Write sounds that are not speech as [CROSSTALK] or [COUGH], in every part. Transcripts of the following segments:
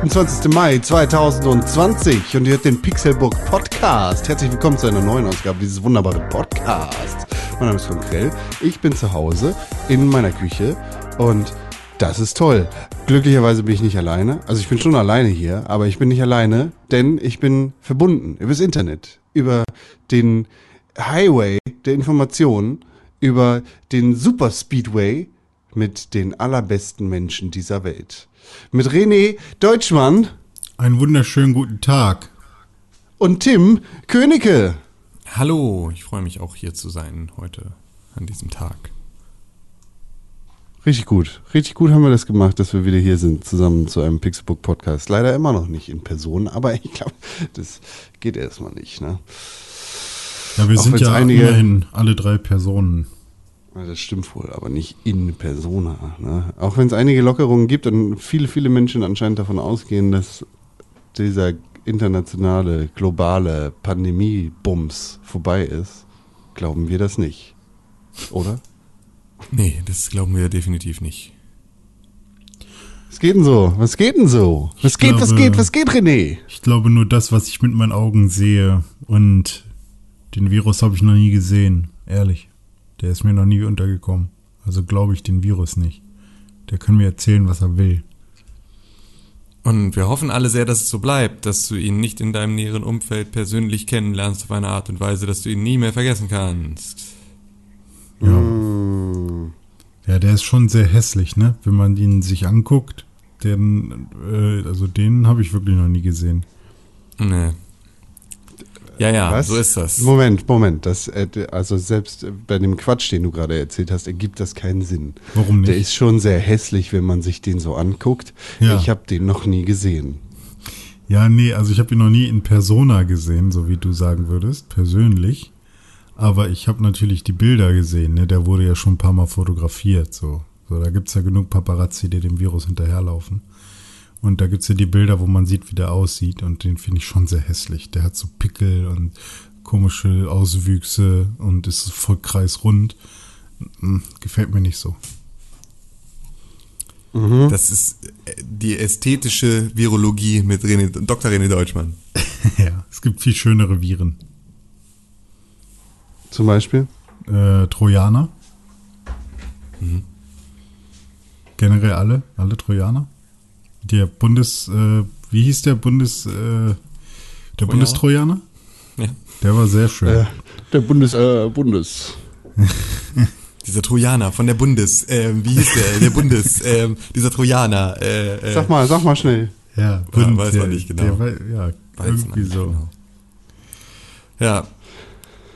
Donnerstag, der 28. Mai 2020 und ihr hört den Pixelbook Podcast. Herzlich willkommen zu einer neuen Ausgabe dieses wunderbaren Podcasts. Mein Name ist Von Krell. Ich bin zu Hause in meiner Küche und das ist toll. Glücklicherweise bin ich nicht alleine. Also ich bin schon alleine hier, aber ich bin nicht alleine, denn ich bin verbunden übers Internet, über den Highway der Informationen, über den Super Speedway mit den allerbesten Menschen dieser Welt. Mit René Deutschmann Einen wunderschönen guten Tag. und Tim Königke. Hallo, ich freue mich auch hier zu sein heute an diesem Tag. Richtig gut. Richtig gut haben wir das gemacht, dass wir wieder hier sind, zusammen zu einem Pixelbook Podcast. Leider immer noch nicht in Person, aber ich glaube, das geht erstmal nicht. Ne? Ja, wir Auch sind ja einige- immerhin alle drei Personen. Das stimmt wohl, aber nicht in Persona. Ne? Auch wenn es einige Lockerungen gibt und viele, viele Menschen anscheinend davon ausgehen, dass dieser internationale, globale Pandemie-Bums vorbei ist, glauben wir das nicht. Oder? [LAUGHS] Nee, das glauben wir definitiv nicht. Was geht denn so? Was geht denn so? Was Ich geht, was glaube- geht, was geht, René? Ich glaube nur das, was ich mit meinen Augen sehe. Und den Virus habe ich noch nie gesehen. Ehrlich. Der ist mir noch nie untergekommen. Also glaube ich den Virus nicht. Der kann mir erzählen, was er will. Und wir hoffen alle sehr, dass es so bleibt, dass du ihn nicht in deinem näheren Umfeld persönlich kennenlernst auf eine Art und Weise, dass du ihn nie mehr vergessen kannst. Ja. Ja, der ist schon sehr hässlich, ne? Wenn man ihn sich anguckt. Den, äh, also den habe ich wirklich noch nie gesehen. Nee. Ja, ja, Was? so ist das. Moment, Moment. Das, äh, also selbst bei dem Quatsch, den du gerade erzählt hast, ergibt das keinen Sinn. Warum Der nicht? ist schon sehr hässlich, wenn man sich den so anguckt. Ja. Ich habe den noch nie gesehen. Ja, nee, also ich habe ihn noch nie in Persona gesehen, so wie du sagen würdest, persönlich. Aber ich habe natürlich die Bilder gesehen, ne? Der wurde ja schon ein paar Mal fotografiert, so. So, da gibt's ja genug Paparazzi, die dem Virus hinterherlaufen. Und da gibt's ja die Bilder, wo man sieht, wie der aussieht. Und den finde ich schon sehr hässlich. Der hat so Pickel und komische Auswüchse und ist voll kreisrund. Mm, Gefällt mir nicht so. Das ist äh, die ästhetische Virologie mit René, Dr. René Deutschmann. [LAUGHS] ja, es gibt viel schönere Viren. Zum Beispiel? Äh, Trojaner. Generell alle, alle Trojaner. Der Bundes, äh, wie hieß der Bundes, äh, der Bundestrojaner? Ja. Der war sehr schön. Äh, der Bundes, äh, Bundes. [LAUGHS] Dieser Trojaner von der Bundes, ähm, wie hieß der? Der Bundes, ähm, dieser Trojaner. Äh, äh, Sag mal, sag mal schnell. Ja, Ja, weiß der, man nicht genau. Der ja, weiß irgendwie so. genau. Ja.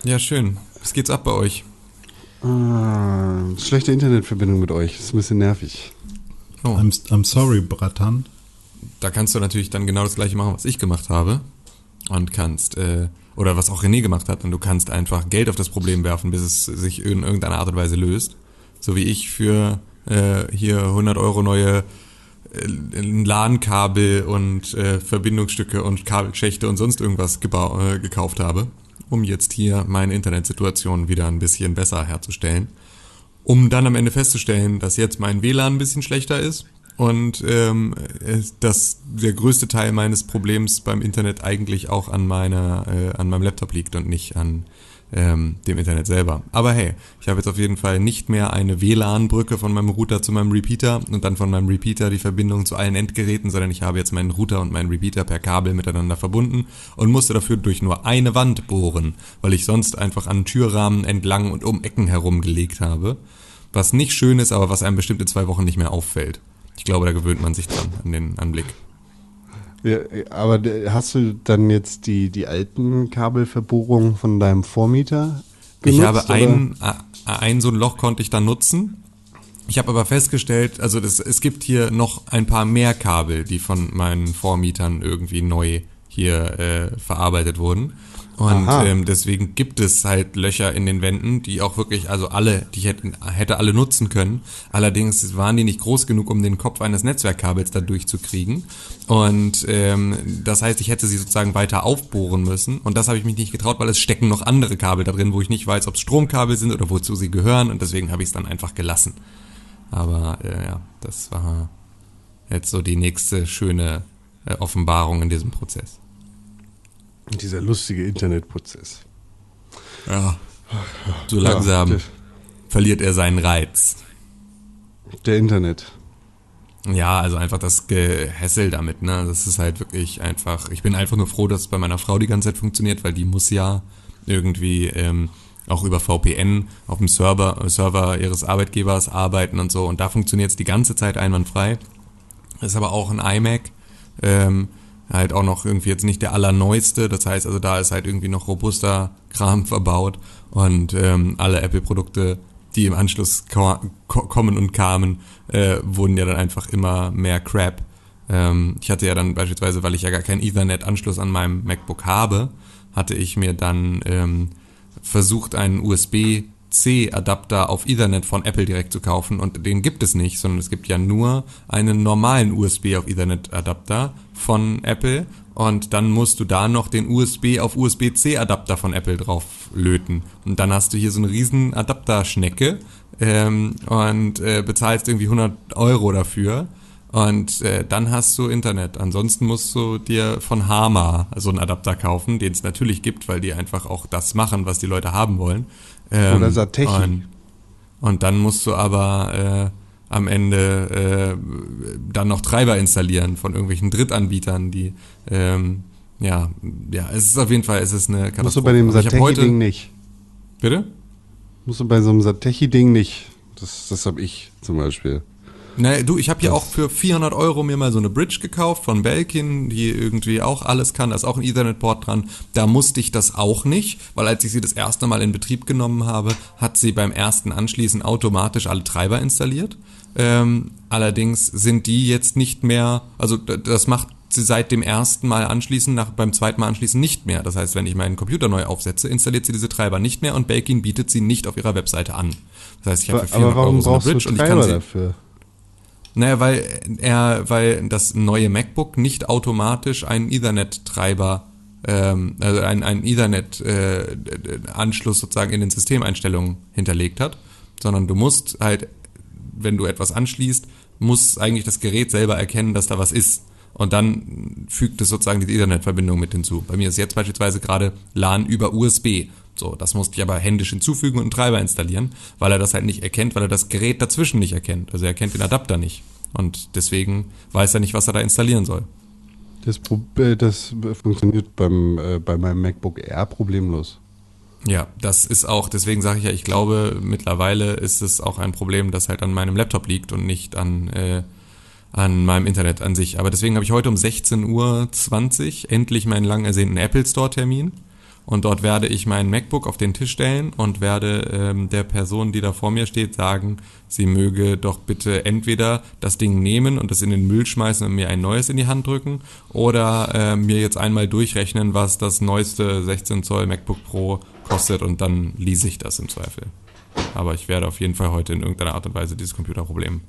Ja, schön. Was geht's ab bei euch? Ah, schlechte Internetverbindung mit euch. ist ein bisschen nervig. Oh, I'm, I'm sorry, Bratan. da kannst du natürlich dann genau das gleiche machen, was ich gemacht habe. Und kannst, äh, oder was auch René gemacht hat, und du kannst einfach Geld auf das Problem werfen, bis es sich in irgendeiner Art und Weise löst. So wie ich für äh, hier 100 Euro neue äh, LAN-Kabel und äh, Verbindungsstücke und Kabelschächte und sonst irgendwas äh, gekauft habe, um jetzt hier meine Internetsituation wieder ein bisschen besser herzustellen. Um dann am Ende festzustellen, dass jetzt mein WLAN ein bisschen schlechter ist und ähm, dass der größte Teil meines Problems beim Internet eigentlich auch an meiner, äh, an meinem Laptop liegt und nicht an ähm, dem Internet selber. Aber hey, ich habe jetzt auf jeden Fall nicht mehr eine WLAN-Brücke von meinem Router zu meinem Repeater und dann von meinem Repeater die Verbindung zu allen Endgeräten, sondern ich habe jetzt meinen Router und meinen Repeater per Kabel miteinander verbunden und musste dafür durch nur eine Wand bohren, weil ich sonst einfach an Türrahmen entlang und um Ecken herum gelegt habe. Was nicht schön ist, aber was einem bestimmt in zwei Wochen nicht mehr auffällt. Ich glaube, da gewöhnt man sich dran an den Anblick. Ja, aber hast du dann jetzt die, die alten Kabelverbohrungen von deinem Vormieter genutzt? ich habe ein, ein so ein Loch konnte ich dann nutzen. Ich habe aber festgestellt, also das, es gibt hier noch ein paar mehr Kabel, die von meinen Vormietern irgendwie neu hier äh, verarbeitet wurden. Und ähm, deswegen gibt es halt Löcher in den Wänden, die auch wirklich, also alle, die ich hätten, hätte alle nutzen können. Allerdings waren die nicht groß genug, um den Kopf eines Netzwerkkabels da durchzukriegen. Und ähm, das heißt, ich hätte sie sozusagen weiter aufbohren müssen. Und das habe ich mich nicht getraut, weil es stecken noch andere Kabel da drin, wo ich nicht weiß, ob es Stromkabel sind oder wozu sie gehören. Und deswegen habe ich es dann einfach gelassen. Aber äh, ja, das war jetzt so die nächste schöne äh, Offenbarung in diesem Prozess. Dieser lustige Internetprozess. Ja. So langsam Ja, verliert er seinen Reiz. Der Internet. Ja, also einfach das Gehässel damit, ne? Das ist halt wirklich einfach. Ich bin einfach nur froh, dass es bei meiner Frau die ganze Zeit funktioniert, weil die muss ja irgendwie ähm, auch über VPN auf dem Server, Server ihres Arbeitgebers arbeiten und so. Und da funktioniert es die ganze Zeit einwandfrei. Das ist aber auch ein iMac. Ähm, halt auch noch irgendwie jetzt nicht der allerneueste. Das heißt, also da ist halt irgendwie noch robuster Kram verbaut. Und ähm, alle Apple-Produkte, die im Anschluss ko ko kommen und kamen, äh, wurden ja dann einfach immer mehr Crap. Ähm, ich hatte ja dann beispielsweise, weil ich ja gar keinen Ethernet-Anschluss an meinem MacBook habe, hatte ich mir dann ähm, versucht, einen USB-C-Adapter auf Ethernet von Apple direkt zu kaufen und den gibt es nicht, sondern es gibt ja nur einen normalen USB auf Ethernet-Adapter von Apple und dann musst du da noch den USB auf USB-C-Adapter von Apple drauf löten. Und dann hast du hier so eine riesen Adapterschnecke ähm, und äh, bezahlst irgendwie 100 Euro dafür. Und äh, dann hast du Internet. Ansonsten musst du dir von Hama so einen Adapter kaufen, den es natürlich gibt, weil die einfach auch das machen, was die Leute haben wollen. Ähm, Oder Satechi. Und, und dann musst du aber äh, am Ende äh, dann noch Treiber installieren von irgendwelchen Drittanbietern, die ähm, ja, ja, es ist auf jeden Fall, es ist eine Katastrophe. Musst du bei dem Satechi-Ding nicht. Bitte? Musst du bei so einem Satechi-Ding nicht. Das, das habe ich zum Beispiel. Ne, du, ich habe hier auch für 400 Euro mir mal so eine Bridge gekauft von Belkin, die irgendwie auch alles kann, da ist auch ein Ethernet-Port dran. Da musste ich das auch nicht, weil als ich sie das erste Mal in Betrieb genommen habe, hat sie beim ersten Anschließen automatisch alle Treiber installiert. Ähm, allerdings sind die jetzt nicht mehr, also das macht sie seit dem ersten Mal anschließen, nach, beim zweiten Mal anschließen nicht mehr. Das heißt, wenn ich meinen Computer neu aufsetze, installiert sie diese Treiber nicht mehr und Belkin bietet sie nicht auf ihrer Webseite an. Das heißt, ich habe für 400 Aber warum Euro so eine Bridge und ich kann sie dafür? Naja, weil er, weil das neue MacBook nicht automatisch einen Ethernet-Treiber, ähm, also einen, einen Ethernet-Anschluss sozusagen in den Systemeinstellungen hinterlegt hat, sondern du musst halt, wenn du etwas anschließt, muss eigentlich das Gerät selber erkennen, dass da was ist. Und dann fügt es sozusagen die Ethernet-Verbindung mit hinzu. Bei mir ist jetzt beispielsweise gerade LAN über USB. So, das musste ich aber händisch hinzufügen und einen Treiber installieren, weil er das halt nicht erkennt, weil er das Gerät dazwischen nicht erkennt. Also er erkennt den Adapter nicht. Und deswegen weiß er nicht, was er da installieren soll. Das, äh, das funktioniert beim, äh, bei meinem MacBook Air problemlos. Ja, das ist auch, deswegen sage ich ja, ich glaube, mittlerweile ist es auch ein Problem, das halt an meinem Laptop liegt und nicht an, äh, an meinem Internet an sich. Aber deswegen habe ich heute um 16.20 Uhr endlich meinen lang ersehnten Apple Store Termin. Und dort werde ich mein MacBook auf den Tisch stellen und werde ähm, der Person, die da vor mir steht, sagen, sie möge doch bitte entweder das Ding nehmen und es in den Müll schmeißen und mir ein neues in die Hand drücken oder äh, mir jetzt einmal durchrechnen, was das neueste 16 Zoll MacBook Pro kostet und dann lease ich das im Zweifel. Aber ich werde auf jeden Fall heute in irgendeiner Art und Weise dieses Computerproblem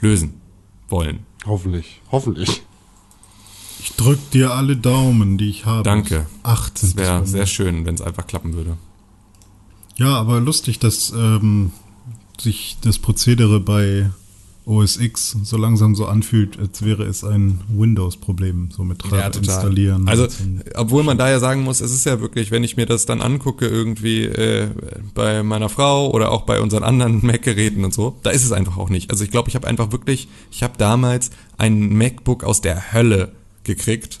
lösen wollen. Hoffentlich. Hoffentlich. Ich drück dir alle Daumen, die ich habe. Danke. Acht Das sind es wäre sehr schön, wenn es einfach klappen würde. Ja, aber lustig, dass ähm, sich das Prozedere bei OS X so langsam so anfühlt, als wäre es ein Windows-Problem, so mit Treiber installieren. Also, obwohl man da ja sagen muss, es ist ja wirklich, wenn ich mir das dann angucke, irgendwie äh, bei meiner Frau oder auch bei unseren anderen [LAUGHS] Mac-Geräten und so, da ist es einfach auch nicht. Also ich glaube, ich habe einfach wirklich, ich habe damals ein MacBook aus der Hölle gekriegt,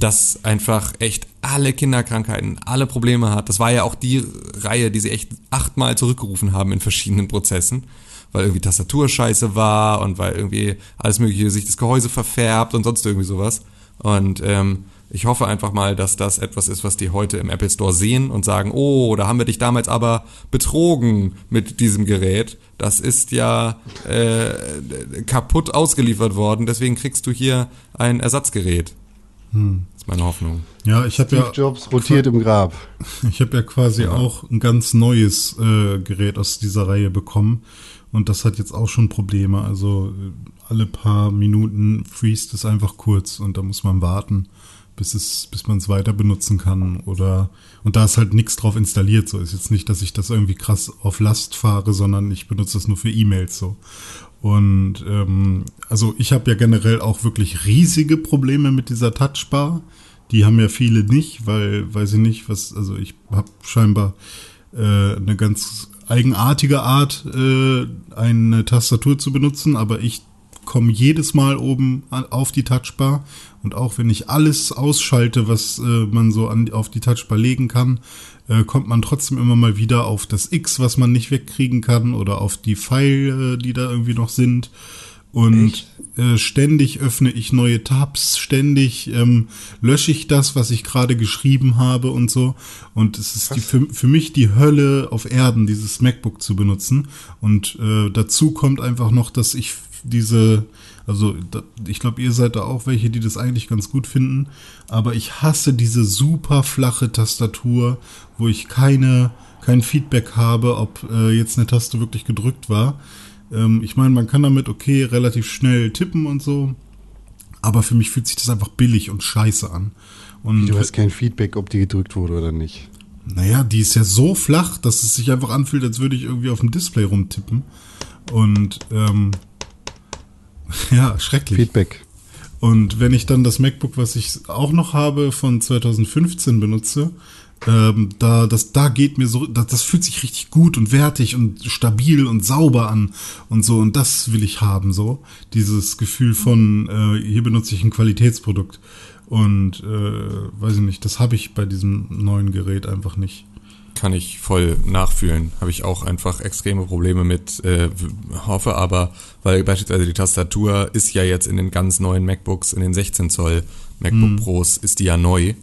das einfach echt alle Kinderkrankheiten, alle Probleme hat. Das war ja auch die Reihe, die sie echt achtmal zurückgerufen haben in verschiedenen Prozessen, weil irgendwie Tastatur scheiße war und weil irgendwie alles mögliche sich das Gehäuse verfärbt und sonst irgendwie sowas. Und ähm, ich hoffe einfach mal, dass das etwas ist, was die heute im Apple Store sehen und sagen, oh, da haben wir dich damals aber betrogen mit diesem Gerät. Das ist ja äh, kaputt ausgeliefert worden, deswegen kriegst du hier ein Ersatzgerät. Das ist meine Hoffnung. ja, ich habe Steve ja, Jobs rotiert im Grab. ich habe ja quasi Ja. auch ein ganz neues äh, Gerät aus dieser Reihe bekommen und das hat jetzt auch schon Probleme. Also äh, alle paar Minuten freest es einfach kurz und da muss man warten, bis es, bis man es weiter benutzen kann oder und da ist halt nichts drauf installiert. So ist jetzt nicht, dass ich das irgendwie krass auf Last fahre, sondern ich benutze das nur für E-Mails so. Und ähm, also ich habe ja generell auch wirklich riesige Probleme mit dieser Touchbar. Die haben ja viele nicht, weil, weiß ich nicht, was, also ich habe scheinbar äh, eine ganz eigenartige Art, äh, eine Tastatur zu benutzen, aber ich komme jedes Mal oben auf die Touchbar und auch wenn ich alles ausschalte, was äh, man so an, auf die Touchbar legen kann, äh, kommt man trotzdem immer mal wieder auf das X, was man nicht wegkriegen kann oder auf die Pfeile, die da irgendwie noch sind. Und äh, ständig öffne ich neue Tabs, ständig ähm, lösche ich das, was ich gerade geschrieben habe und so. Und es ist die, für, für mich die Hölle auf Erden, dieses MacBook zu benutzen. Und äh, dazu kommt einfach noch, dass ich diese, also da, ich glaube, ihr seid da auch welche, die das eigentlich ganz gut finden. Aber ich hasse diese super flache Tastatur, wo ich keine, kein Feedback habe, ob äh, jetzt eine Taste wirklich gedrückt war. Ähm, ich meine, man kann damit okay relativ schnell tippen und so. Aber für mich fühlt sich das einfach billig und scheiße an. Und du hast kein Feedback, ob die gedrückt wurde oder nicht. Naja, die ist ja so flach, dass es sich einfach anfühlt, als würde ich irgendwie auf dem Display rumtippen. Und ähm, [LAUGHS] ja, schrecklich. Feedback. Und wenn ich dann das MacBook, was ich auch noch habe, von 2015 benutze, ähm, da, das, da geht mir so, das, das fühlt sich richtig gut und wertig und stabil und sauber an und so. Und das will ich haben, so. Dieses Gefühl von, äh, hier benutze ich ein Qualitätsprodukt. Und äh, weiß ich nicht, das habe ich bei diesem neuen Gerät einfach nicht. Kann ich voll nachfühlen. Habe ich auch einfach extreme Probleme mit. Äh, hoffe aber, weil beispielsweise die Tastatur ist ja jetzt in den ganz neuen MacBooks, in den 16 Zoll MacBook hm. Pros, ist die ja neu.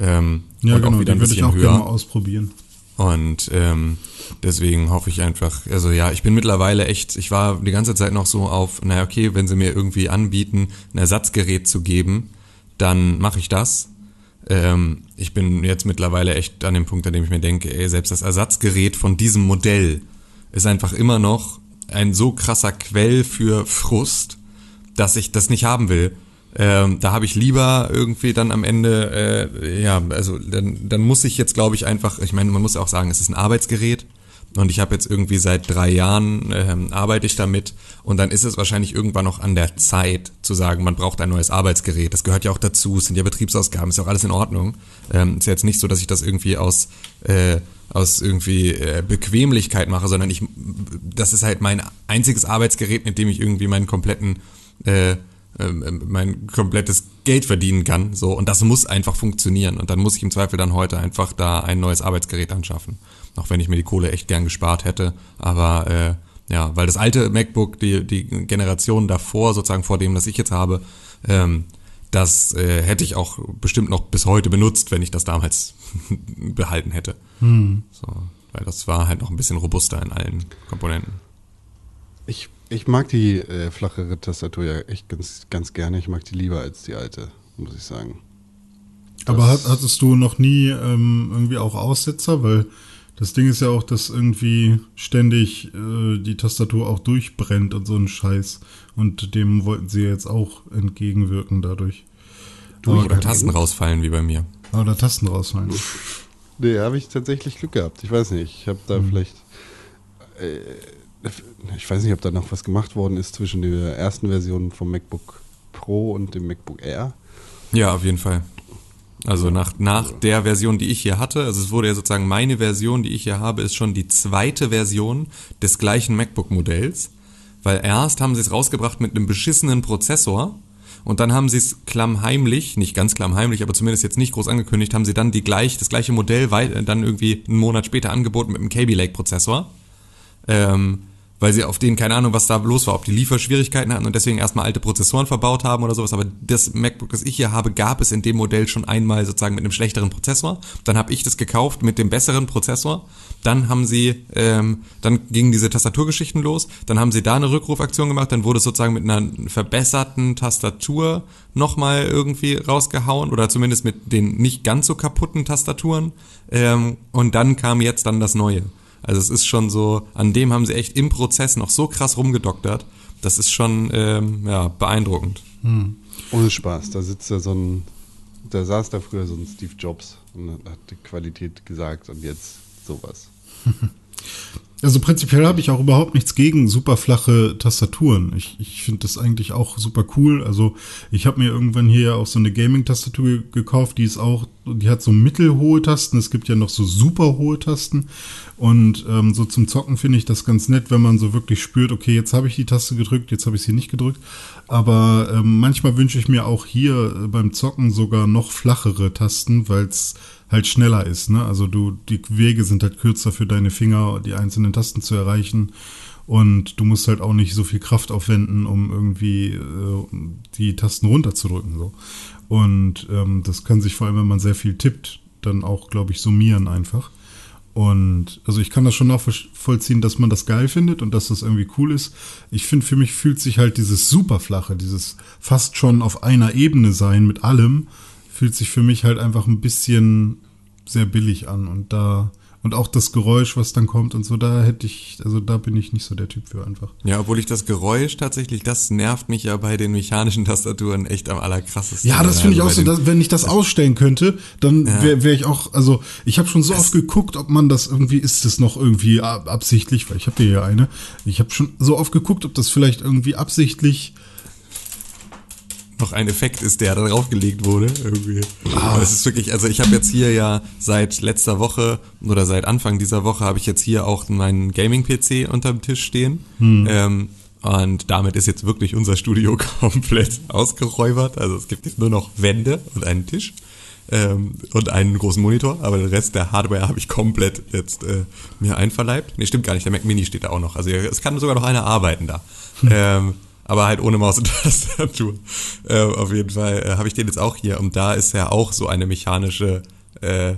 Ähm, ja, genau, auch wieder ein bisschen ich auch höher. Gerne mal ausprobieren. Und ähm, deswegen hoffe ich einfach, also ja, ich bin mittlerweile echt, ich war die ganze Zeit noch so auf, naja, okay, wenn sie mir irgendwie anbieten, ein Ersatzgerät zu geben, dann mache ich das. Ähm, ich bin jetzt mittlerweile echt an dem Punkt, an dem ich mir denke, ey, selbst das Ersatzgerät von diesem Modell ist einfach immer noch ein so krasser Quell für Frust, dass ich das nicht haben will. Ähm, da habe ich lieber irgendwie dann am Ende, äh, ja, also dann, dann muss ich jetzt, glaube ich, einfach, ich meine, man muss auch sagen, es ist ein Arbeitsgerät und ich habe jetzt irgendwie seit drei Jahren ähm, arbeite ich damit und dann ist es wahrscheinlich irgendwann noch an der Zeit zu sagen, man braucht ein neues Arbeitsgerät. Das gehört ja auch dazu, es sind ja Betriebsausgaben, ist ja auch alles in Ordnung. Ähm, ist ja jetzt nicht so, dass ich das irgendwie aus äh, aus irgendwie äh, Bequemlichkeit mache, sondern ich, das ist halt mein einziges Arbeitsgerät, mit dem ich irgendwie meinen kompletten äh, ähm, ähm, mein komplettes Geld verdienen kann. So, und das muss einfach funktionieren. Und dann muss ich im Zweifel dann heute einfach da ein neues Arbeitsgerät anschaffen. Auch wenn ich mir die Kohle echt gern gespart hätte. Aber äh, ja, weil das alte MacBook, die, die Generation davor, sozusagen vor dem, das ich jetzt habe, ähm, das äh, hätte ich auch bestimmt noch bis heute benutzt, wenn ich das damals [LAUGHS] behalten hätte. Hm. So, weil das war halt noch ein bisschen robuster in allen Komponenten. Ich ich mag die äh, flachere Tastatur ja echt ganz, ganz gerne. Ich mag die lieber als die alte, muss ich sagen. Das Aber hat, hattest du noch nie ähm, irgendwie auch Aussetzer? Weil das Ding ist ja auch, dass irgendwie ständig äh, die Tastatur auch durchbrennt und so ein Scheiß. Und dem wollten sie jetzt auch entgegenwirken dadurch. Durch oder Tasten rausfallen wie bei mir. Oder Tasten rausfallen. Nee, habe ich tatsächlich Glück gehabt. Ich weiß nicht. Ich habe da hm. vielleicht. Äh, ich weiß nicht, ob da noch was gemacht worden ist zwischen der ersten Version vom MacBook Pro und dem MacBook Air. Ja, auf jeden Fall. Also nach, nach der Version, die ich hier hatte, also es wurde ja sozusagen meine Version, die ich hier habe, ist schon die zweite Version des gleichen MacBook-Modells. Weil erst haben sie es rausgebracht mit einem beschissenen Prozessor und dann haben sie es klammheimlich, nicht ganz klammheimlich, aber zumindest jetzt nicht groß angekündigt, haben sie dann die gleich, das gleiche Modell weit, dann irgendwie einen Monat später angeboten mit einem Kaby Lake Prozessor. Ähm, weil sie auf denen keine Ahnung, was da los war, ob die Lieferschwierigkeiten hatten und deswegen erstmal alte Prozessoren verbaut haben oder sowas. Aber das MacBook, das ich hier habe, gab es in dem Modell schon einmal sozusagen mit einem schlechteren Prozessor. Dann habe ich das gekauft mit dem besseren Prozessor. Dann haben sie, ähm, dann gingen diese Tastaturgeschichten los. Dann haben sie da eine Rückrufaktion gemacht. Dann wurde es sozusagen mit einer verbesserten Tastatur nochmal irgendwie rausgehauen oder zumindest mit den nicht ganz so kaputten Tastaturen. Ähm, und dann kam jetzt dann das Neue. Also es ist schon so, an dem haben sie echt im Prozess noch so krass rumgedoktert. Das ist schon ähm, ja, beeindruckend. Hm. Ohne Spaß, da sitzt ja so ein, da saß da früher so ein Steve Jobs und hat die Qualität gesagt und jetzt sowas. [LAUGHS] Also prinzipiell habe ich auch überhaupt nichts gegen super flache Tastaturen. Ich, ich finde das eigentlich auch super cool. Also ich habe mir irgendwann hier auch so eine Gaming-Tastatur gekauft, die ist auch, die hat so mittelhohe Tasten. Es gibt ja noch so super hohe Tasten. Und ähm, so zum Zocken finde ich das ganz nett, wenn man so wirklich spürt, okay, jetzt habe ich die Taste gedrückt, jetzt habe ich sie nicht gedrückt. Aber ähm, manchmal wünsche ich mir auch hier äh, beim Zocken sogar noch flachere Tasten, weil es halt schneller ist. Ne? Also du, die Wege sind halt kürzer für deine Finger, die einzelnen Tasten zu erreichen. Und du musst halt auch nicht so viel Kraft aufwenden, um irgendwie äh, die Tasten runterzudrücken. So. Und ähm, das kann sich vor allem, wenn man sehr viel tippt, dann auch, glaube ich, summieren einfach. Und also ich kann das schon nachvollziehen, dass man das geil findet und dass das irgendwie cool ist. Ich finde, für mich fühlt sich halt dieses superflache, dieses fast schon auf einer Ebene sein mit allem, fühlt sich für mich halt einfach ein bisschen sehr billig an und da und auch das Geräusch, was dann kommt und so, da hätte ich, also da bin ich nicht so der Typ für einfach. Ja, obwohl ich das Geräusch tatsächlich, das nervt mich ja bei den mechanischen Tastaturen echt am allerkrassesten. Ja, das finde ich also auch so, dass, wenn ich das ausstellen könnte, dann ja. wäre wär ich auch, also ich habe schon so das oft geguckt, ob man das irgendwie, ist das noch irgendwie absichtlich, weil ich habe hier ja eine, ich habe schon so oft geguckt, ob das vielleicht irgendwie absichtlich noch ein Effekt ist, der da draufgelegt wurde. Irgendwie. Ah. Es ist wirklich, also ich habe jetzt hier ja seit letzter Woche oder seit Anfang dieser Woche habe ich jetzt hier auch meinen Gaming-PC unterm Tisch stehen. Hm. Ähm, und damit ist jetzt wirklich unser Studio [LAUGHS] komplett ausgeräubert. Also es gibt jetzt nur noch Wände und einen Tisch ähm, und einen großen Monitor, aber den Rest der Hardware habe ich komplett jetzt äh, mir einverleibt. Nee, stimmt gar nicht, der Mac Mini steht da auch noch. Also es kann sogar noch einer arbeiten da. Hm. Ähm, aber halt ohne Maus und [LAUGHS] Tastatur. Äh, auf jeden Fall äh, habe ich den jetzt auch hier und da ist ja auch so eine mechanische äh,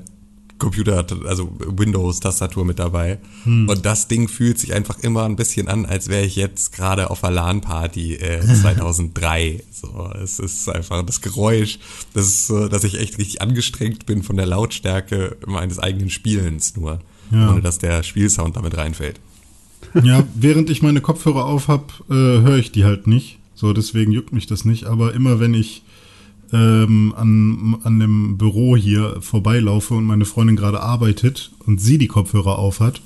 Computer, also Windows-Tastatur mit dabei. Hm. Und das Ding fühlt sich einfach immer ein bisschen an, als wäre ich jetzt gerade auf einer LAN-Party äh, [LAUGHS] 2003. so, es ist einfach das Geräusch, das ist so, dass ich echt richtig angestrengt bin von der Lautstärke meines eigenen Spielens nur, ja. ohne dass der Spielsound damit reinfällt. Ja, während ich meine Kopfhörer auf habe, äh, höre ich die halt nicht. So, deswegen juckt mich das nicht. Aber immer wenn ich ähm, an, an dem Büro hier vorbeilaufe und meine Freundin gerade arbeitet und sie die Kopfhörer auf hat,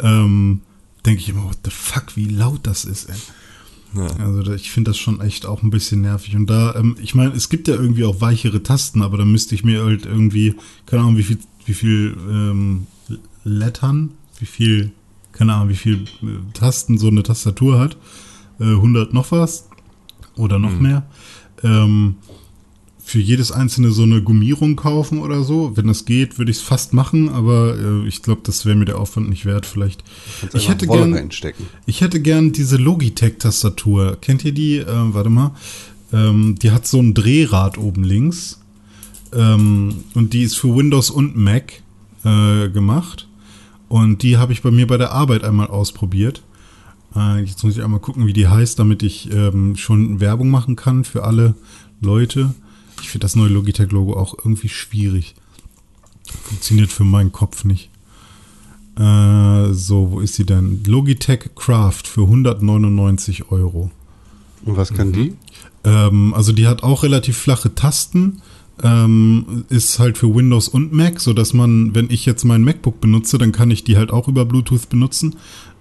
ähm, denke ich immer, what the fuck, wie laut das ist, ey. Ja. Also ich finde das schon echt auch ein bisschen nervig. Und da, ähm, ich meine, es gibt ja irgendwie auch weichere Tasten, aber da müsste ich mir halt irgendwie, keine Ahnung, wie viel, wie viel ähm, Lettern, wie viel keine Ahnung, wie viel äh, Tasten so eine Tastatur hat. Äh, 100 noch was oder noch mhm. mehr. Ähm, für jedes einzelne so eine Gummierung kaufen oder so. Wenn das geht, würde ich es fast machen, aber äh, ich glaube, das wäre mir der Aufwand nicht wert. Vielleicht. Ich hätte gern, reinstecken. ich hätte gern diese Logitech-Tastatur. Kennt ihr die? Äh, warte mal. Ähm, die hat so ein Drehrad oben links. Ähm, und die ist für Windows und Mac äh, gemacht. Und die habe ich bei mir bei der Arbeit einmal ausprobiert. Äh, jetzt muss ich einmal gucken, wie die heißt, damit ich ähm, schon Werbung machen kann für alle Leute. Ich finde das neue Logitech-Logo auch irgendwie schwierig. Funktioniert für meinen Kopf nicht. Äh, so, wo ist sie denn? Logitech Craft für 199 Euro. Und was kann mhm. die? Ähm, also die hat auch relativ flache Tasten ähm, ist halt für Windows und Mac, so dass man, wenn ich jetzt mein MacBook benutze, dann kann ich die halt auch über Bluetooth benutzen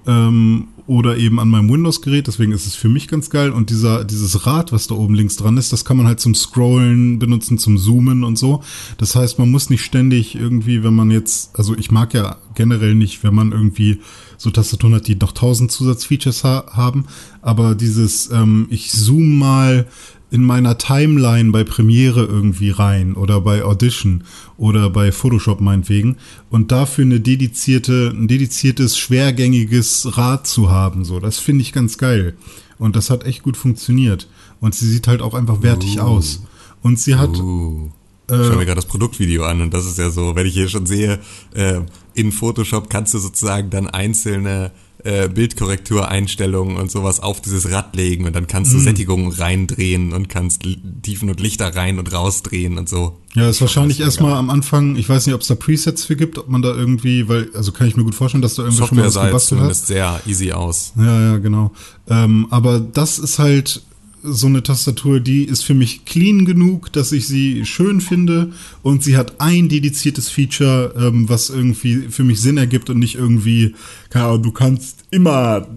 ähm, oder eben an meinem Windows-Gerät. Deswegen ist es für mich ganz geil. Und dieser dieses Rad, was da oben links dran ist, das kann man halt zum Scrollen benutzen, zum Zoomen und so. Das heißt, man muss nicht ständig irgendwie, wenn man jetzt, also ich mag ja generell nicht, wenn man irgendwie so Tastaturen hat, die noch tausend Zusatzfeatures ha haben, aber dieses, ähm, ich zoom mal in meiner Timeline bei Premiere irgendwie rein oder bei Audition oder bei Photoshop meinetwegen und dafür eine dedizierte, ein dediziertes, schwergängiges Rad zu haben, so, das finde ich ganz geil. Und das hat echt gut funktioniert. Und sie sieht halt auch einfach wertig uh. aus. Und sie hat. Uh. Ich schaue mir gerade das Produktvideo an und das ist ja so, wenn ich hier schon sehe, äh, in Photoshop kannst du sozusagen dann einzelne äh, Bildkorrektureinstellungen und sowas auf dieses Rad legen und dann kannst du mhm. Sättigungen reindrehen und kannst Tiefen und Lichter rein und rausdrehen und so. Ja, ist wahrscheinlich erstmal am Anfang, ich weiß nicht, ob es da Presets für gibt, ob man da irgendwie, weil, also kann ich mir gut vorstellen, dass da irgendwie Software schon mal was gebastelt hat. sehr easy aus. Ja, ja, genau. Ähm, aber das ist halt so eine Tastatur, die ist für mich clean genug, dass ich sie schön finde und sie hat ein dediziertes Feature, ähm, was irgendwie für mich Sinn ergibt und nicht irgendwie, keine Ahnung, du kannst immer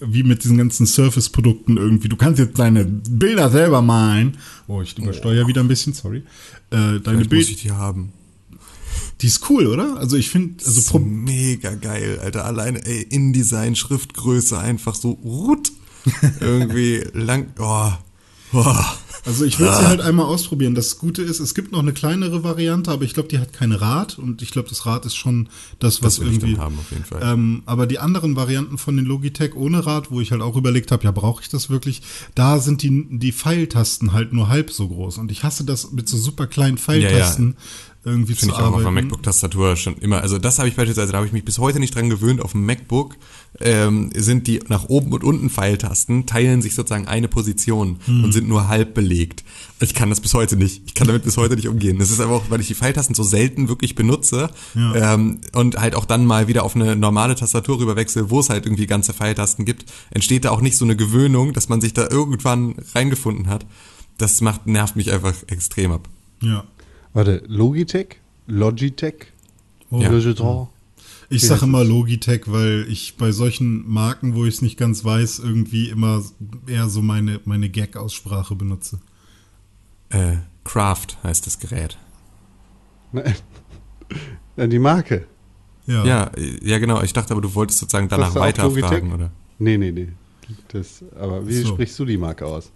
wie mit diesen ganzen Surface-Produkten irgendwie, du kannst jetzt deine Bilder selber malen. Oh, ich übersteuere wieder ein bisschen, sorry. Äh, deine Vielleicht muss Bilder, ich die haben. die ist cool, oder? Also ich finde, also mega geil, Alter. Alleine, ey, InDesign, Schriftgröße, einfach so rut. Irgendwie lang. Oh, oh. Also ich will sie halt einmal ausprobieren. Das Gute ist, es gibt noch eine kleinere Variante, aber ich glaube, die hat kein Rad und ich glaube, das Rad ist schon das, was Das irgendwie. haben, auf jeden Fall. Ähm, aber die anderen Varianten von den Logitech ohne Rad, wo ich halt auch überlegt habe, ja, brauche ich das wirklich? Da sind die, die Pfeiltasten halt nur halb so groß. Und ich hasse das mit so super kleinen Pfeiltasten irgendwie Finde zu ich auch auf der arbeiten. MacBook-Tastatur schon immer. Also das habe ich beispielsweise, da habe ich mich bis heute nicht dran gewöhnt. Auf dem MacBook ähm, sind die nach oben und unten Pfeiltasten, teilen sich sozusagen eine Position Hm. und sind nur halb belegt. Ich kann das bis heute nicht. Ich kann damit bis heute nicht umgehen. Das ist aber auch, weil ich die Pfeiltasten so selten wirklich benutze Ja. ähm, und halt auch dann mal wieder auf eine normale Tastatur rüberwechsel, wo es halt irgendwie ganze Pfeiltasten gibt, entsteht da auch nicht so eine Gewöhnung, dass man sich da irgendwann reingefunden hat. Das macht, nervt mich einfach extrem ab. Ja. Warte, Logitech? Logitech? Oh. Ja. Logitech? Ich sage immer? Logitech, weil ich bei solchen Marken, wo ich es nicht ganz weiß, irgendwie immer eher so meine, meine Gag-Aussprache benutze. Äh, Craft heißt das Gerät. Nein. [LAUGHS] Ja, die Marke. Ja. Ja, ja, genau. Ich dachte aber, du wolltest sozusagen danach weiterfragen, oder? Nee, nee, nee. Das, aber wie so. sprichst du die Marke aus?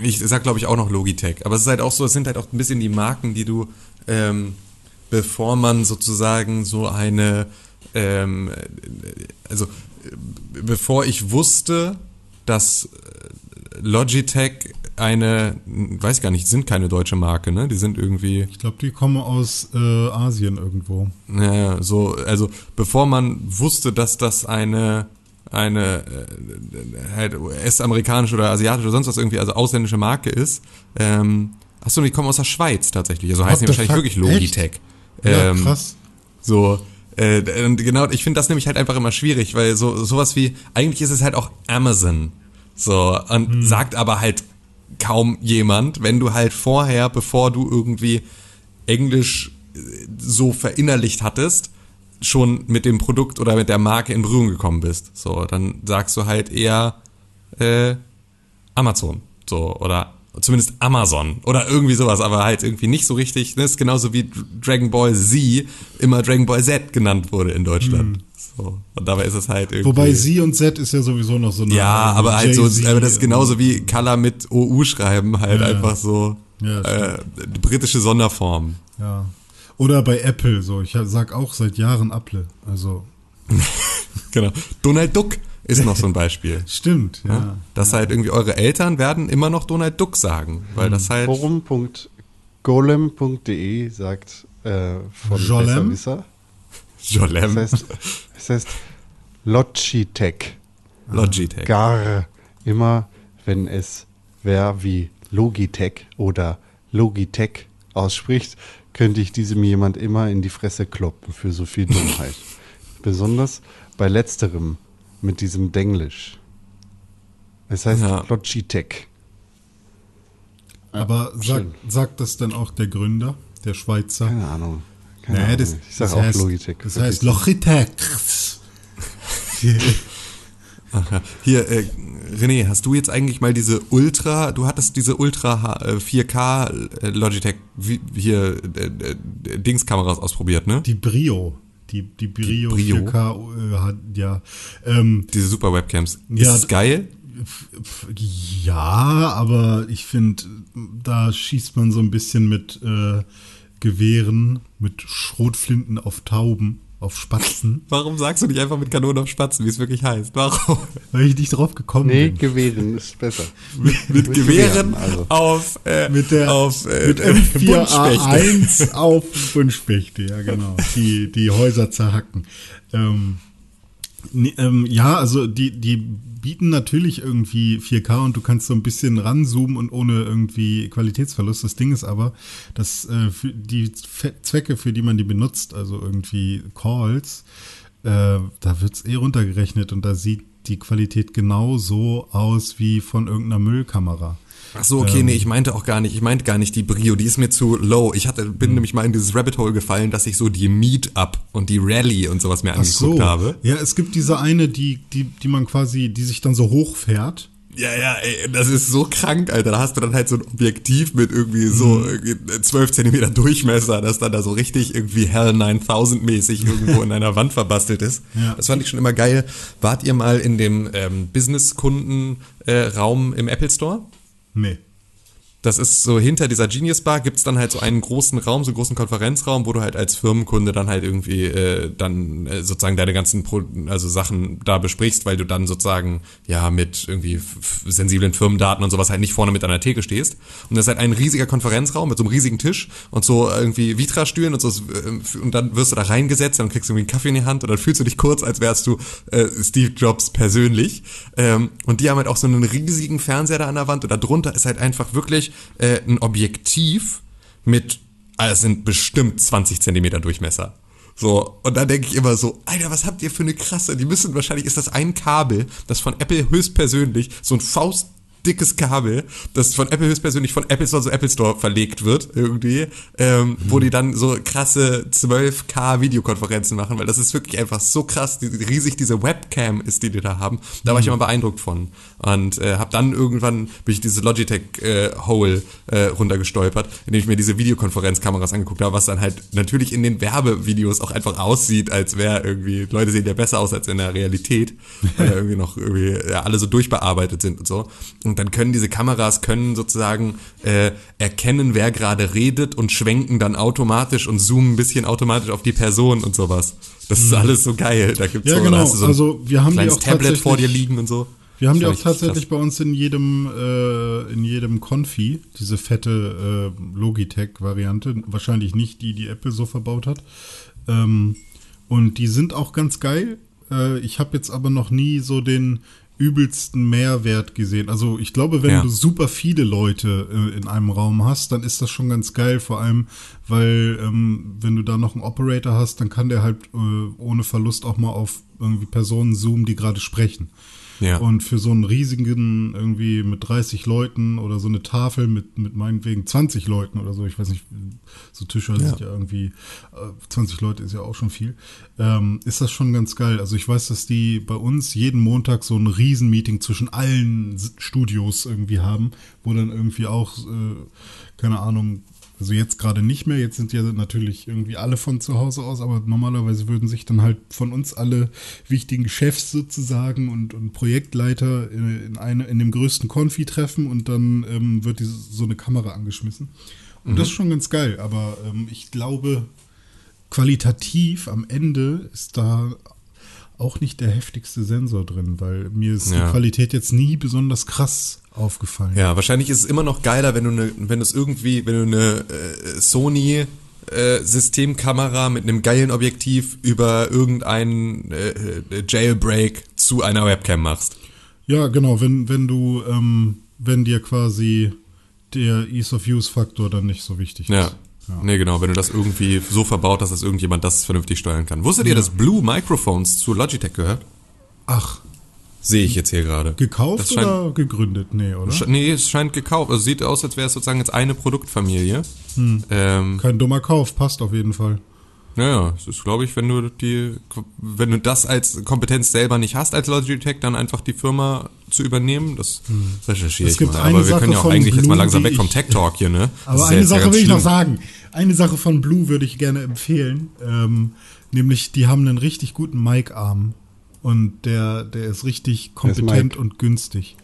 Ich sag, glaube ich, auch noch Logitech. Aber es ist halt auch so, es sind halt auch ein bisschen die Marken, die du, ähm, bevor man sozusagen so eine, ähm, äh, also bevor ich wusste, dass äh, Logitech eine, weiß gar nicht, sind keine deutsche Marke, ne? Die sind irgendwie, Ich glaube, die kommen aus äh, Asien irgendwo. Naja, so, also bevor man wusste, dass das eine eine äh, halt US-amerikanische oder asiatische oder sonst was irgendwie, also ausländische Marke ist. Ähm, achso, die kommen aus der Schweiz tatsächlich. Also heißen die wahrscheinlich fuck? wirklich Logitech. Ja, Ähm, krass. so, äh, und genau, ich finde das nämlich halt einfach immer schwierig, weil so sowas wie, eigentlich ist es halt auch Amazon. So, und sagt aber halt kaum jemand, wenn du halt vorher, bevor du irgendwie Englisch äh, so verinnerlicht hattest, schon mit dem Produkt oder mit der Marke in Berührung gekommen bist. So, dann sagst du halt eher äh, Amazon. So, oder zumindest Amazon oder irgendwie sowas, aber halt irgendwie nicht so richtig. Das ist genauso wie Dragon Ball Z immer Dragon Ball Z genannt wurde in Deutschland. So, und dabei ist es halt irgendwie. Wobei Sie und Z ist ja sowieso noch so eine. Ja, aber halt so, aber das ist genauso wie Color mit OU schreiben, halt Ja. einfach so Ja, äh, britische Sonderform. Ja. Oder bei Apple so. Ich sag auch seit Jahren Apple. Also, [LAUGHS] Genau. Donald Duck ist noch so ein Beispiel. [LAUGHS] stimmt, ja. Ja? Dass halt irgendwie eure Eltern werden immer noch Donald Duck sagen, weil das halt Forum.golem.de sagt äh, von Jolem? Besserwisser. Jolem, Das heißt, es heißt Logitech. Logitech. Gar immer, wenn es wer wie Logitech oder Logitech ausspricht, könnte ich diesem jemand immer in die Fresse kloppen für so viel Dummheit. [LAUGHS] Besonders bei letzterem mit diesem Denglisch. Es heißt Ja. Logitech. Aber sag, schön. sagt das dann auch der Gründer, der Schweizer? Keine Ahnung. Keine Nee, Ahnung. das, ich sage auch heißt, Logitech. Das heißt Logitech. [LAUGHS] Ach ja. Hier, äh, René, hast du jetzt eigentlich mal diese Ultra, du hattest diese Ultra H- äh, 4K äh, Logitech hier äh, äh, Dingskameras ausprobiert, ne? Die Brio. Die, die Brio, Brio? 4K, äh, ja. Ähm, Diese super Webcams. Ist Ja, das geil? Ja, aber ich finde, da schießt man so ein bisschen mit äh, Gewehren, mit Schrotflinten auf Tauben, auf Spatzen, [LAUGHS] Warum sagst du nicht einfach mit Kanonen auf Spatzen, wie es wirklich heißt? Warum? weil ich nicht drauf gekommen Nee, bin. Gewehren ist besser. [LAUGHS] Mit Gewehren also. auf, äh, Mit der auf äh, mit äh, Buntspechte. M4A1 auf Buntspechte, ja genau, die, die Häuser zerhacken. Ähm, nee, ähm, ja, also die, die bieten natürlich irgendwie 4K und du kannst so ein bisschen ranzoomen und ohne irgendwie Qualitätsverlust. Das Ding ist aber, dass äh, die Zwecke, für die man die benutzt, also irgendwie Calls, äh, da wird's eh runtergerechnet und da sieht die Qualität genau so aus wie von irgendeiner Müllkamera. Ach so, okay, ähm, nee, ich meinte auch gar nicht, ich meinte gar nicht die Brio, die ist mir zu low. Ich hatte, bin hm. nämlich mal in dieses Rabbit Hole gefallen, dass ich so die Meetup und die Rally und sowas mir angeguckt so. habe. Ja, es gibt diese eine, die, die, die man quasi, die sich dann so hochfährt. Ja, ja, ey, das ist so krank, Alter. Da hast du dann halt so ein Objektiv mit irgendwie so mhm. 12 Zentimeter Durchmesser, das dann da so richtig irgendwie Hell 9000 mäßig irgendwo in einer Wand verbastelt ist. [LAUGHS] Ja. Das fand ich schon immer geil. Wart ihr mal in dem ähm, Business-Kunden-Raum äh, im Apple Store? Nee. Das ist so hinter dieser Genius Bar gibt's dann halt so einen großen Raum, so einen großen Konferenzraum, wo du halt als Firmenkunde dann halt irgendwie äh, dann äh, sozusagen deine ganzen Pro also Sachen da besprichst, weil du dann sozusagen ja mit irgendwie sensiblen Firmendaten und sowas halt nicht vorne mit an der Theke stehst. Und das ist halt ein riesiger Konferenzraum mit so einem riesigen Tisch und so irgendwie Vitra-Stühlen und so äh, und dann wirst du da reingesetzt und kriegst irgendwie einen Kaffee in die Hand und dann fühlst du dich kurz, als wärst du äh, Steve Jobs persönlich. Ähm, und die haben halt auch so einen riesigen Fernseher da an der Wand und da drunter ist halt einfach wirklich äh, ein Objektiv mit, also sind bestimmt 20 Zentimeter Durchmesser. So, und da denke ich immer so, Alter, was habt ihr für eine krasse? Die müssen wahrscheinlich, ist das ein Kabel, das von Apple höchstpersönlich so ein Faust dickes Kabel, das von Apple höchstpersönlich von Apple Store zu Apple Store verlegt wird, irgendwie, ähm, mhm. wo die dann so krasse 12K Videokonferenzen machen, weil das ist wirklich einfach so krass, wie riesig diese Webcam ist, die die da haben. Da war ich mhm. immer beeindruckt von. Und äh, habe dann irgendwann bin ich diese Logitech äh, Hole äh, runtergestolpert, indem ich mir diese Videokonferenzkameras angeguckt habe, was dann halt natürlich in den Werbevideos auch einfach aussieht, als wäre irgendwie, Leute sehen ja besser aus als in der Realität, weil [LAUGHS] irgendwie noch irgendwie ja, alle so durchbearbeitet sind und so. Und dann können diese Kameras können sozusagen äh, erkennen, wer gerade redet und schwenken dann automatisch und zoomen ein bisschen automatisch auf die Person und sowas. Das ist mhm. alles so geil. Da gibt's ja, so, genau. so ein also wir haben kleines Tablet vor dir liegen und so. Wir haben die auch tatsächlich bei uns in jedem äh, in jedem Konfi, diese fette äh, Logitech-Variante. Wahrscheinlich nicht die, die Apple so verbaut hat. Ähm, und die sind auch ganz geil. Äh, ich habe jetzt aber noch nie so den übelsten Mehrwert gesehen. Also ich glaube, wenn ja. du super viele Leute äh, in einem Raum hast, dann ist das schon ganz geil, vor allem, weil ähm, wenn du da noch einen Operator hast, dann kann der halt äh, ohne Verlust auch mal auf irgendwie Personen zoomen, die gerade sprechen. Ja. Und für so einen riesigen, irgendwie mit 30 Leuten oder so eine Tafel mit, mit meinetwegen 20 Leuten oder so, ich weiß nicht, so Tische ja. sind ja irgendwie, 20 äh, Leute ist ja auch schon viel, ähm, ist das schon ganz geil. Also ich weiß, dass die bei uns jeden Montag so ein Riesenmeeting zwischen allen Studios irgendwie haben, wo dann irgendwie auch, äh, keine Ahnung, also jetzt gerade nicht mehr, jetzt sind ja natürlich irgendwie alle von zu Hause aus, aber normalerweise würden sich dann halt von uns alle wichtigen Chefs sozusagen und, und Projektleiter in, in, eine, in dem größten Konfi treffen und dann ähm, wird diese, so eine Kamera angeschmissen. Und mhm. das ist schon ganz geil, aber ähm, ich glaube, qualitativ am Ende ist da auch nicht der heftigste Sensor drin, weil mir ist ja. die Qualität jetzt nie besonders krass aufgefallen. Ja, wahrscheinlich ist es immer noch geiler, wenn du eine, wenn es irgendwie, wenn du eine äh, Sony äh, Systemkamera mit einem geilen Objektiv über irgendeinen äh, äh, Jailbreak zu einer Webcam machst. Ja, genau, wenn, wenn du, ähm, wenn dir quasi der Ease of Use Faktor dann nicht so wichtig ist. Ja. Ja. Nee, genau, wenn du das irgendwie so verbaut hast, dass irgendjemand das vernünftig steuern kann. Wusstet ja. ihr, dass Blue Microphones zu Logitech gehört? Ach. Sehe ich jetzt hier gerade. Gekauft scheint, oder gegründet? Nee, oder? Nee, es scheint gekauft. Also sieht aus, als wäre es sozusagen jetzt eine Produktfamilie. Hm. Ähm, Kein dummer Kauf, passt auf jeden Fall. Naja, es ist, glaube ich, wenn du die, wenn du das als Kompetenz selber nicht hast als Logitech, dann einfach die Firma zu übernehmen, das hm. recherchiere ich mal. Aber wir können ja auch eigentlich Blue, jetzt mal langsam weg vom Tech Talk hier, ne? Aber eine ja Sache will schlimm. ich noch sagen. Eine Sache von Blue würde ich gerne empfehlen, ähm, nämlich die haben einen richtig guten Mic-Arm und der, der ist richtig kompetent ist und günstig.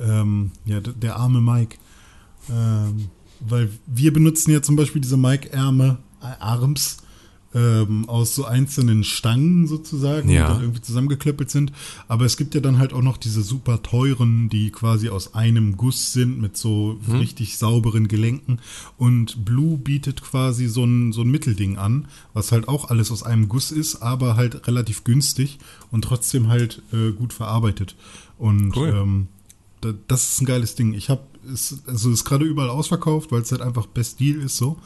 Ähm, ja, der, arme Mike. Ähm, weil wir benutzen ja zum Beispiel diese Mike-Ärme, äh, Arms, ähm, aus so einzelnen Stangen sozusagen, ja. die dann irgendwie zusammengeklöppelt sind. Aber es gibt ja dann halt auch noch diese super teuren, die quasi aus einem Guss sind mit so hm. richtig sauberen Gelenken. Und Blue bietet quasi so ein, so ein Mittelding an, was halt auch alles aus einem Guss ist, aber halt relativ günstig und trotzdem halt äh, gut verarbeitet. Und cool. ähm, das ist ein geiles Ding. Ich habe ist, also ist gerade überall ausverkauft, weil es halt einfach Best Deal ist so.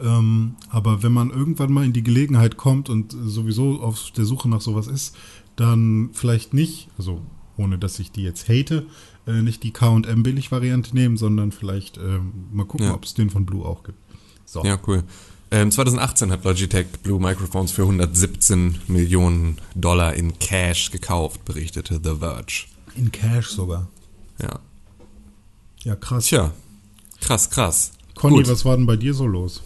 Ähm, aber wenn man irgendwann mal in die Gelegenheit kommt und sowieso auf der Suche nach sowas ist, dann vielleicht nicht, also ohne dass ich die jetzt hate, äh, nicht die KM Billig-Variante nehmen, sondern vielleicht ähm, mal gucken, Ja. ob es den von Blue auch gibt. So. Ja, cool. Ähm, 2018 hat Logitech Blue Microphones für 117 Millionen Dollar in Cash gekauft, berichtete The Verge. In Cash sogar. Ja. Ja, krass. Tja, krass, krass. Conny, Gut. was war denn bei dir so los?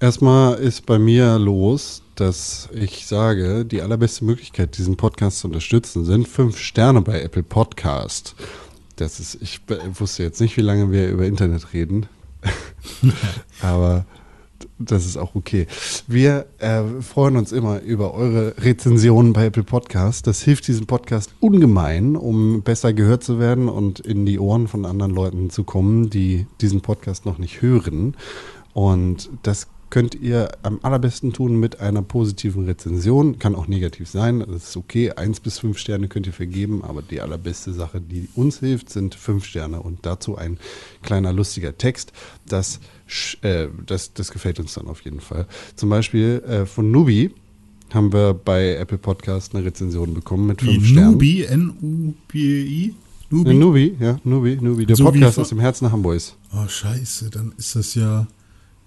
Erstmal ist bei mir los, dass ich sage, die allerbeste Möglichkeit, diesen Podcast zu unterstützen, sind fünf Sterne bei Apple Podcast. Das ist, ich wusste jetzt nicht, wie lange wir über Internet reden, [LAUGHS] aber das ist auch okay. Wir äh, freuen uns immer über eure Rezensionen bei Apple Podcast. Das hilft diesem Podcast ungemein, um besser gehört zu werden und in die Ohren von anderen Leuten zu kommen, die diesen Podcast noch nicht hören. Und das könnt ihr am allerbesten tun mit einer positiven Rezension. Kann auch negativ sein, das ist okay. Eins bis fünf Sterne könnt ihr vergeben, aber die allerbeste Sache, die uns hilft, sind fünf Sterne. Und dazu ein kleiner lustiger Text. Das, äh, das, das gefällt uns dann auf jeden Fall. Zum Beispiel äh, von Nubi haben wir bei Apple Podcast eine Rezension bekommen mit Wie fünf Sternen. Nubi, N-U-B-I? Nubi? Äh, Nubi, ja, Nubi, Nubi, der So Podcast aus dem Herzen Hamburgs. Oh, scheiße, dann ist das ja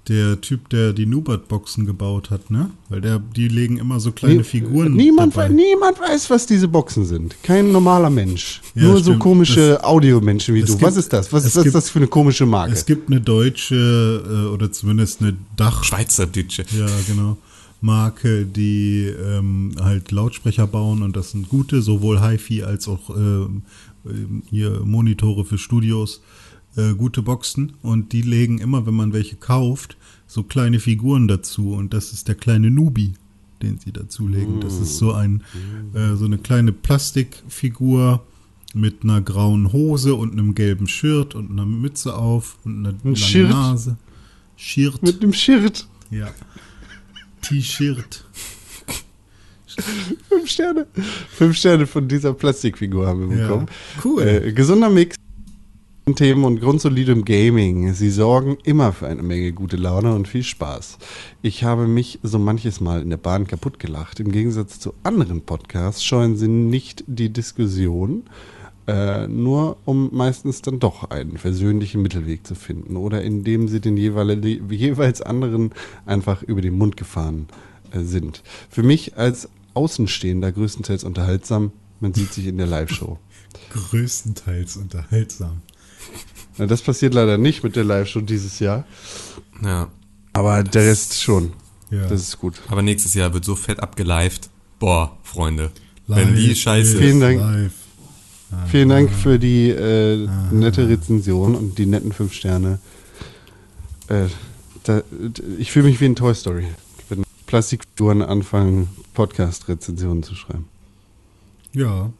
der Typ, der die Nubat-Boxen gebaut hat, ne? Weil der, die legen immer so kleine Nie- Figuren Niemand, dabei. wei- niemand weiß, was diese Boxen sind. Kein normaler Mensch. Ja, Nur so stimmt. komische Audiomenschen wie du. gibt- was ist das? Was ist das, gibt- das für eine komische Marke? Es gibt eine deutsche äh, oder zumindest eine Dach, Schweizerdeutsche. ja genau, Marke, die ähm, halt Lautsprecher bauen und das sind gute, sowohl HiFi als auch ähm, ähm, hier Monitore für Studios, äh, gute Boxen und die legen immer, wenn man welche kauft, so kleine Figuren dazu und das ist der kleine Nubi, den sie dazulegen. Das ist so ein äh, so eine kleine Plastikfigur mit einer grauen Hose und einem gelben Shirt und einer Mütze auf und einer langen Shirt? Nase. Shirt. Mit dem Shirt. Ja. T-Shirt. Fünf Sterne. Fünf Sterne von dieser Plastikfigur haben wir Ja. bekommen. Cool. Äh, gesunder Mix. Themen und grundsolidem Gaming. Sie sorgen immer für eine Menge gute Laune und viel Spaß. Ich habe mich so manches Mal in der Bahn kaputt gelacht. Im Gegensatz zu anderen Podcasts scheuen sie nicht die Diskussion, äh, nur um meistens dann doch einen versöhnlichen Mittelweg zu finden oder indem sie den jeweil, jeweils anderen einfach über den Mund gefahren äh, sind. Für mich als Außenstehender größtenteils unterhaltsam. Man sieht sich in der Live-Show. [LAUGHS] Größtenteils unterhaltsam. Na, das passiert leider nicht mit der Live-Show dieses Jahr. Ja. Aber der Rest schon. Ja. Das ist gut. Aber nächstes Jahr wird so fett abgelived. Boah, Freunde. Wenn die Live Scheiße. ist Vielen Dank. Live. Vielen Dank für die äh, nette Rezension und die netten fünf Sterne. Äh, da, ich fühle mich wie in Toy Story, wenn Plastikfiguren anfangen, Podcast-Rezensionen zu schreiben. Ja.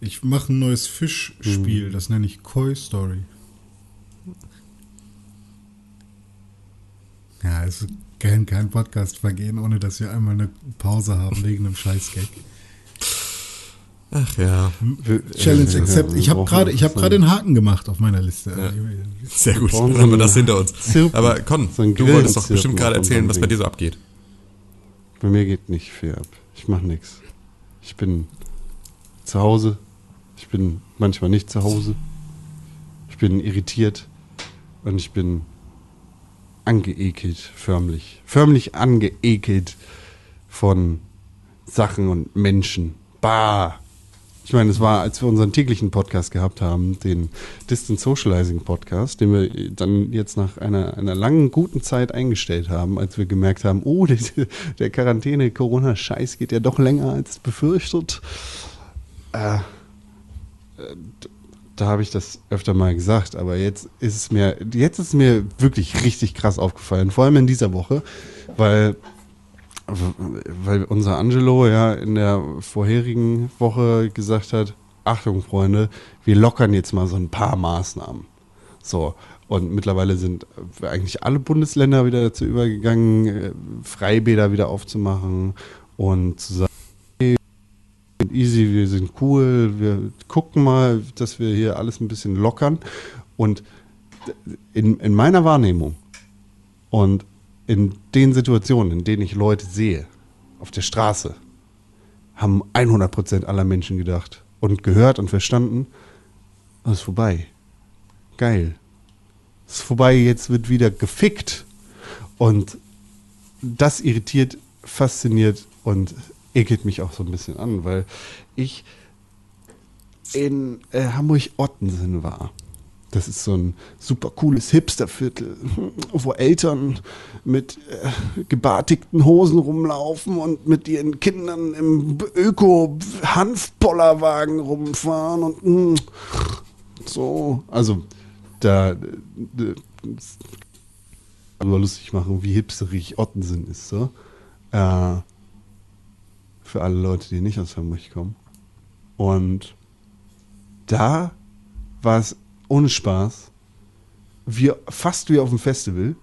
Ich mache ein neues Fischspiel, Mhm. das nenne ich Koi Story. Ja, es kann kein Podcast vergehen, ohne dass wir einmal eine Pause haben wegen einem Scheißgag. Ach ja. Challenge Äh, accept. Ich habe gerade, ich habe so gerade einen Haken gemacht auf meiner Liste. Ja. Sehr gut. Dann haben wir das hinter uns. Zirpen. Aber Con, So du wolltest doch bestimmt gerade erzählen, was bei dir so abgeht. Bei mir geht nicht viel ab. Ich mache nichts. Ich bin zu Hause. Bin manchmal nicht zu Hause. Ich bin irritiert und ich bin angeekelt, förmlich. Förmlich angeekelt von Sachen und Menschen. Bah! Ich meine, es war, als wir unseren täglichen Podcast gehabt haben, den Distant Socializing Podcast, den wir dann jetzt nach einer, einer langen, guten Zeit eingestellt haben, als wir gemerkt haben, oh, [LAUGHS] der, der Quarantäne-Corona-Scheiß geht ja doch länger als befürchtet. Äh, da habe ich das öfter mal gesagt, aber jetzt ist es mir, jetzt ist mir wirklich richtig krass aufgefallen, vor allem in dieser Woche, weil weil unser Angelo ja in der vorherigen Woche gesagt hat, Achtung Freunde, wir lockern jetzt mal so ein paar Maßnahmen. So, und mittlerweile sind eigentlich alle Bundesländer wieder dazu übergegangen, Freibäder wieder aufzumachen und zu sagen, sind easy, wir sind cool, wir gucken mal, dass wir hier alles ein bisschen lockern. Und in, in meiner Wahrnehmung und in den Situationen, in denen ich Leute sehe, auf der Straße, haben 100% aller Menschen gedacht und gehört und verstanden, es ist vorbei. Geil. Es ist vorbei, jetzt wird wieder gefickt. Und das irritiert, fasziniert und ekelt mich auch so ein bisschen an, weil ich in äh, Hamburg-Ottensen war. Das ist so ein super cooles Hipsterviertel, wo Eltern mit äh, gebartigten Hosen rumlaufen und mit ihren Kindern im Öko-Hanfpollerwagen rumfahren und mh, so. Also, da nur lustig machen, wie hipsterig Ottensen ist. So. Äh, für alle Leute, die nicht aus Hamburg kommen. Und da war es ohne Spaß, wie, fast wie auf dem Festival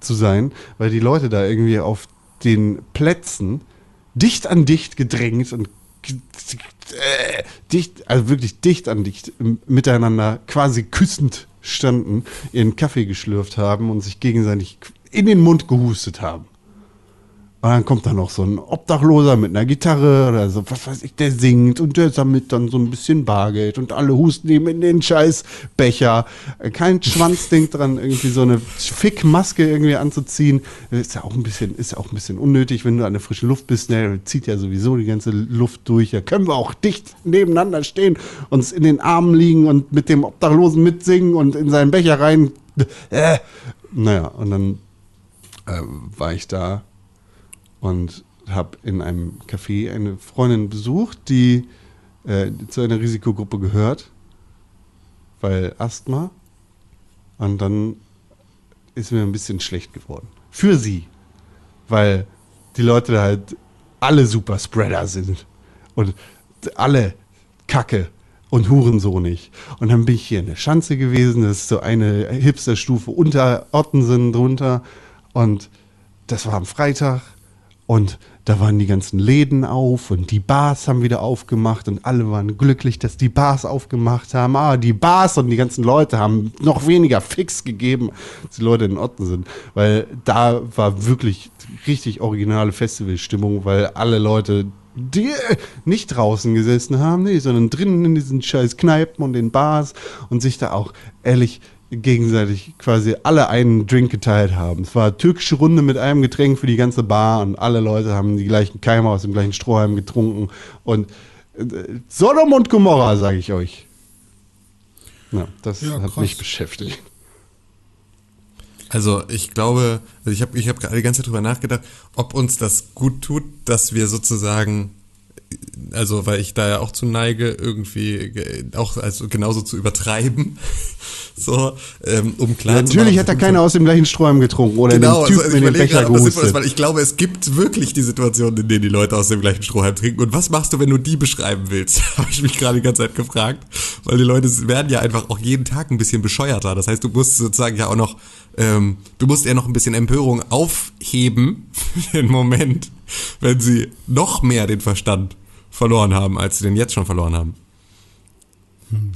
zu sein, weil die Leute da irgendwie auf den Plätzen dicht an dicht gedrängt und dicht, also wirklich dicht an dicht miteinander quasi küssend standen, ihren Kaffee geschlürft haben und sich gegenseitig in den Mund gehustet haben. Und dann kommt da noch so ein Obdachloser mit einer Gitarre oder so, was weiß ich, der singt und der sammelt dann so ein bisschen Bargeld und alle husten ihm in den scheiß Becher. Kein Schwanzding [LAUGHS] dran, irgendwie so eine Fickmaske irgendwie anzuziehen. Ist ja auch ein bisschen, ist ja auch ein bisschen unnötig, wenn du an der frischen Luft bist, ne, zieht ja sowieso die ganze Luft durch. Ja, können wir auch dicht nebeneinander stehen, uns in den Armen liegen und mit dem Obdachlosen mitsingen und in seinen Becher rein. Äh. Naja, und dann äh, war ich da und habe in einem Café eine Freundin besucht, die äh, zu einer Risikogruppe gehört, weil Asthma. Und dann ist mir ein bisschen schlecht geworden. Für sie. Weil die Leute halt alle Superspreader sind. Und alle Kacke und Hurensohnig. Und dann bin ich hier in der Schanze gewesen. Das ist so eine Hipsterstufe unter Ottensen drunter. Und das war am Freitag. Und da waren die ganzen Läden auf und die Bars haben wieder aufgemacht und alle waren glücklich, dass die Bars aufgemacht haben. Ah, die Bars und die ganzen Leute haben noch weniger Fix gegeben, als die Leute in Otten sind. Weil da war wirklich richtig originale Festivalstimmung, weil alle Leute die nicht draußen gesessen haben, nee, sondern drinnen in diesen scheiß Kneipen und den Bars und sich da auch ehrlich gegenseitig quasi alle einen Drink geteilt haben. Es war eine türkische Runde mit einem Getränk für die ganze Bar und alle Leute haben die gleichen Keime aus dem gleichen Strohhalm getrunken und äh, Sodom und Gomorra, sage ich euch. Ja, das ja, hat mich beschäftigt. Also ich glaube, also ich habe ich hab die ganze Zeit drüber nachgedacht, ob uns das gut tut, dass wir sozusagen also weil ich da ja auch zu neige, irgendwie auch also genauso zu übertreiben. [LAUGHS] so, ähm, um klar ja, Natürlich machen, hat da keiner aus dem gleichen Strom getrunken oder genau, den Typen also in den Becher grad, ist, weil ich glaube, es gibt wirklich die Situationen, in denen die Leute aus dem gleichen Strohhalm trinken. Und was machst du, wenn du die beschreiben willst? [LAUGHS] Habe ich mich gerade die ganze Zeit gefragt. Weil die Leute werden ja einfach auch jeden Tag ein bisschen bescheuerter. Das heißt, du musst sozusagen ja auch noch, ähm, du musst ja noch ein bisschen Empörung aufheben [LAUGHS] für den Moment, [LAUGHS] wenn sie noch mehr den Verstand verloren haben, als sie den jetzt schon verloren haben.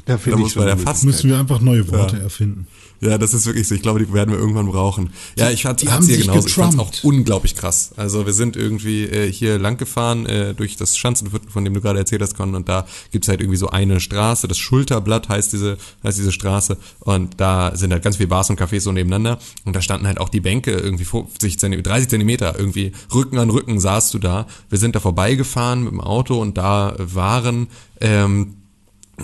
Da, da muss man ja fast müssen wir einfach neue Worte ja. erfinden. Ja, das ist wirklich so. Ich glaube, die werden wir irgendwann brauchen. Ja, ich hatte es hier genauso. Ich fand es auch unglaublich krass. Also wir sind irgendwie äh, hier lang gefahren äh, durch das Schanzenviertel, von dem du gerade erzählt hast, Con, und da gibt's halt irgendwie so eine Straße. Das Schulterblatt heißt diese, heißt diese Straße. Und da sind halt ganz viele Bars und Cafés so nebeneinander. Und da standen halt auch die Bänke irgendwie 50 Zentimeter, 30 Zentimeter irgendwie Rücken an Rücken saßt du da. Wir sind da vorbeigefahren mit dem Auto und da waren ähm,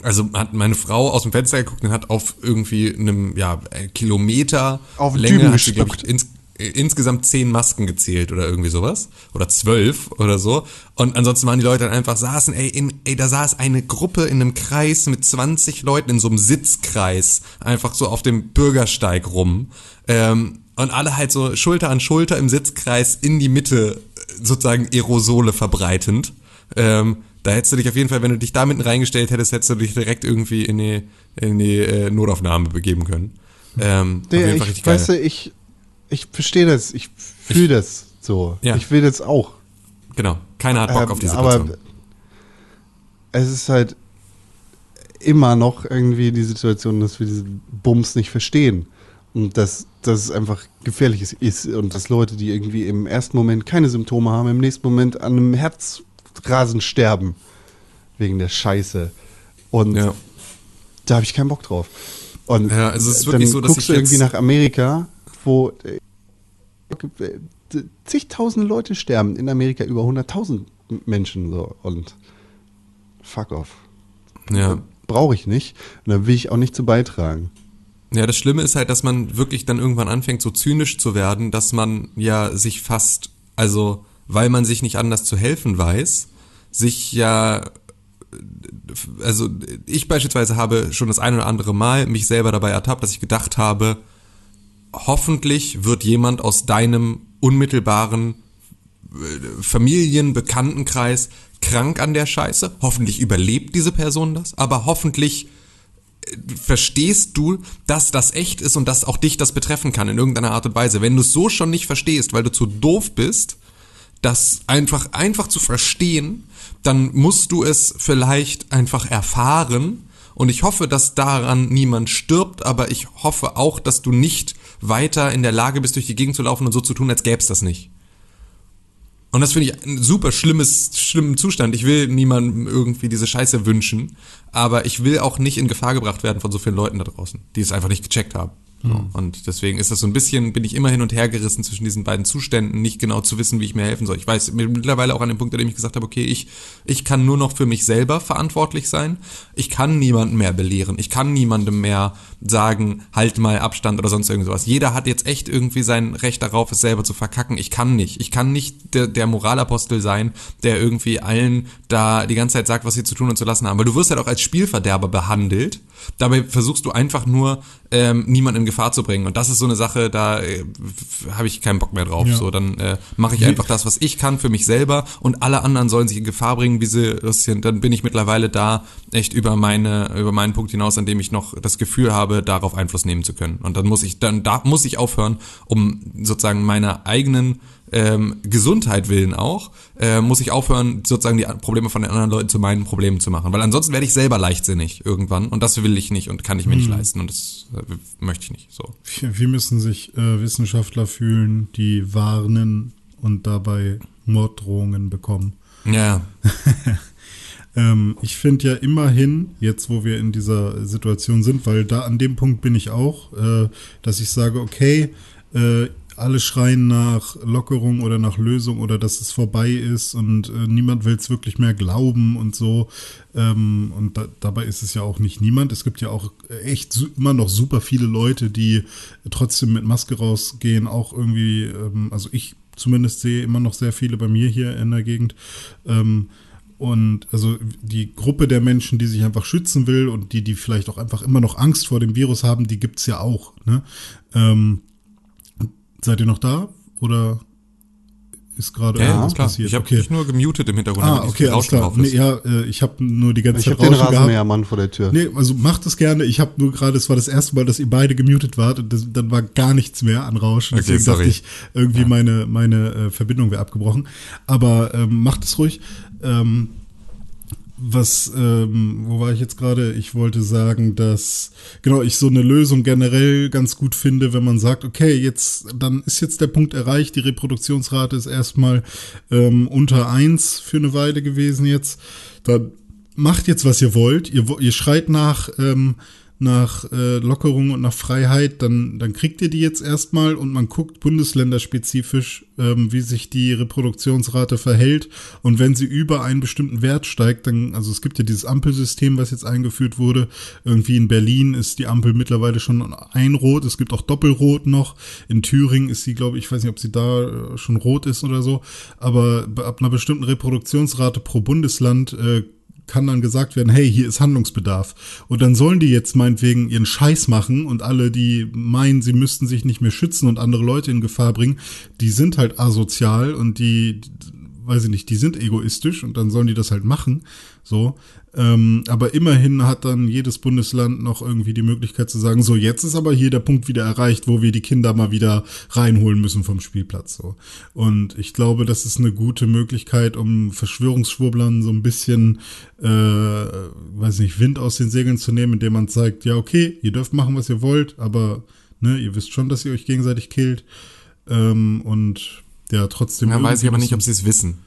also hat meine Frau aus dem Fenster geguckt und hat auf irgendwie einem ja, Kilometer auf Länge hat sie, ich, ins, insgesamt zehn Masken gezählt oder irgendwie sowas. Oder zwölf oder so. Und ansonsten waren die Leute dann einfach saßen, ey, in, ey, da saß eine Gruppe in einem Kreis mit 20 Leuten in so einem Sitzkreis, einfach so auf dem Bürgersteig rum. Ähm, und alle halt so Schulter an Schulter im Sitzkreis in die Mitte sozusagen Aerosole verbreitend. Ähm, da hättest du dich auf jeden Fall, wenn du dich da mitten reingestellt hättest, hättest du dich direkt irgendwie in die, in die äh, Notaufnahme begeben können. Ähm, nee, auf jeden Fall ich, geil. Weißt du, ich, ich verstehe das, ich fühle das so. Ja. Ich will das auch. Genau, keiner hat Bock ähm, auf diese Situation. Aber es ist halt, immer noch irgendwie die Situation, dass wir diesen Bums nicht verstehen. Und dass, dass es einfach gefährlich ist, und dass Leute, die irgendwie im ersten Moment keine Symptome haben, im nächsten Moment an einem Herzrasen sterben. Wegen der Scheiße. Und Ja. da habe ich keinen Bock drauf. Und Ja, also es ist dann wirklich so, dass guckst ich du irgendwie nach Amerika, wo äh, zigtausende Leute sterben. In Amerika über 100.000 Menschen so und fuck off. Ja. Brauche ich nicht und da will ich auch nicht zu beitragen. Ja, das Schlimme ist halt, dass man wirklich dann irgendwann anfängt, so zynisch zu werden, dass man ja sich fast, also weil man sich nicht anders zu helfen weiß, sich ja, also ich beispielsweise habe schon das ein oder andere Mal mich selber dabei ertappt, dass ich gedacht habe, hoffentlich wird jemand aus deinem unmittelbaren äh, Familienbekanntenkreis krank an der Scheiße. Hoffentlich überlebt diese Person das, aber hoffentlich verstehst du, dass das echt ist und dass auch dich das betreffen kann in irgendeiner Art und Weise. Wenn du es so schon nicht verstehst, weil du zu doof bist, das einfach einfach zu verstehen, dann musst du es vielleicht einfach erfahren und ich hoffe, dass daran niemand stirbt, aber ich hoffe auch, dass du nicht weiter in der Lage bist, durch die Gegend zu laufen und so zu tun, als gäbe es das nicht. Und das finde ich ein super schlimmes, schlimmen Zustand. Ich will niemandem irgendwie diese Scheiße wünschen, aber ich will auch nicht in Gefahr gebracht werden von so vielen Leuten da draußen, die es einfach nicht gecheckt haben. So. Und deswegen ist das so ein bisschen, bin ich immer hin und her gerissen zwischen diesen beiden Zuständen, nicht genau zu wissen, wie ich mir helfen soll. Ich weiß mittlerweile auch an dem Punkt, an dem ich gesagt habe, okay, ich, ich kann nur noch für mich selber verantwortlich sein. Ich kann niemanden mehr belehren. Ich kann niemandem mehr sagen, halt mal Abstand oder sonst irgendwas. Jeder hat jetzt echt irgendwie sein Recht darauf, es selber zu verkacken. Ich kann nicht. Ich kann nicht der, der Moralapostel sein, der irgendwie allen da die ganze Zeit sagt, was sie zu tun und zu lassen haben. Weil du wirst halt auch als Spielverderber behandelt. Dabei versuchst du einfach nur, ähm, niemanden Gefahr zu bringen. Und das ist so eine Sache, da äh, habe ich keinen Bock mehr drauf. Ja. So, dann äh, mache ich einfach das, was ich kann für mich selber und alle anderen sollen sich in Gefahr bringen, wie sie das sind. Dann bin ich mittlerweile da echt über meine, über meinen Punkt hinaus, an dem ich noch das Gefühl habe, darauf Einfluss nehmen zu können. Und dann muss ich, dann da muss ich aufhören, um sozusagen meiner eigenen ähm, Gesundheit willen auch, äh, muss ich aufhören, sozusagen die Probleme von den anderen Leuten zu meinen Problemen zu machen. Weil ansonsten werde ich selber leichtsinnig irgendwann und das will ich nicht und kann ich mir nicht leisten und das äh, möchte ich nicht. So. Wie müssen sich äh, Wissenschaftler fühlen, die warnen und dabei Morddrohungen bekommen? Ja, [LAUGHS] Ähm, ich finde ja immerhin, jetzt wo wir in dieser Situation sind, weil da an dem Punkt bin ich auch, äh, dass ich sage, okay, äh, alle schreien nach Lockerung oder nach Lösung oder dass es vorbei ist und äh, niemand will es wirklich mehr glauben und so. Ähm, und da, dabei ist es ja auch nicht niemand. Es gibt ja auch echt su immer noch super viele Leute, die trotzdem mit Maske rausgehen, auch irgendwie, ähm, also ich zumindest sehe immer noch sehr viele bei mir hier in der Gegend. Ähm, und also die Gruppe der Menschen, die sich einfach schützen will und die, die vielleicht auch einfach immer noch Angst vor dem Virus haben, die gibt's ja auch. Ne? Ähm, seid ihr noch da? Oder ist gerade ja, irgendwas klar. passiert? Ich habe okay. nur gemutet im Hintergrund, Ah, okay, alles klar. drauf Nee, ist. ja, äh, ich habe nur die ganze Ich Zeit habe den Rauschen gehabt. Rasenmähermann vor der Tür. Nee, also macht es gerne. Ich habe nur gerade, es war das erste Mal, dass ihr beide gemutet wart und das, dann war gar nichts mehr an Rauschen. Okay, Deswegen sorry. dachte ich, irgendwie meine, meine äh, Verbindung wäre abgebrochen. Aber ähm, macht es ruhig. Ähm, was, ähm, wo war ich jetzt gerade? Ich wollte sagen, dass, genau, ich so eine Lösung generell ganz gut finde, wenn man sagt, okay, jetzt, dann ist jetzt der Punkt erreicht, die Reproduktionsrate ist erstmal ähm, unter eins für eine Weile gewesen jetzt. Dann macht jetzt, was ihr wollt. Ihr, ihr schreit nach, ähm, nach äh, Lockerung und nach Freiheit, dann, dann kriegt ihr die jetzt erstmal und man guckt bundesländerspezifisch, ähm, wie sich die Reproduktionsrate verhält. Und wenn sie über einen bestimmten Wert steigt, dann, also es gibt ja dieses Ampelsystem, was jetzt eingeführt wurde. Irgendwie in Berlin ist die Ampel mittlerweile schon ein Rot, es gibt auch Doppelrot noch. In Thüringen ist sie, glaube ich, ich weiß nicht, ob sie da äh, schon rot ist oder so, aber ab einer bestimmten Reproduktionsrate pro Bundesland äh, kann dann gesagt werden, hey, hier ist Handlungsbedarf. Und dann sollen die jetzt meinetwegen ihren Scheiß machen und alle, die meinen, sie müssten sich nicht mehr schützen und andere Leute in Gefahr bringen, die sind halt asozial und die, weiß ich nicht, die sind egoistisch und dann sollen die das halt machen. So. Ähm, aber immerhin hat dann jedes Bundesland noch irgendwie die Möglichkeit zu sagen, so jetzt ist aber hier der Punkt wieder erreicht, wo wir die Kinder mal wieder reinholen müssen vom Spielplatz. So. Und ich glaube, das ist eine gute Möglichkeit, um Verschwörungsschwurblern so ein bisschen, äh, weiß nicht, Wind aus den Segeln zu nehmen, indem man zeigt, ja okay, ihr dürft machen, was ihr wollt, aber ne, ihr wisst schon, dass ihr euch gegenseitig killt. Ähm, und ja, trotzdem. Ja, weiß ich aber nicht, ob sie es wissen.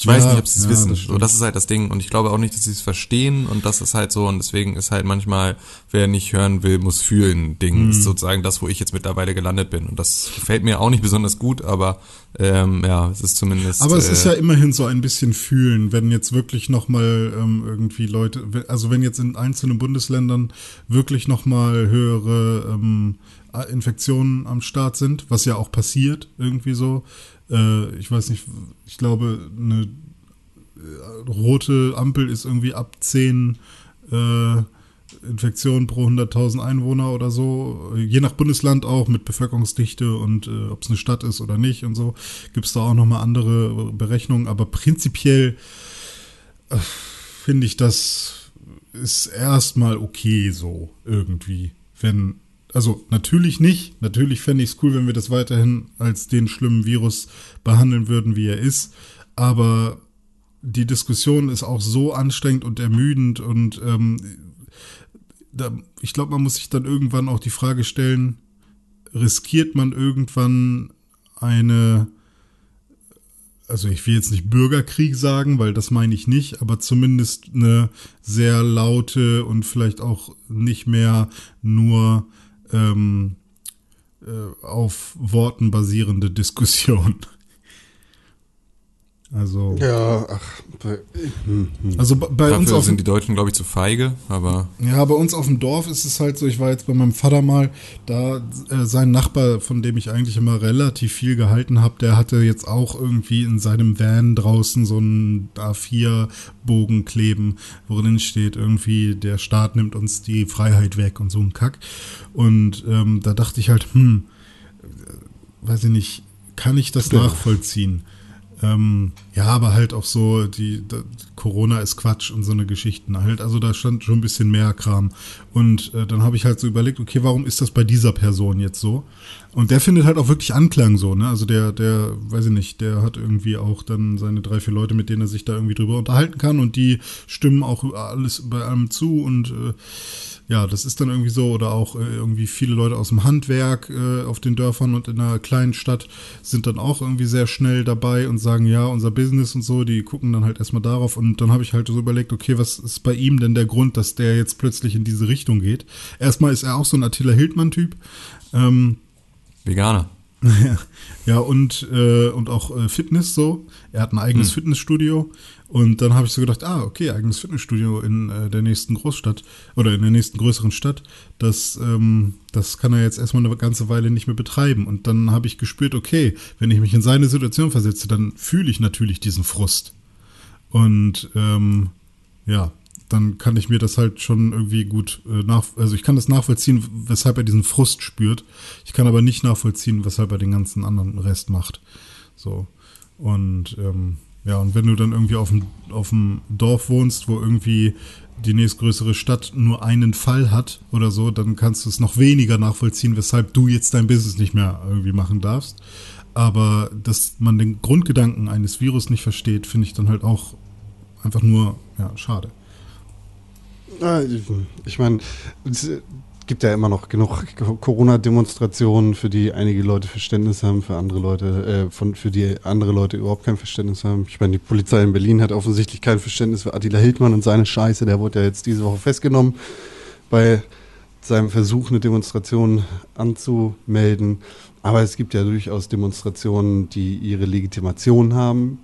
Ich Ja, weiß nicht, ob sie es ja, wissen. das so, das ist halt das Ding. Und ich glaube auch nicht, dass sie es verstehen. Und das ist halt so. Und deswegen ist halt manchmal, wer nicht hören will, muss fühlen. Ding Mhm. ist sozusagen das, wo ich jetzt mittlerweile gelandet bin. Und das gefällt mir auch nicht besonders gut, aber ähm, ja, es ist zumindest. Aber es äh, ist ja immerhin so ein bisschen fühlen, wenn jetzt wirklich nochmal ähm, irgendwie Leute, also wenn jetzt in einzelnen Bundesländern wirklich nochmal höhere ähm, Infektionen am Start sind, was ja auch passiert, irgendwie so. Äh, ich weiß nicht, ich glaube, eine äh, rote Ampel ist irgendwie ab 10 äh, Infektionen pro 100.000 Einwohner oder so, je nach Bundesland auch mit Bevölkerungsdichte und äh, ob es eine Stadt ist oder nicht und so, gibt es da auch nochmal andere Berechnungen, aber prinzipiell äh, finde ich, das ist erstmal okay so irgendwie, wenn also natürlich nicht. Natürlich fände ich es cool, wenn wir das weiterhin als den schlimmen Virus behandeln würden, wie er ist. Aber die Diskussion ist auch so anstrengend und ermüdend und ähm, da, ich glaube, man muss sich dann irgendwann auch die Frage stellen, riskiert man irgendwann eine, also ich will jetzt nicht Bürgerkrieg sagen, weil das meine ich nicht, aber zumindest eine sehr laute und vielleicht auch nicht mehr nur ähm, äh, auf Worten basierende Diskussion. Also, Ja, ach, bei, hm, hm. also bei- bei uns auf sind die Deutschen, glaube ich, zu feige. Aber Ja, bei uns auf dem Dorf ist es halt so, ich war jetzt bei meinem Vater mal, da äh, sein Nachbar, von dem ich eigentlich immer relativ viel gehalten habe, der hatte jetzt auch irgendwie in seinem Van draußen so einen A4-Bogen kleben, worin steht irgendwie, der Staat nimmt uns die Freiheit weg und so ein Kack. Und ähm, da dachte ich halt, hm, äh, weiß ich nicht, kann ich das Ja. nachvollziehen? Ähm, ja, aber halt auch so, die, da, Corona ist Quatsch und so eine Geschichten halt. Also da stand schon ein bisschen mehr Kram. Und äh, dann habe ich halt so überlegt, okay, warum ist das bei dieser Person jetzt so? Und der findet halt auch wirklich Anklang so, ne? Also der, der, weiß ich nicht, der hat irgendwie auch dann seine drei, vier Leute, mit denen er sich da irgendwie drüber unterhalten kann und die stimmen auch alles bei allem zu und äh, ja, das ist dann irgendwie so. Oder auch äh, irgendwie viele Leute aus dem Handwerk äh, auf den Dörfern und in einer kleinen Stadt sind dann auch irgendwie sehr schnell dabei und sagen, ja, unser Business und so, die gucken dann halt erstmal darauf. Und dann habe ich halt so überlegt, okay, was ist bei ihm denn der Grund, dass der jetzt plötzlich in diese Richtung geht? Erstmal ist er auch so ein Attila Hildmann-Typ. Ähm, Veganer. [LAUGHS] ja, und, äh, und auch äh, Fitness so. Er hat ein eigenes Fitnessstudio. Und dann habe ich so gedacht, ah, okay, eigenes Fitnessstudio in äh, der nächsten Großstadt oder in der nächsten größeren Stadt. Das, ähm, das kann er jetzt erstmal eine ganze Weile nicht mehr betreiben. Und dann habe ich gespürt, okay, wenn ich mich in seine Situation versetze, dann fühle ich natürlich diesen Frust. Und ähm, ja, dann kann ich mir das halt schon irgendwie gut äh, nach, also ich kann das nachvollziehen, weshalb er diesen Frust spürt. Ich kann aber nicht nachvollziehen, weshalb er den ganzen anderen Rest macht. So. Und ähm, ja, und wenn du dann irgendwie auf dem, auf dem Dorf wohnst, wo irgendwie die nächstgrößere Stadt nur einen Fall hat oder so, dann kannst du es noch weniger nachvollziehen, weshalb du jetzt dein Business nicht mehr irgendwie machen darfst. Aber dass man den Grundgedanken eines Virus nicht versteht, finde ich dann halt auch einfach nur, ja, schade. Ich meine, gibt ja immer noch genug Corona-Demonstrationen, für die einige Leute Verständnis haben, für andere Leute, äh, von, für die andere Leute überhaupt kein Verständnis haben. Ich meine, die Polizei in Berlin hat offensichtlich kein Verständnis für Attila Hildmann und seine Scheiße. Der wurde ja jetzt diese Woche festgenommen bei seinem Versuch, eine Demonstration anzumelden. Aber es gibt ja durchaus Demonstrationen, die ihre Legitimation haben,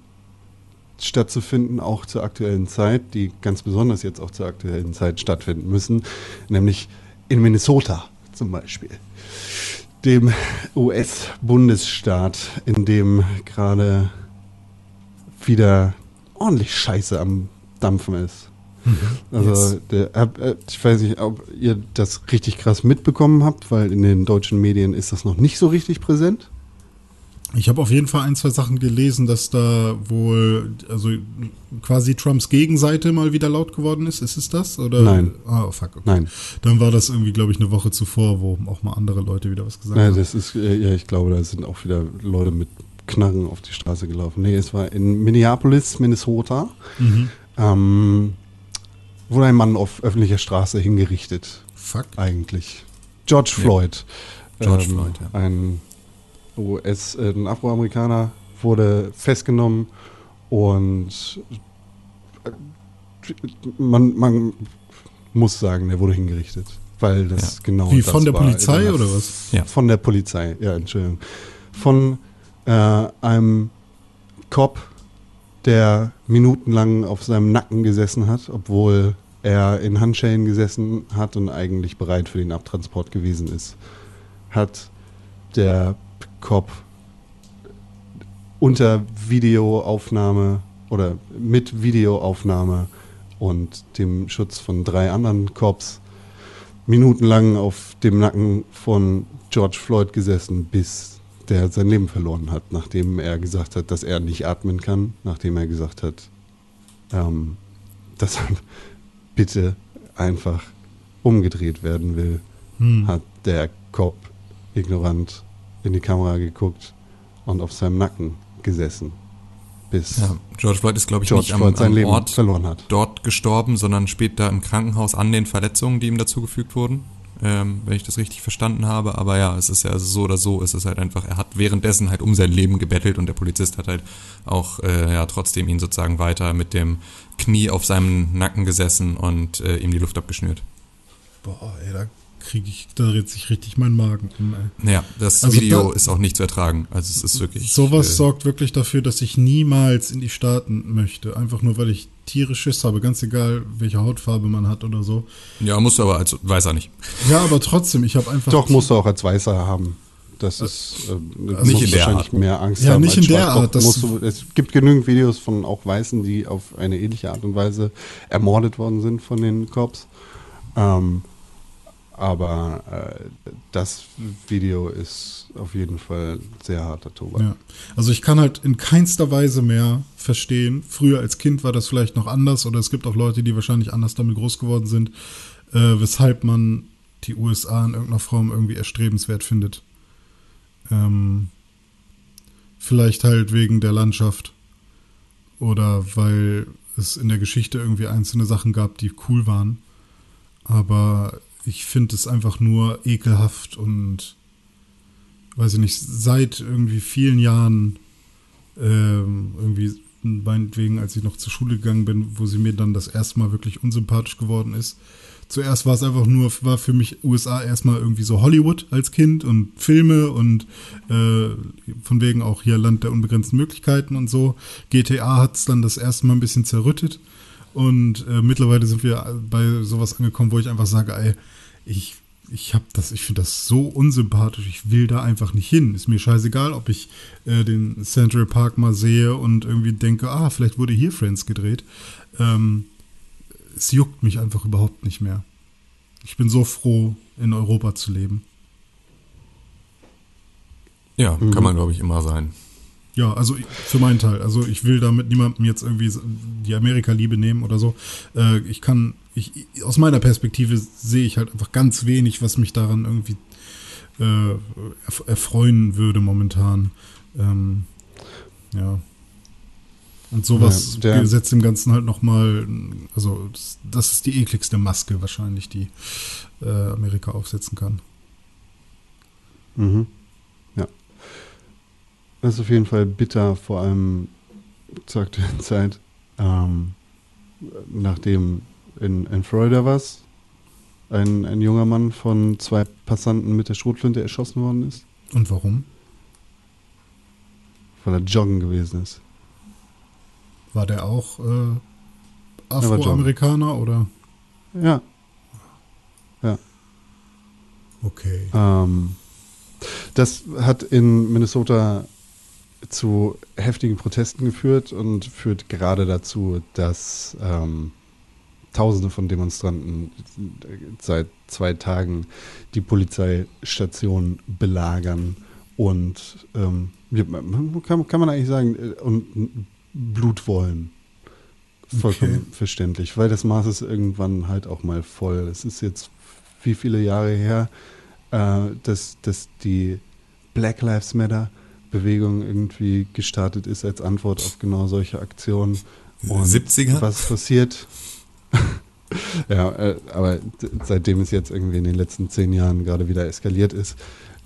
stattzufinden, auch zur aktuellen Zeit, die ganz besonders jetzt auch zur aktuellen Zeit stattfinden müssen, nämlich in Minnesota zum Beispiel, dem US-Bundesstaat, in dem gerade wieder ordentlich Scheiße am Dampfen ist. Also, Yes. der, äh, ich weiß nicht, ob ihr das richtig krass mitbekommen habt, weil in den deutschen Medien ist das noch nicht so richtig präsent. Ich habe auf jeden Fall ein, zwei Sachen gelesen, dass da wohl, also quasi Trumps Gegenseite mal wieder laut geworden ist. Ist es das? Oder? Nein. Ah, oh, fuck. Okay. Nein. Dann war das irgendwie, glaube ich, eine Woche zuvor, wo auch mal andere Leute wieder was gesagt Ja, haben. das ist, äh, ja, ich glaube, da sind auch wieder Leute mit Knarren auf die Straße gelaufen. Nee, es war in Minneapolis, Minnesota. Mhm. Ähm, wurde ein Mann auf öffentlicher Straße hingerichtet, Fuck. eigentlich. George Ja. Floyd. George ähm, Floyd, ja. Ein US, äh, ein Afroamerikaner wurde festgenommen und äh, man, man muss sagen, der wurde hingerichtet. Weil das Ja. genau Wie das von der war Polizei der- oder was? Ja. Von der Polizei, ja, Entschuldigung. Von äh, einem Cop, der minutenlang auf seinem Nacken gesessen hat, obwohl er in Handschellen gesessen hat und eigentlich bereit für den Abtransport gewesen ist, hat der Cop unter Videoaufnahme oder mit Videoaufnahme und dem Schutz von drei anderen Cops minutenlang auf dem Nacken von George Floyd gesessen, bis der sein Leben verloren hat, nachdem er gesagt hat, dass er nicht atmen kann, nachdem er gesagt hat, ähm, dass er [LAUGHS] bitte einfach umgedreht werden will, Hm. hat der Cop ignorant in die Kamera geguckt und auf seinem Nacken gesessen, bis Ja, George Floyd ist, glaube ich, George nicht am, Floyd sein am Leben Ort verloren hat. dort gestorben, sondern später im Krankenhaus an den Verletzungen, die ihm dazugefügt wurden. Ähm, wenn ich das richtig verstanden habe. Aber ja, es ist ja also so oder so, ist es halt einfach, er hat währenddessen halt um sein Leben gebettelt und der Polizist hat halt auch äh, ja trotzdem ihn sozusagen weiter mit dem Knie auf seinem Nacken gesessen und äh, ihm die Luft abgeschnürt. Boah, ey, da kriege ich, da dreht sich richtig mein Magen um, ey. Ja, das Also Video da- ist auch nicht zu ertragen. Also es ist wirklich. Sowas äh, sorgt wirklich dafür, dass ich niemals in die Staaten möchte. Einfach nur, weil ich tierisch Schiss habe, ganz egal, welche Hautfarbe man hat oder so. Ja, musst du aber als weiß er nicht. Ja, aber trotzdem, ich habe einfach. Doch, musst du auch als Weißer haben. Das ist äh, du nicht musst in der wahrscheinlich Art. mehr Angst Ja, haben. nicht als in der Art, das- musst du, es gibt genügend Videos von auch Weißen, die auf eine ähnliche Art und Weise ermordet worden sind von den Cops. Ähm, aber äh, das Video ist auf jeden Fall sehr harter Tobak. Ja. Also ich kann halt in keinster Weise mehr verstehen. Früher als Kind war das vielleicht noch anders oder es gibt auch Leute, die wahrscheinlich anders damit groß geworden sind, äh, weshalb man die USA in irgendeiner Form irgendwie erstrebenswert findet. Ähm, vielleicht halt wegen der Landschaft oder weil es in der Geschichte irgendwie einzelne Sachen gab, die cool waren. Aber ich finde es einfach nur ekelhaft und weiß ich nicht, seit irgendwie vielen Jahren, ähm, irgendwie meinetwegen, als ich noch zur Schule gegangen bin, wo sie mir dann das erste Mal wirklich unsympathisch geworden ist. Zuerst war es einfach nur, war für mich USA erstmal irgendwie so Hollywood als Kind und Filme und äh, von wegen auch hier Land der unbegrenzten Möglichkeiten und so. GTA hat es dann das erste Mal ein bisschen zerrüttet und äh, mittlerweile sind wir bei sowas angekommen, wo ich einfach sage, ey, ich ich habe das, ich finde das so unsympathisch. Ich will da einfach nicht hin. Ist mir scheißegal, ob ich äh, den Central Park mal sehe und irgendwie denke, ah, vielleicht wurde hier Friends gedreht. Ähm, es juckt mich einfach überhaupt nicht mehr. Ich bin so froh, in Europa zu leben. Ja, Mhm. kann man, glaube ich, immer sein. Ja, also für meinen Teil. Also ich will damit niemandem jetzt irgendwie die Amerika-Liebe nehmen oder so. Äh, ich kann, ich, aus meiner Perspektive sehe ich halt einfach ganz wenig, was mich daran irgendwie äh, erf- erfreuen würde momentan. Ähm, ja. Und sowas Ja, der- setzt dem Ganzen halt nochmal, also das, das ist die ekligste Maske wahrscheinlich, die äh, Amerika aufsetzen kann. Mhm. Ja. Das ist auf jeden Fall bitter, vor allem zur aktuellen [LAUGHS] Zeit. Ähm, nachdem in, in Florida was ein, ein junger Mann von zwei Passanten mit der Schrotflinte erschossen worden ist, Und warum? weil er joggen gewesen ist. War der auch äh, war Afroamerikaner oder? Ja. Okay. Ähm, das hat in Minnesota zu heftigen Protesten geführt und führt gerade dazu, dass ähm, Tausende von Demonstranten seit zwei Tagen die Polizeistation belagern und ähm, kann, kann man eigentlich sagen, äh, und Blut wollen. Vollkommen okay. verständlich, weil das Maß ist irgendwann halt auch mal voll. Es ist jetzt wie viele Jahre her, äh, dass, dass die Black Lives Matter Bewegung irgendwie gestartet ist als Antwort auf genau solche Aktionen. Und 70er? Was passiert? [LAUGHS] ja, äh, aber seitdem es jetzt irgendwie in den letzten zehn Jahren gerade wieder eskaliert ist,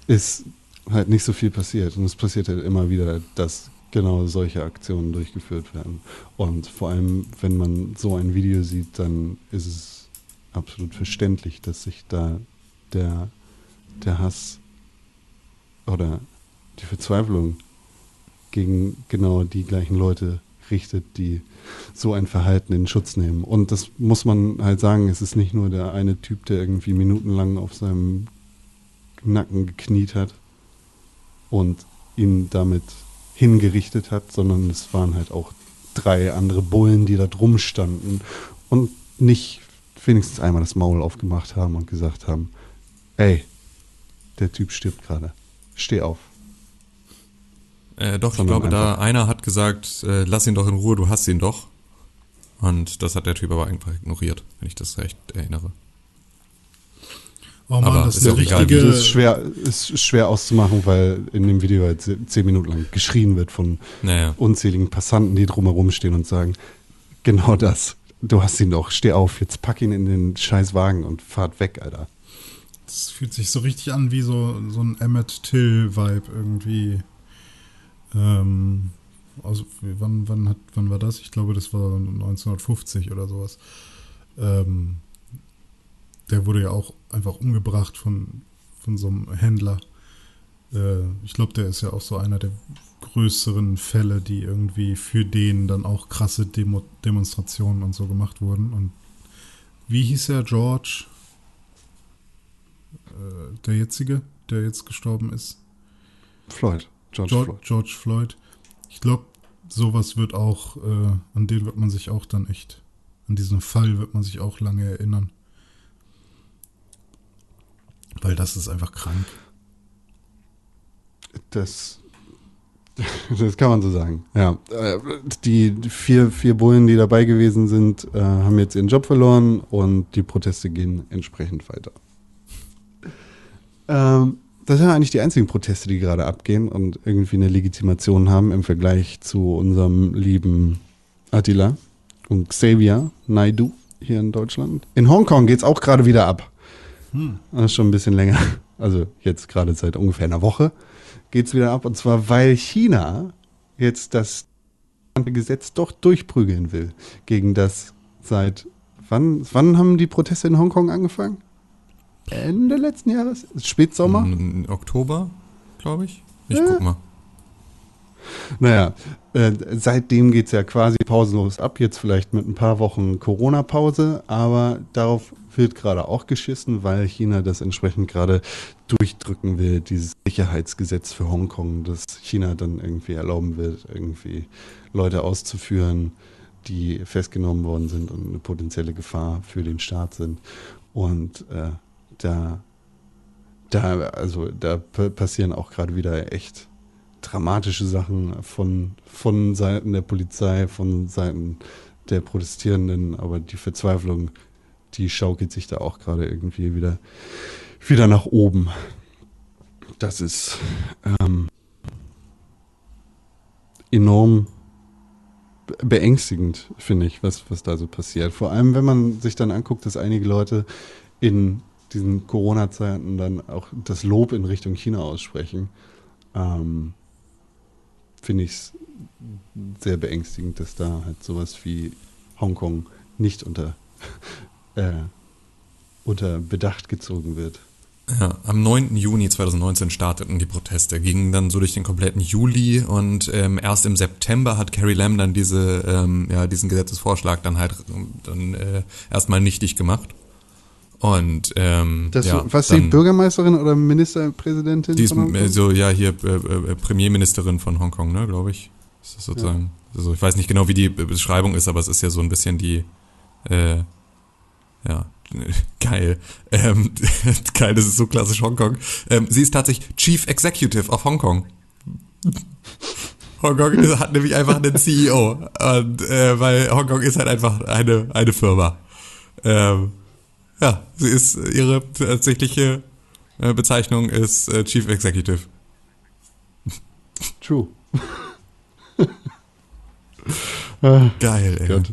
ist halt nicht so viel passiert. Und es passiert halt immer wieder, dass genau solche Aktionen durchgeführt werden. Und vor allem, wenn man so ein Video sieht, dann ist es absolut verständlich, dass sich da der, der Hass oder die Verzweiflung gegen genau die gleichen Leute richtet, die so ein Verhalten in Schutz nehmen. Und das muss man halt sagen, es ist nicht nur der eine Typ, der irgendwie minutenlang auf seinem Nacken gekniet hat und ihn damit hingerichtet hat, sondern es waren halt auch drei andere Bullen, die da drum standen und nicht wenigstens einmal das Maul aufgemacht haben und gesagt haben, ey, der Typ stirbt gerade, steh auf. Äh, doch, ich glaube, da einer hat gesagt, äh, lass ihn doch in Ruhe, du hast ihn doch. Und das hat der Typ aber einfach ignoriert, wenn ich das recht erinnere. Oh Mann, aber das ist ja richtige. Das ist schwer, ist schwer auszumachen, weil in dem Video halt zehn Minuten lang geschrien wird von naja. unzähligen Passanten, die drumherum stehen und sagen, genau das. Du hast ihn doch, steh auf, jetzt pack ihn in den scheiß Wagen und fahrt weg, Alter. Das fühlt sich so richtig an wie so, so ein Emmett Till-Vibe irgendwie. Ähm, also wann, wann, hat, wann war das? Ich glaube, das war 1950 oder sowas. Ähm, der wurde ja auch einfach umgebracht von, von so einem Händler. Äh, ich glaube, der ist ja auch so einer der größeren Fälle, die irgendwie für den dann auch krasse Demo Demonstrationen und so gemacht wurden. Und wie hieß er, George? Äh, der jetzige, der jetzt gestorben ist? Floyd. George, George Floyd. George Floyd. Ich glaube, sowas wird auch, äh, an den wird man sich auch dann echt, an diesen Fall wird man sich auch lange erinnern. Weil das ist einfach krank. Das, [LAUGHS] das kann man so sagen. Ja, äh, die vier, vier Bullen, die dabei gewesen sind, äh, haben jetzt ihren Job verloren und die Proteste gehen entsprechend weiter. Ähm, das sind ja eigentlich die einzigen Proteste, die gerade abgehen und irgendwie eine Legitimation haben im Vergleich zu unserem lieben Attila und Xavier Naidu hier in Deutschland. In Hongkong geht es auch gerade wieder ab. Hm. Das ist schon ein bisschen länger. Also jetzt gerade seit ungefähr einer Woche geht es wieder ab. Und zwar, weil China jetzt das Gesetz doch durchprügeln will. Gegen das seit wann, wann haben die Proteste in Hongkong angefangen? Ende letzten Jahres? Spätsommer? Oktober, glaube ich. Ich ja. guck mal. Naja, äh, seitdem geht es ja quasi pausenlos ab. Jetzt vielleicht mit ein paar Wochen Corona-Pause, aber darauf wird gerade auch geschissen, weil China das entsprechend gerade durchdrücken will, dieses Sicherheitsgesetz für Hongkong, das China dann irgendwie erlauben wird, irgendwie Leute auszuführen, die festgenommen worden sind und eine potenzielle Gefahr für den Staat sind. Und äh, da, da, also da passieren auch gerade wieder echt dramatische Sachen von, von Seiten der Polizei, von Seiten der Protestierenden, aber die Verzweiflung, die schaukelt sich da auch gerade irgendwie wieder, wieder nach oben. Das ist ähm, enorm beängstigend, finde ich, was, was da so passiert. Vor allem, wenn man sich dann anguckt, dass einige Leute in diesen Corona-Zeiten dann auch das Lob in Richtung China aussprechen. Ähm, finde ich es sehr beängstigend, dass da halt sowas wie Hongkong nicht unter, [LAUGHS] äh, unter Bedacht gezogen wird. Ja, am 9. Juni 2019 starteten die Proteste, gingen dann so durch den kompletten Juli und ähm, erst im September hat Carrie Lam dann diese, ähm, ja, diesen Gesetzesvorschlag dann halt dann, äh, erstmal nichtig gemacht. Und ähm, das, ja, was die Bürgermeisterin oder Ministerpräsidentin? Die ist so ja hier äh, äh, Premierministerin von Hongkong, ne, glaube ich. Ist das sozusagen. Ja. Also ich weiß nicht genau, wie die Beschreibung ist, aber es ist ja so ein bisschen die äh, ja [LAUGHS] geil. Ähm, [LAUGHS] geil, das ist so klassisch Hongkong. Ähm, sie ist tatsächlich Chief Executive of Hongkong. Hongkong hat nämlich einfach einen CEO. Und äh, weil Hongkong ist halt einfach eine, eine Firma. Ähm, ja, sie ist ihre tatsächliche äh, Bezeichnung ist äh, Chief Executive. True. [LAUGHS] Geil, ey. Gott.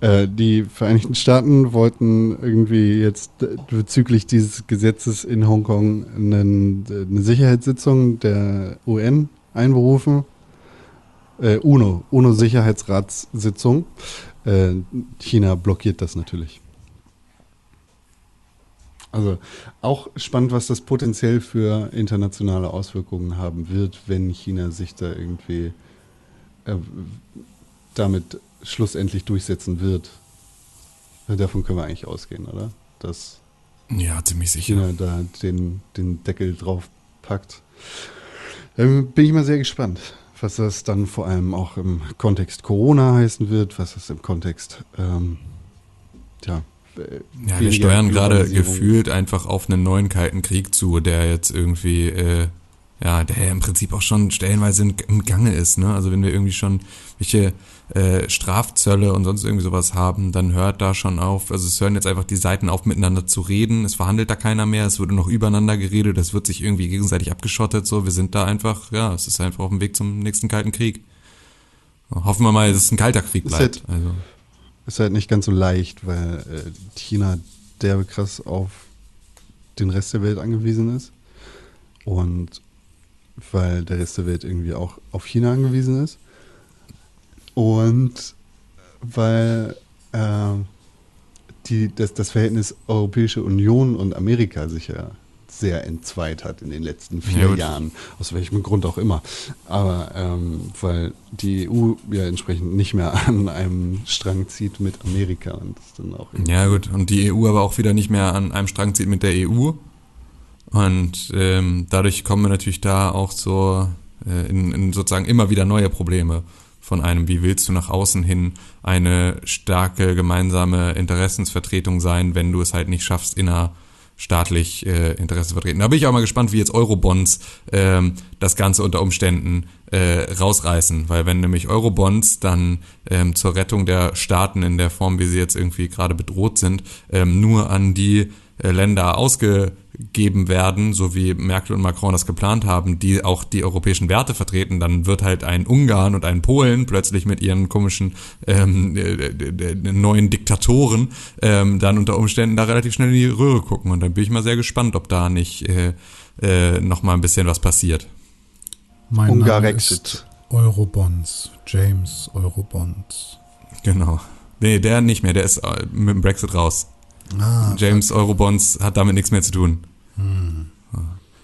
Äh, die Vereinigten Staaten wollten irgendwie jetzt bezüglich dieses Gesetzes in Hongkong einen, eine Sicherheitssitzung der UN einberufen. Äh, UNO, UNO-Sicherheitsratssitzung. Äh, China blockiert das natürlich. Also auch spannend, was das potenziell für internationale Auswirkungen haben wird, wenn China sich da irgendwie äh, damit schlussendlich durchsetzen wird. Davon können wir eigentlich ausgehen, oder? Dass ja, ziemlich sicher. China da den, den Deckel drauf packt. Ähm, bin ich mal sehr gespannt, was das dann vor allem auch im Kontext Corona heißen wird, was das im Kontext, ähm, ja, ja, wir steuern gerade gefühlt einfach auf einen neuen kalten Krieg zu, der jetzt irgendwie äh, ja, der ja im Prinzip auch schon stellenweise im Gange ist, ne? Also wenn wir irgendwie schon welche äh, Strafzölle und sonst irgendwie sowas haben, dann hört da schon auf. Also es hören jetzt einfach die Seiten auf, miteinander zu reden. Es verhandelt da keiner mehr, es wurde noch übereinander geredet, es wird sich irgendwie gegenseitig abgeschottet. So, wir sind da einfach, ja, es ist einfach auf dem Weg zum nächsten Kalten Krieg. Hoffen wir mal, dass es ein kalter Krieg bleibt. Halt, also. Ist halt nicht ganz so leicht, weil äh, China derbe krass auf den Rest der Welt angewiesen ist. Und weil der Rest der Welt irgendwie auch auf China angewiesen ist. Und weil äh, die, das, das Verhältnis Europäische Union und Amerika sich ja sehr entzweit hat in den letzten vier ja, Jahren, aus welchem Grund auch immer. Aber ähm, weil die EU ja entsprechend nicht mehr an einem Strang zieht mit Amerika und das dann auch. Ja gut, und die EU aber auch wieder nicht mehr an einem Strang zieht mit der EU und ähm, dadurch kommen wir natürlich da auch so äh, in, in sozusagen immer wieder neue Probleme von einem, wie willst du nach außen hin eine starke gemeinsame Interessensvertretung sein, wenn du es halt nicht schaffst, innerstaatlich äh, Interesse vertreten. Da bin ich auch mal gespannt, wie jetzt Eurobonds ähm, das Ganze unter Umständen äh, rausreißen, weil wenn nämlich Eurobonds dann ähm, zur Rettung der Staaten in der Form, wie sie jetzt irgendwie gerade bedroht sind, ähm, nur an die Länder ausgegeben werden, so wie Merkel und Macron das geplant haben, die auch die europäischen Werte vertreten, dann wird halt ein Ungarn und ein Polen plötzlich mit ihren komischen ähm, äh, neuen Diktatoren ähm, dann unter Umständen da relativ schnell in die Röhre gucken. Und dann bin ich mal sehr gespannt, ob da nicht äh, äh, noch mal ein bisschen was passiert. Mein Ungarexit. Eurobonds, James Eurobonds. Genau. Nee, der nicht mehr, der ist äh, mit dem Brexit raus. Ah, James Eurobonds hat damit nichts mehr zu tun. Hm.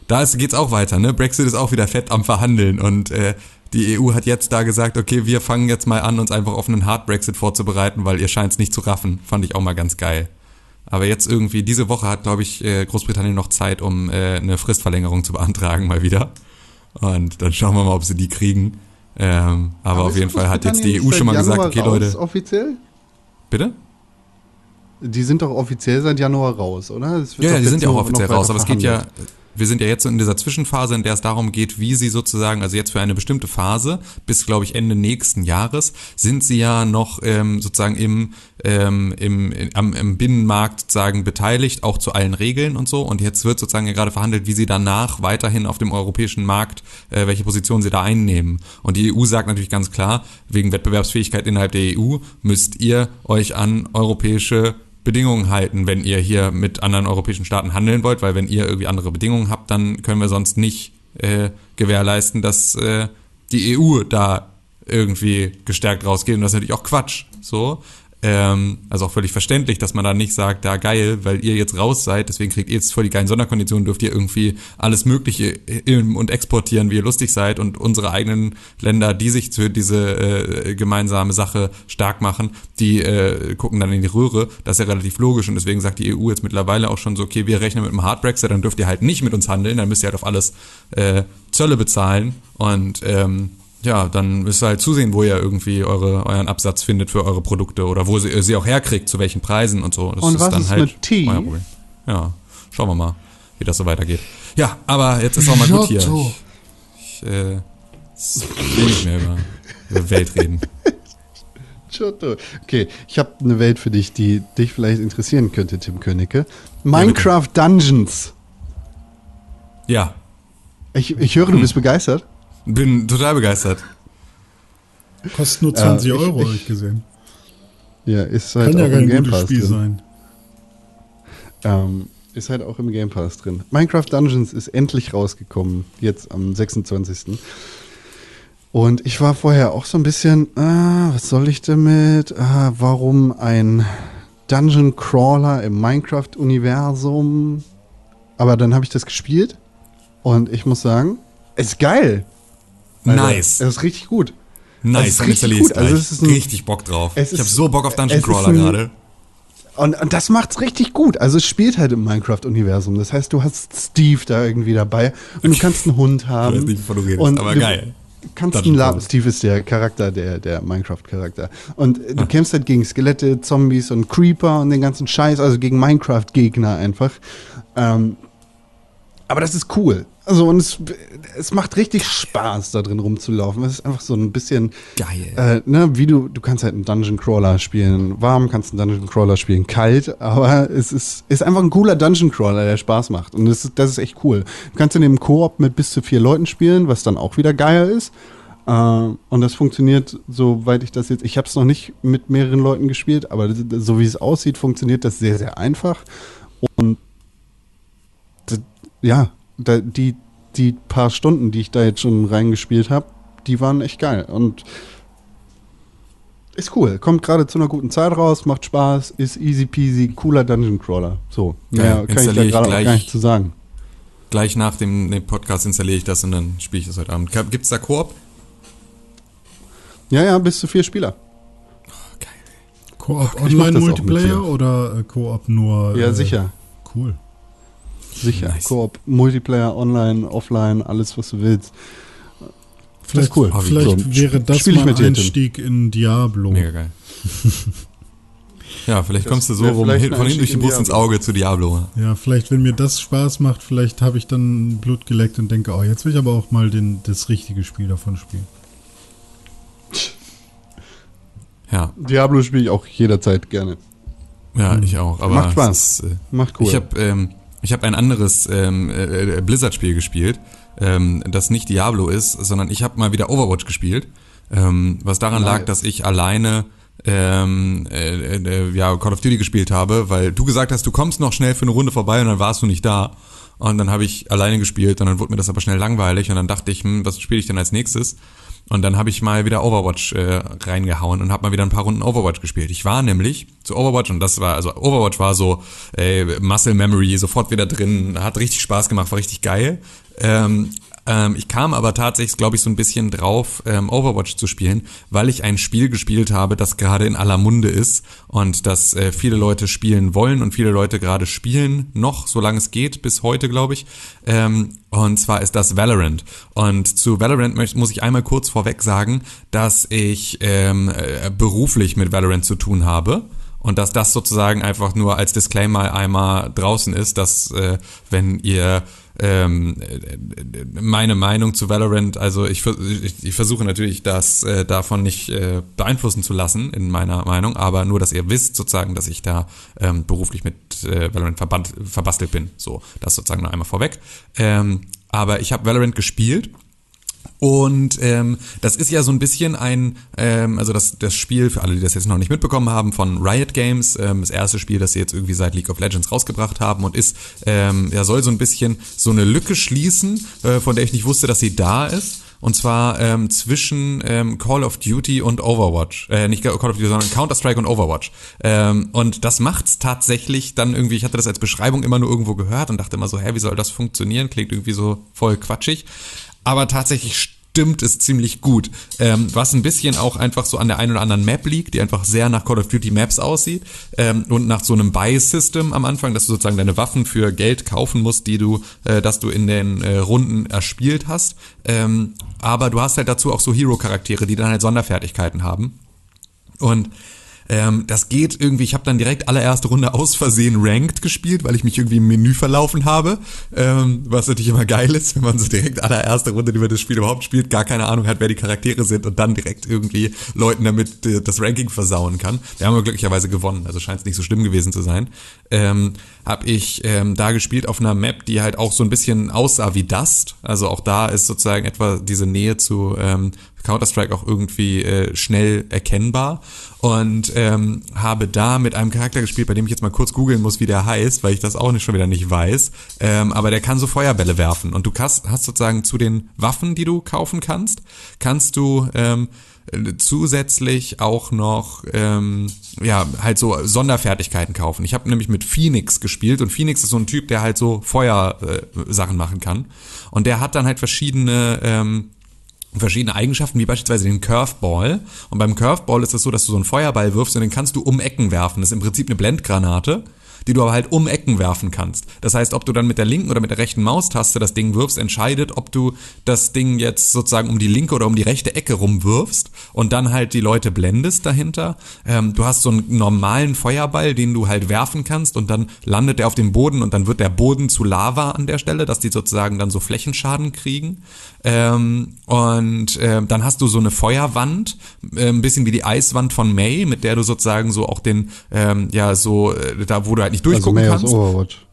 Da geht es auch weiter, ne? Brexit ist auch wieder fett am Verhandeln und äh, die EU hat jetzt da gesagt, okay, wir fangen jetzt mal an, uns einfach auf einen Hard Brexit vorzubereiten, weil ihr scheint es nicht zu raffen. Fand ich auch mal ganz geil. Aber jetzt irgendwie, diese Woche hat, glaube ich, äh, Großbritannien noch Zeit, um äh, eine Fristverlängerung zu beantragen, mal wieder. Und dann schauen wir mal, ob sie die kriegen. Ähm, aber, aber auf jeden Fall hat jetzt die EU schon mal gesagt, okay, Leute. Offiziell? Bitte? Die sind doch offiziell seit Januar raus, oder? ja, ja, die sind ja auch offiziell raus, aber es geht ja, wir sind ja jetzt in dieser Zwischenphase, in der es darum geht, wie sie sozusagen, also jetzt für eine bestimmte Phase, bis glaube ich Ende nächsten Jahres, sind sie ja noch ähm, sozusagen im, ähm, im, am, im Binnenmarkt sozusagen beteiligt, auch zu allen Regeln und so. Und jetzt wird sozusagen ja gerade verhandelt, wie sie danach weiterhin auf dem europäischen Markt, äh, welche Position sie da einnehmen. Und die EU sagt natürlich ganz klar, wegen Wettbewerbsfähigkeit innerhalb der EU müsst ihr euch an europäische Bedingungen halten, wenn ihr hier mit anderen europäischen Staaten handeln wollt, weil wenn ihr irgendwie andere Bedingungen habt, dann können wir sonst nicht äh, gewährleisten, dass äh, die EU da irgendwie gestärkt rausgeht und das ist natürlich auch Quatsch. So, ähm, also auch völlig verständlich, dass man da nicht sagt, da geil, weil ihr jetzt raus seid, deswegen kriegt ihr jetzt voll die geilen Sonderkonditionen, dürft ihr irgendwie alles Mögliche im und exportieren, wie ihr lustig seid und unsere eigenen Länder, die sich für diese äh, gemeinsame Sache stark machen, die äh, gucken dann in die Röhre. Das ist ja relativ logisch und deswegen sagt die EU jetzt mittlerweile auch schon so, okay, wir rechnen mit einem Hard Brexit, dann dürft ihr halt nicht mit uns handeln, dann müsst ihr halt auf alles äh, Zölle bezahlen und ähm, ja, dann müsst ihr halt zusehen, wo ihr irgendwie eure, euren Absatz findet für eure Produkte oder wo sie, sie auch herkriegt, zu welchen Preisen und so. Das Und was ist mit Tee? Ja, schauen wir mal, wie das so weitergeht. Ja, aber jetzt ist auch mal gut hier. Ich, ich äh, will nicht mehr über, über Welt reden. [LAUGHS] Giotto. Okay, ich habe eine Welt für dich, die dich vielleicht interessieren könnte, Tim Königke. Minecraft Dungeons. Ja, Ich, ich höre, du bist begeistert. Bin total begeistert. Kostet nur 20 Ja, ich- Euro, habe ich gesehen. Ja, ist halt Kann ja auch kein im Game gutes Pass Spiel drin. sein. Ähm, ist halt auch im Game Pass drin. Minecraft Dungeons ist endlich rausgekommen, jetzt am 26. Und ich war vorher auch so ein bisschen, ah, was soll ich damit? Ah, warum ein Dungeon Crawler im Minecraft-Universum? Aber dann habe ich das gespielt und ich muss sagen, ist geil. Alter, Nice. Es ist richtig gut. Nice, ist dann richtig installiere ich gut. Also gleich. es ist ein- richtig Bock drauf. es Ich habe ist- so Bock auf Dungeon ist Crawler gerade. Und, und das macht's richtig gut. Also es spielt halt im Minecraft-Universum. Das heißt, du hast Steve da irgendwie dabei und du kannst einen Hund haben. weiß nicht, wovon du redest, und aber du geil. Kannst einen La Crawler. Steve ist der Charakter, der, der Minecraft-Charakter. Und du kämpfst halt gegen Skelette, Zombies und Creeper und den ganzen Scheiß, also gegen Minecraft-Gegner einfach. Ähm, aber das ist cool. Also und es, es macht richtig Spaß, da drin rumzulaufen. Es ist einfach so ein bisschen Geil. äh, ne, wie du, du kannst halt einen Dungeon Crawler spielen, warm kannst einen Dungeon Crawler spielen, kalt, [LAUGHS] aber es ist, ist einfach ein cooler Dungeon Crawler, der Spaß macht. Und das ist, das ist echt cool. Du kannst in dem Koop mit bis zu vier Leuten spielen, was dann auch wieder geil ist. Äh, und das funktioniert, soweit ich das jetzt, ich habe es noch nicht mit mehreren Leuten gespielt, aber so wie es aussieht, funktioniert das sehr, sehr einfach. Und ja, da, die, die paar Stunden, die ich da jetzt schon reingespielt habe, die waren echt geil. Und ist cool. Kommt gerade zu einer guten Zeit raus, macht Spaß, ist easy peasy, cooler Dungeon Crawler. So, mehr kann ich da gerade auch gleich. gar nicht zu sagen. Gleich nach dem, dem Podcast installiere ich das und dann spiele ich das heute Abend. Gibt es da Koop? Ja, ja, bis zu vier Spieler. Geil. Koop ich mach Online das auch mit Multiplayer dir. oder äh, Koop nur? Ja, äh, sicher. Cool. Sicher. Nice. Koop, Multiplayer, Online, Offline, alles, was du willst. Vielleicht, cool. vielleicht So, wäre das mein. Einstieg in Diablo. Mega geil. [LAUGHS] ja, vielleicht Das kommst du so rum, hin, von hinten durch den in Bus ins Diablo. Auge zu Diablo. Ja, vielleicht, wenn mir das Spaß macht, vielleicht habe ich dann Blut geleckt und denke, oh, jetzt will ich aber auch mal den, das richtige Spiel davon spielen. Ja, Diablo spiele ich auch jederzeit gerne. ja, ich auch. Aber Macht Spaß. Ist, äh, Macht cool. Ich habe ähm, ich hab ein anderes ähm, äh, Blizzard-Spiel gespielt, ähm, das nicht Diablo ist, sondern ich habe mal wieder Overwatch gespielt, ähm, was daran Nice. lag, dass ich alleine ähm, äh, äh, ja, Call of Duty gespielt habe, weil du gesagt hast, du kommst noch schnell für eine Runde vorbei und dann warst du nicht da. Und dann habe ich alleine gespielt und dann wurde mir das aber schnell langweilig und dann dachte ich, hm, was spiele ich denn als nächstes? Und dann habe ich mal wieder Overwatch äh, reingehauen und habe mal wieder ein paar Runden Overwatch gespielt. Ich war nämlich zu Overwatch und das war, also Overwatch war so äh, Muscle Memory, sofort wieder drin, hat richtig Spaß gemacht, war richtig geil. Ähm, ähm, ich kam aber tatsächlich, glaube ich, so ein bisschen drauf, ähm, Overwatch zu spielen, weil ich ein Spiel gespielt habe, das gerade in aller Munde ist und das äh, viele Leute spielen wollen und viele Leute gerade spielen, noch, solange es geht, bis heute, glaube ich. Ähm, und zwar ist das Valorant. Und zu Valorant muss ich einmal kurz vorweg sagen, dass ich ähm, äh, beruflich mit Valorant zu tun habe. Und dass das sozusagen einfach nur als Disclaimer einmal draußen ist, dass äh, wenn ihr ähm, äh, meine Meinung zu Valorant, also ich, ich, ich versuche natürlich, das äh, davon nicht äh, beeinflussen zu lassen in meiner Meinung, aber nur, dass ihr wisst sozusagen, dass ich da ähm, beruflich mit äh, Valorant verband, verbastelt bin. So, das sozusagen noch einmal vorweg. Ähm, aber ich habe Valorant gespielt und ähm, das ist ja so ein bisschen ein, ähm, also das, das Spiel, für alle, die das jetzt noch nicht mitbekommen haben, von Riot Games, ähm, das erste Spiel, das sie jetzt irgendwie seit League of Legends rausgebracht haben und ist, ähm, ja, soll so ein bisschen so eine Lücke schließen, äh, von der ich nicht wusste, dass sie da ist. Und zwar ähm, zwischen ähm, Call of Duty und Overwatch. Äh, nicht Call of Duty, sondern Counter-Strike und Overwatch. Ähm, und das macht's tatsächlich dann irgendwie, ich hatte das als Beschreibung immer nur irgendwo gehört und dachte immer so, hä, wie soll das funktionieren? Klingt irgendwie so voll quatschig. Aber tatsächlich stimmt es ziemlich gut. Ähm, was ein bisschen auch einfach so an der einen oder anderen Map liegt, die einfach sehr nach Call of Duty Maps aussieht ähm, und nach so einem Buy-System am Anfang, dass du sozusagen deine Waffen für Geld kaufen musst, die du, äh, dass du in den äh, Runden erspielt hast. Ähm, aber du hast halt dazu auch so Hero-Charaktere, die dann halt Sonderfertigkeiten haben. Und ähm, das geht irgendwie, ich habe dann direkt allererste Runde aus Versehen Ranked gespielt, weil ich mich irgendwie im Menü verlaufen habe. Ähm, was natürlich immer geil ist, wenn man so direkt allererste Runde über das Spiel überhaupt spielt, gar keine Ahnung hat, wer die Charaktere sind und dann direkt irgendwie Leuten damit äh, das Ranking versauen kann. Wir haben aber glücklicherweise gewonnen, also scheint es nicht so schlimm gewesen zu sein. Ähm, habe ich ähm, da gespielt auf einer Map, die halt auch so ein bisschen aussah wie Dust. Also auch da ist sozusagen etwa diese Nähe zu ähm, Counter-Strike auch irgendwie äh, schnell erkennbar und ähm, habe da mit einem Charakter gespielt, bei dem ich jetzt mal kurz googeln muss, wie der heißt, weil ich das auch nicht schon wieder nicht weiß. Ähm, aber der kann so Feuerbälle werfen und du hast, hast sozusagen zu den Waffen, die du kaufen kannst, kannst du ähm, zusätzlich auch noch ähm, ja halt so Sonderfertigkeiten kaufen. Ich habe nämlich mit Phoenix gespielt und Phoenix ist so ein Typ, der halt so Feuersachen äh, machen kann und der hat dann halt verschiedene ähm, verschiedene Eigenschaften, wie beispielsweise den Curveball. Und beim Curveball ist es das so, dass du so einen Feuerball wirfst und den kannst du um Ecken werfen. Das ist im Prinzip eine Blendgranate die du aber halt um Ecken werfen kannst. Das heißt, ob du dann mit der linken oder mit der rechten Maustaste das Ding wirfst, entscheidet, ob du das Ding jetzt sozusagen um die linke oder um die rechte Ecke rumwirfst und dann halt die Leute blendest dahinter. Ähm, du hast so einen normalen Feuerball, den du halt werfen kannst und dann landet der auf dem Boden und dann wird der Boden zu Lava an der Stelle, dass die sozusagen dann so Flächenschaden kriegen. Ähm, und äh, dann hast du so eine Feuerwand, äh, ein bisschen wie die Eiswand von May, mit der du sozusagen so auch den, ähm, ja, so, äh, da wo du halt nicht durchgucken also May kannst. Aus Overwatch.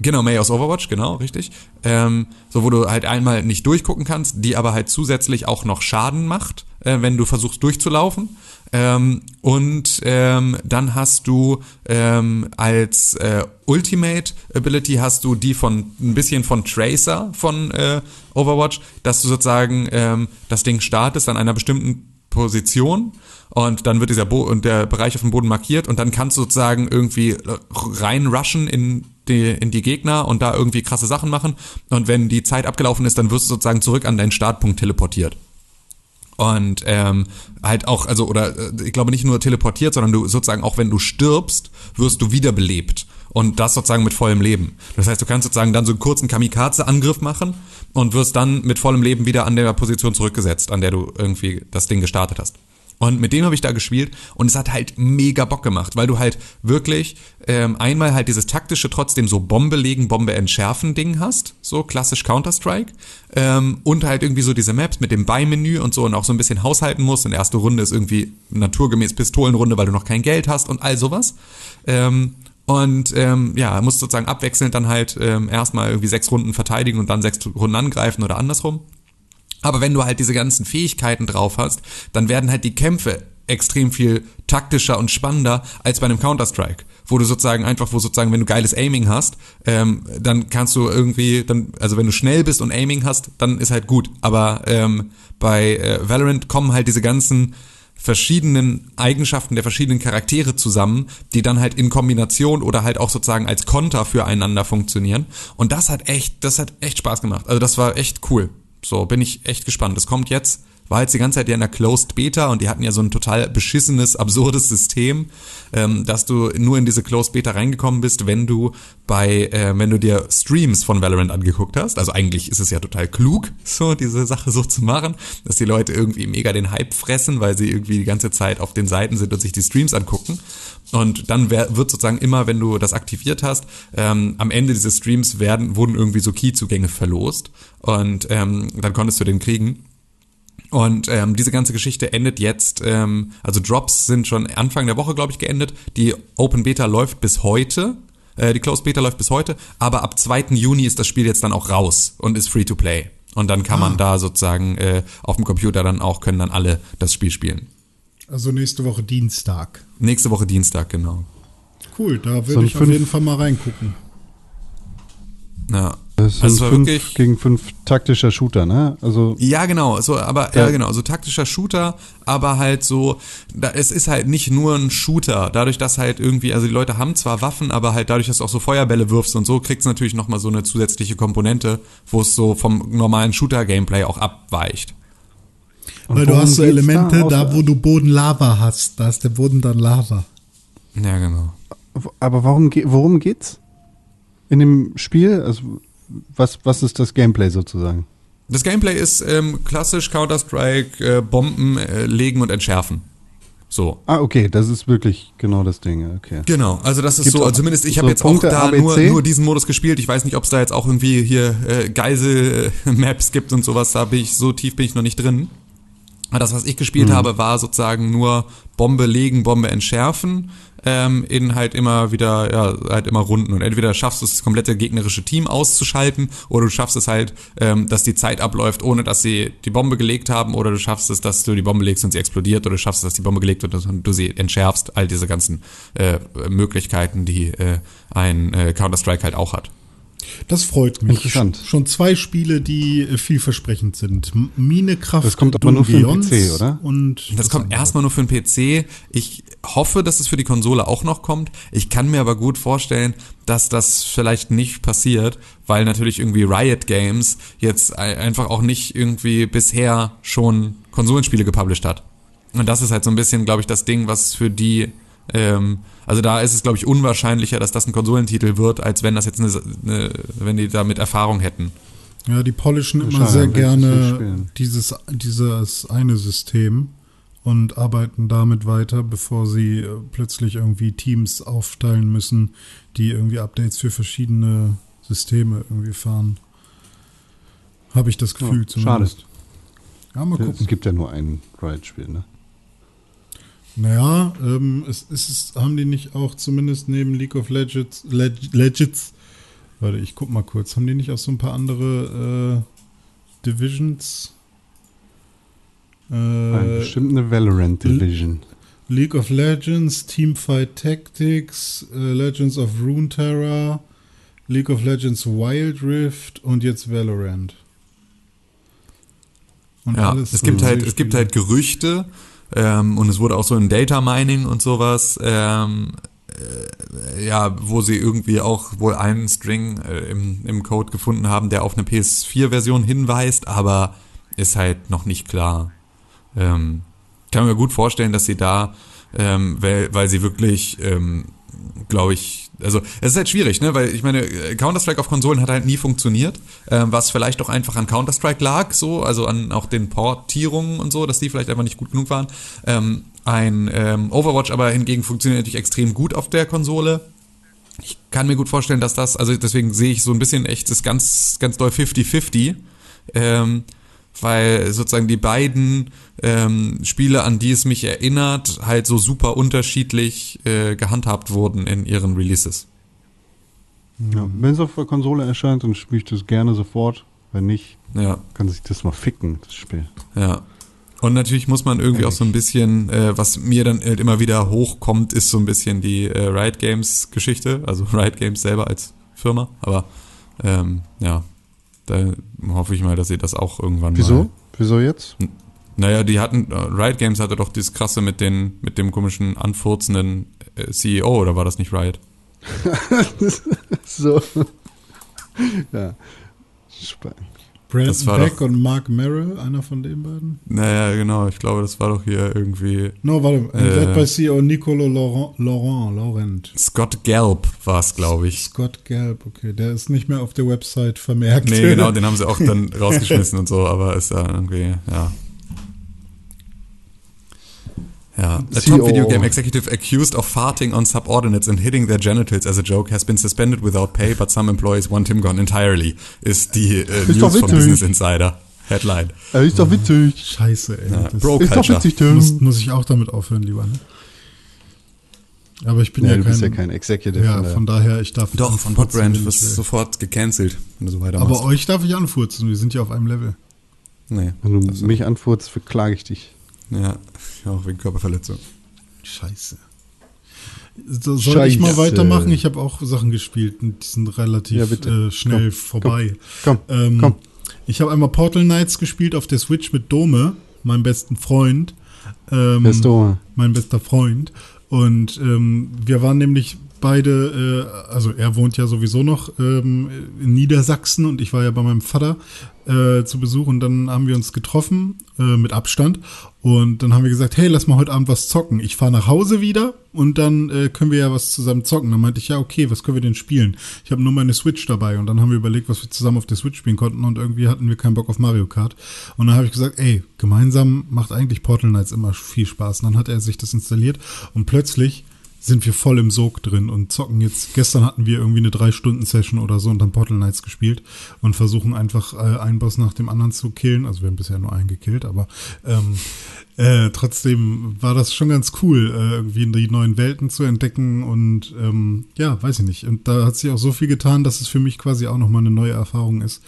Genau, May aus Overwatch, genau, richtig. Ähm, so, wo du halt einmal nicht durchgucken kannst, die aber halt zusätzlich auch noch Schaden macht, äh, wenn du versuchst durchzulaufen. Ähm, und ähm, dann hast du ähm, als äh, Ultimate Ability hast du die von ein bisschen von Tracer von äh, Overwatch, dass du sozusagen ähm, das Ding startest an einer bestimmten Position und dann wird dieser Bo und der Bereich auf dem Boden markiert und dann kannst du sozusagen irgendwie reinrushen in die, in die Gegner und da irgendwie krasse Sachen machen und wenn die Zeit abgelaufen ist, dann wirst du sozusagen zurück an deinen Startpunkt teleportiert. Und ähm, halt auch, also, oder äh, ich glaube nicht nur teleportiert, sondern du sozusagen auch wenn du stirbst, wirst du wiederbelebt. Und das sozusagen mit vollem Leben. Das heißt, du kannst sozusagen dann so einen kurzen Kamikaze-Angriff machen und wirst dann mit vollem Leben wieder an der Position zurückgesetzt, an der du irgendwie das Ding gestartet hast. Und mit dem habe ich da gespielt und es hat halt mega Bock gemacht, weil du halt wirklich ähm, einmal halt dieses taktische trotzdem so Bombe legen, Bombe entschärfen Ding hast, so klassisch Counter-Strike ähm, und halt irgendwie so diese Maps mit dem Beimenü und so und auch so ein bisschen haushalten musst. Und erste Runde ist irgendwie naturgemäß Pistolenrunde, weil du noch kein Geld hast und all sowas. Ähm, und ähm, ja, musst sozusagen abwechselnd dann halt ähm, erstmal irgendwie sechs Runden verteidigen und dann sechs Runden angreifen oder andersrum. Aber wenn du halt diese ganzen Fähigkeiten drauf hast, dann werden halt die Kämpfe extrem viel taktischer und spannender als bei einem Counter-Strike, wo du sozusagen einfach, wo sozusagen, wenn du geiles Aiming hast, ähm, dann kannst du irgendwie, dann, also wenn du schnell bist und Aiming hast, dann ist halt gut. Aber ähm, bei äh, Valorant kommen halt diese ganzen verschiedenen Eigenschaften der verschiedenen Charaktere zusammen, die dann halt in Kombination oder halt auch sozusagen als Konter füreinander funktionieren. Und das hat echt, das hat echt Spaß gemacht. Also das war echt cool. So, bin ich echt gespannt. Es kommt jetzt, war jetzt die ganze Zeit ja in der Closed Beta und die hatten ja so ein total beschissenes, absurdes System, ähm, dass du nur in diese Closed Beta reingekommen bist, wenn du bei, äh, wenn du dir Streams von Valorant angeguckt hast. Also eigentlich ist es ja total klug, so diese Sache so zu machen, dass die Leute irgendwie mega den Hype fressen, weil sie irgendwie die ganze Zeit auf den Seiten sind und sich die Streams angucken. Und dann wird sozusagen immer, wenn du das aktiviert hast, ähm, am Ende dieses Streams werden, wurden irgendwie so Key-Zugänge verlost. Und ähm, dann konntest du den kriegen. Und ähm, diese ganze Geschichte endet jetzt, ähm, also Drops sind schon Anfang der Woche, glaube ich, geendet. Die Open Beta läuft bis heute. Äh, die Closed Beta läuft bis heute. Aber ab 2. Juni ist das Spiel jetzt dann auch raus und ist free to play. Und dann kann ah. man da sozusagen äh, auf dem Computer dann auch, können dann alle das Spiel spielen. Also nächste Woche Dienstag. Nächste Woche Dienstag, genau. Cool, da würde ich auf jeden Fall mal reingucken. Ja. Das sind also fünf wirklich, gegen fünf taktischer Shooter, ne? Also ja, genau, so, aber ja. ja, genau, so taktischer Shooter, aber halt so, da, es ist halt nicht nur ein Shooter. Dadurch, dass halt irgendwie, also die Leute haben zwar Waffen, aber halt dadurch, dass du auch so Feuerbälle wirfst und so, kriegst du natürlich nochmal so eine zusätzliche Komponente, wo es so vom normalen Shooter-Gameplay auch abweicht. Und Weil du hast so Elemente, da, da, wo du Boden Lava hast. Da ist der Boden dann Lava. Ja, genau. Aber warum worum geht's? In dem Spiel? Also, was, was ist das Gameplay sozusagen? Das Gameplay ist ähm, klassisch Counter-Strike, äh, Bomben äh, legen und entschärfen. So. Ah, okay, das ist wirklich genau das Ding, okay. Genau, also das ist Gibt's so, also zumindest ich so habe jetzt Punkte auch da ABC? nur, nur diesen Modus gespielt. Ich weiß nicht, ob es da jetzt auch irgendwie hier äh, Geisel-Maps [LAUGHS] gibt und sowas. Da bin ich, so tief bin ich noch nicht drin. Aber das, was ich gespielt Mhm. habe, war sozusagen nur Bombe legen, Bombe entschärfen, ähm, in halt immer wieder, ja, halt immer Runden. Und entweder schaffst du es, das komplette gegnerische Team auszuschalten, oder du schaffst es halt, ähm, dass die Zeit abläuft, ohne dass sie die Bombe gelegt haben, oder du schaffst es, dass du die Bombe legst und sie explodiert, oder du schaffst es, dass die Bombe gelegt wird und du sie entschärfst. All diese ganzen äh, Möglichkeiten, die äh, ein äh, Counter-Strike halt auch hat. Das freut mich. Interessant. Schon zwei Spiele, die äh, vielversprechend sind. M- Minekraft Das kommt aber nur für den PC, oder? Und Das kommt erstmal nur für den PC. Ich hoffe, dass es für die Konsole auch noch kommt. Ich kann mir aber gut vorstellen, dass das vielleicht nicht passiert, weil natürlich irgendwie Riot Games jetzt ei- einfach auch nicht irgendwie bisher schon Konsolenspiele gepublished hat. Und das ist halt so ein bisschen, glaube ich, das Ding, was für die, ähm, also da ist es, glaube ich, unwahrscheinlicher, dass das ein Konsolentitel wird, als wenn das jetzt eine, eine wenn die damit Erfahrung hätten. Ja, die polischen immer Schade, sehr gerne dieses, dieses eine System und arbeiten damit weiter, bevor sie äh, plötzlich irgendwie Teams aufteilen müssen, die irgendwie Updates für verschiedene Systeme irgendwie fahren. Habe ich das Gefühl Ja, schade. zumindest. Ja, mal Es gucken. gibt ja nur ein Riot-Spiel, ne? Naja, ähm, es, es ist, haben die nicht auch zumindest neben League of Legends, Leg, Legends, warte, ich guck mal kurz, haben die nicht auch so ein paar andere äh, Divisions? Ein, Äh, bestimmt eine Valorant Division. League of Legends, Teamfight Tactics, äh, Legends of Runeterra, League of Legends Wild Rift und jetzt Valorant. Und Ja, alles es gibt halt, es gibt halt Gerüchte ähm, und es wurde auch so in Data Mining und sowas, ähm, äh, ja, wo sie irgendwie auch wohl einen String äh, im, im Code gefunden haben, der auf eine PS4-Version hinweist, aber ist halt noch nicht klar. Ähm, kann mir gut vorstellen, dass sie da, ähm, weil, weil sie wirklich, ähm, glaube ich, also es ist halt schwierig, ne, weil ich meine, äh, Counter-Strike auf Konsolen hat halt nie funktioniert, ähm, was vielleicht auch einfach an Counter-Strike lag, so, also an auch den Portierungen und so, dass die vielleicht einfach nicht gut genug waren. Ähm, ein ähm, Overwatch aber hingegen funktioniert natürlich extrem gut auf der Konsole. Ich kann mir gut vorstellen, dass das, also deswegen sehe ich so ein bisschen echt das ganz, ganz doll 50-50. Ähm, weil sozusagen die beiden ähm, Spiele, an die es mich erinnert, halt so super unterschiedlich äh, gehandhabt wurden in ihren Releases. Ja, Wenn es auf der Konsole erscheint, dann spiele ich das gerne sofort. Wenn nicht, Ja, kann sich das mal ficken, das Spiel. ja. Und natürlich muss man irgendwie auch so ein bisschen, äh, was mir dann halt immer wieder hochkommt, ist so ein bisschen die äh, Riot Games Geschichte, also [LAUGHS] Riot Games selber als Firma. Aber ähm, ja, da hoffe ich mal, dass sie das auch irgendwann mal Wieso? Wieso jetzt? Naja, die hatten, äh, Riot Games hatte doch dieses krasse mit den, mit dem komischen anfurzenden äh, CEO, oder war das nicht Riot? [LAUGHS] so. ja. Sp- Das war Brandon Beck doch- und Mark Merrill, einer von den beiden? Naja, genau, ich glaube, das war doch hier irgendwie No, warte, Äh. by CEO Nicolo Laurent, Laurent, Laurent. Scott Gelb war es, glaube ich. Scott Gelb, okay, der ist nicht mehr auf der Website vermerkt. Nee, genau, den [LAUGHS] haben sie auch dann rausgeschmissen und so, aber ist ja irgendwie, ja. Ja, a CEO. top video game executive accused of farting on subordinates and hitting their genitals as a joke has been suspended without pay, but some employees want him gone entirely, ist die äh, Ist doch News vom witzig. Business Insider. Headline. Er ist doch witzig. Scheiße, ey. Ja, das Bro Ist doch witzig, Tim. muss, muss ich auch damit aufhören, lieber, ne? Aber ich bin Ja, ja, du kein, bist ja kein Executive. Ja, von der- von daher, ich darf Doch, von Podbrand wirst sofort gecancelt, wenn du so weitermachst. Aber euch darf ich anfurzen, wir sind ja auf einem Level. nee. Wenn du Also, mich anfurzt, verklage ich dich. ja, auch wegen Körperverletzung. Scheiße. So, soll ich mal Scheiße. weitermachen? Ich habe auch Sachen gespielt und die sind Ja, relativ bitte. äh, schnell Komm, vorbei. Komm, Ähm, komm. Ich habe einmal Portal Knights gespielt auf der Switch mit Dome, meinem besten Freund. Ähm, Dome? Mein bester Freund. Und ähm, wir waren nämlich beide, äh, also er wohnt ja sowieso noch ähm, in Niedersachsen und ich war ja bei meinem Vater äh, zu Besuch und dann haben wir uns getroffen äh, mit Abstand und dann haben wir gesagt, hey, lass mal heute Abend was zocken. Ich fahre nach Hause wieder und dann äh, können wir ja was zusammen zocken. Dann meinte ich, ja, okay, was können wir denn spielen? Ich habe nur meine Switch dabei und dann haben wir überlegt, was wir zusammen auf der Switch spielen konnten und irgendwie hatten wir keinen Bock auf Mario Kart. Und dann habe ich gesagt, ey, gemeinsam macht eigentlich Portal Knights immer viel Spaß. Und dann hat er sich das installiert und plötzlich sind wir voll im Sog drin und zocken jetzt. Gestern hatten wir irgendwie eine drei Stunden Session oder so und haben Portal Knights gespielt und versuchen einfach äh, einen Boss nach dem anderen zu killen. Also wir haben bisher nur einen gekillt, aber ähm, äh, trotzdem war das schon ganz cool, äh, irgendwie die neuen Welten zu entdecken und ähm, ja, weiß ich nicht. Und da hat sich auch so viel getan, dass es für mich quasi auch nochmal eine neue Erfahrung ist.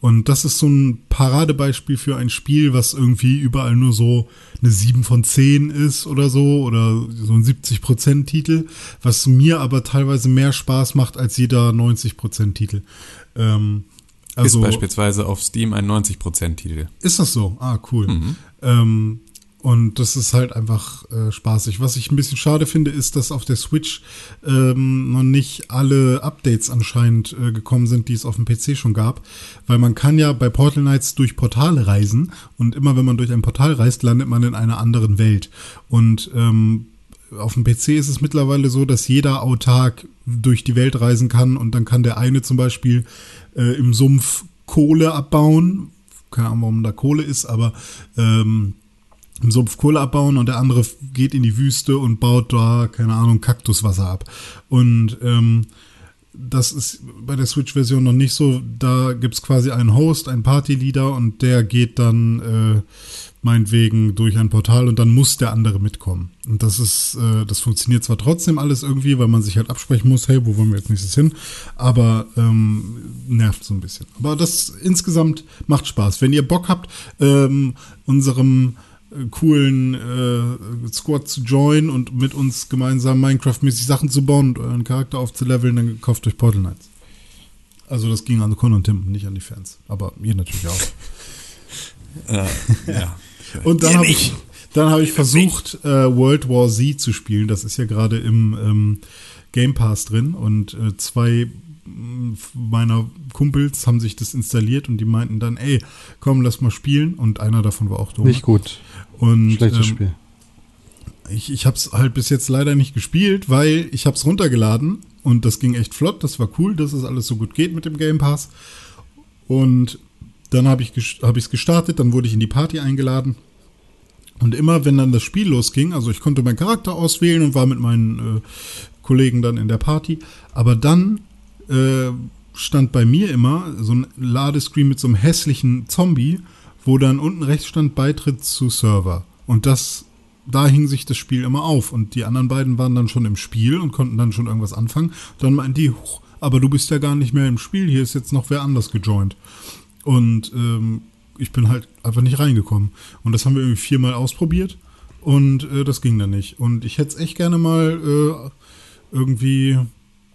Und das ist so ein Paradebeispiel für ein Spiel, was irgendwie überall nur so eine 7 von 10 ist oder so oder so ein 70% Titel, was mir aber teilweise mehr Spaß macht als jeder 90% Titel. Ähm, also, ist beispielsweise auf Steam ein 90% Titel. Ist das so? Ah, cool. Mhm. Ähm, und das ist halt einfach äh, spaßig. Was ich ein bisschen schade finde, ist, dass auf der Switch ähm, noch nicht alle Updates anscheinend äh, gekommen sind, die es auf dem PC schon gab. Weil man kann ja bei Portal Knights durch Portale reisen und immer wenn man durch ein Portal reist, landet man in einer anderen Welt. Und ähm, auf dem PC ist es mittlerweile so, dass jeder autark durch die Welt reisen kann und dann kann der eine zum Beispiel äh, im Sumpf Kohle abbauen. Keine Ahnung, warum da Kohle ist, aber ähm, im Sumpf Kohle abbauen und der andere geht in die Wüste und baut da, keine Ahnung, Kaktuswasser ab. Und ähm, das ist bei der Switch-Version noch nicht so. Da gibt's quasi einen Host, einen Partyleader und der geht dann äh, meinetwegen durch ein Portal und dann muss der andere mitkommen. Und das ist, äh, das funktioniert zwar trotzdem alles irgendwie, weil man sich halt absprechen muss, hey, wo wollen wir jetzt nächstes hin? Aber ähm, nervt so ein bisschen. Aber das insgesamt macht Spaß. Wenn ihr Bock habt, ähm, unserem coolen äh, Squad zu joinen und mit uns gemeinsam Minecraft-mäßig Sachen zu bauen und euren Charakter aufzuleveln, dann kauft euch Portal Knights. Also das ging an Con und Tim, nicht an die Fans. Aber ihr natürlich auch. äh, [LAUGHS] ja. [LAUGHS] und dann habe ich, dann hab ich versucht, äh, World War Z zu spielen. Das ist ja gerade im ähm, Game Pass drin. Und äh, zwei meiner Kumpels haben sich das installiert und die meinten dann, ey, komm, lass mal spielen. Und einer davon war auch dumm. Nicht gut. Und, Schlechtes ähm, Spiel. Ich, ich habe es halt bis jetzt leider nicht gespielt, weil ich habe es runtergeladen und das ging echt flott. Das war cool, dass es alles so gut geht mit dem Game Pass. Und dann habe ich es hab gestartet, dann wurde ich in die Party eingeladen. Und immer, wenn dann das Spiel losging, also ich konnte meinen Charakter auswählen und war mit meinen äh, Kollegen dann in der Party. Aber dann äh, stand bei mir immer so ein Ladescreen mit so einem hässlichen Zombie wo dann unten rechts stand Beitritt zu Server. Und das, da hing sich das Spiel immer auf. Und die anderen beiden waren dann schon im Spiel und konnten dann schon irgendwas anfangen. Dann meinten die, aber du bist ja gar nicht mehr im Spiel, hier ist jetzt noch wer anders gejoint. Und ähm, ich bin halt einfach nicht reingekommen. Und das haben wir irgendwie viermal ausprobiert und äh, das ging dann nicht. Und ich hätte es echt gerne mal äh, irgendwie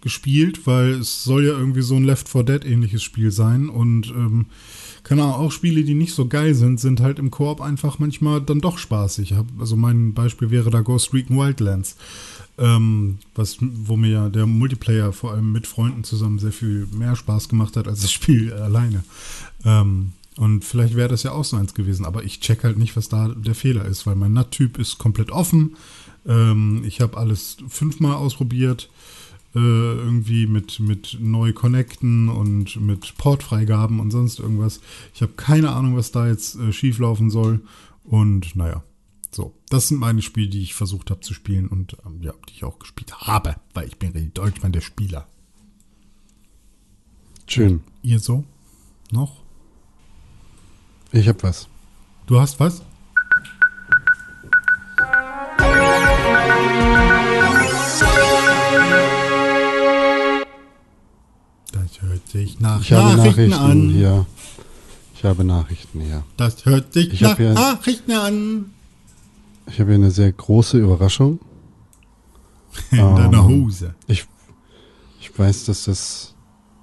gespielt, weil es soll ja irgendwie so ein Left 4 Dead ähnliches Spiel sein und ähm, keine Ahnung, auch Spiele, die nicht so geil sind, sind halt im Koop einfach manchmal dann doch spaßig. Also mein Beispiel wäre da Ghost Recon Wildlands, ähm, was, wo mir ja der Multiplayer vor allem mit Freunden zusammen sehr viel mehr Spaß gemacht hat als das Spiel [LAUGHS] alleine. Ähm, und vielleicht wäre das ja auch so eins gewesen, aber ich check halt nicht, was da der Fehler ist, weil mein NAT-Typ ist komplett offen. Ähm, ich habe alles fünfmal ausprobiert irgendwie mit, mit neu connecten und mit Portfreigaben und sonst irgendwas. Ich habe keine Ahnung, was da jetzt äh, schieflaufen soll. Und naja, so. Das sind meine Spiele, die ich versucht habe zu spielen und ähm, ja, die ich auch gespielt habe, weil ich bin in Deutschland der Spieler. Schön. Ihr so? Noch? Ich habe was. Du hast was? Hört sich nach ich habe Nachrichten, an. Hier. Ich habe Nachrichten hier. Das hört sich ich nach hier, Nachrichten an. Ich habe hier eine sehr große Überraschung. [LAUGHS] In ähm, deiner Hose. Ich, ich weiß, dass das,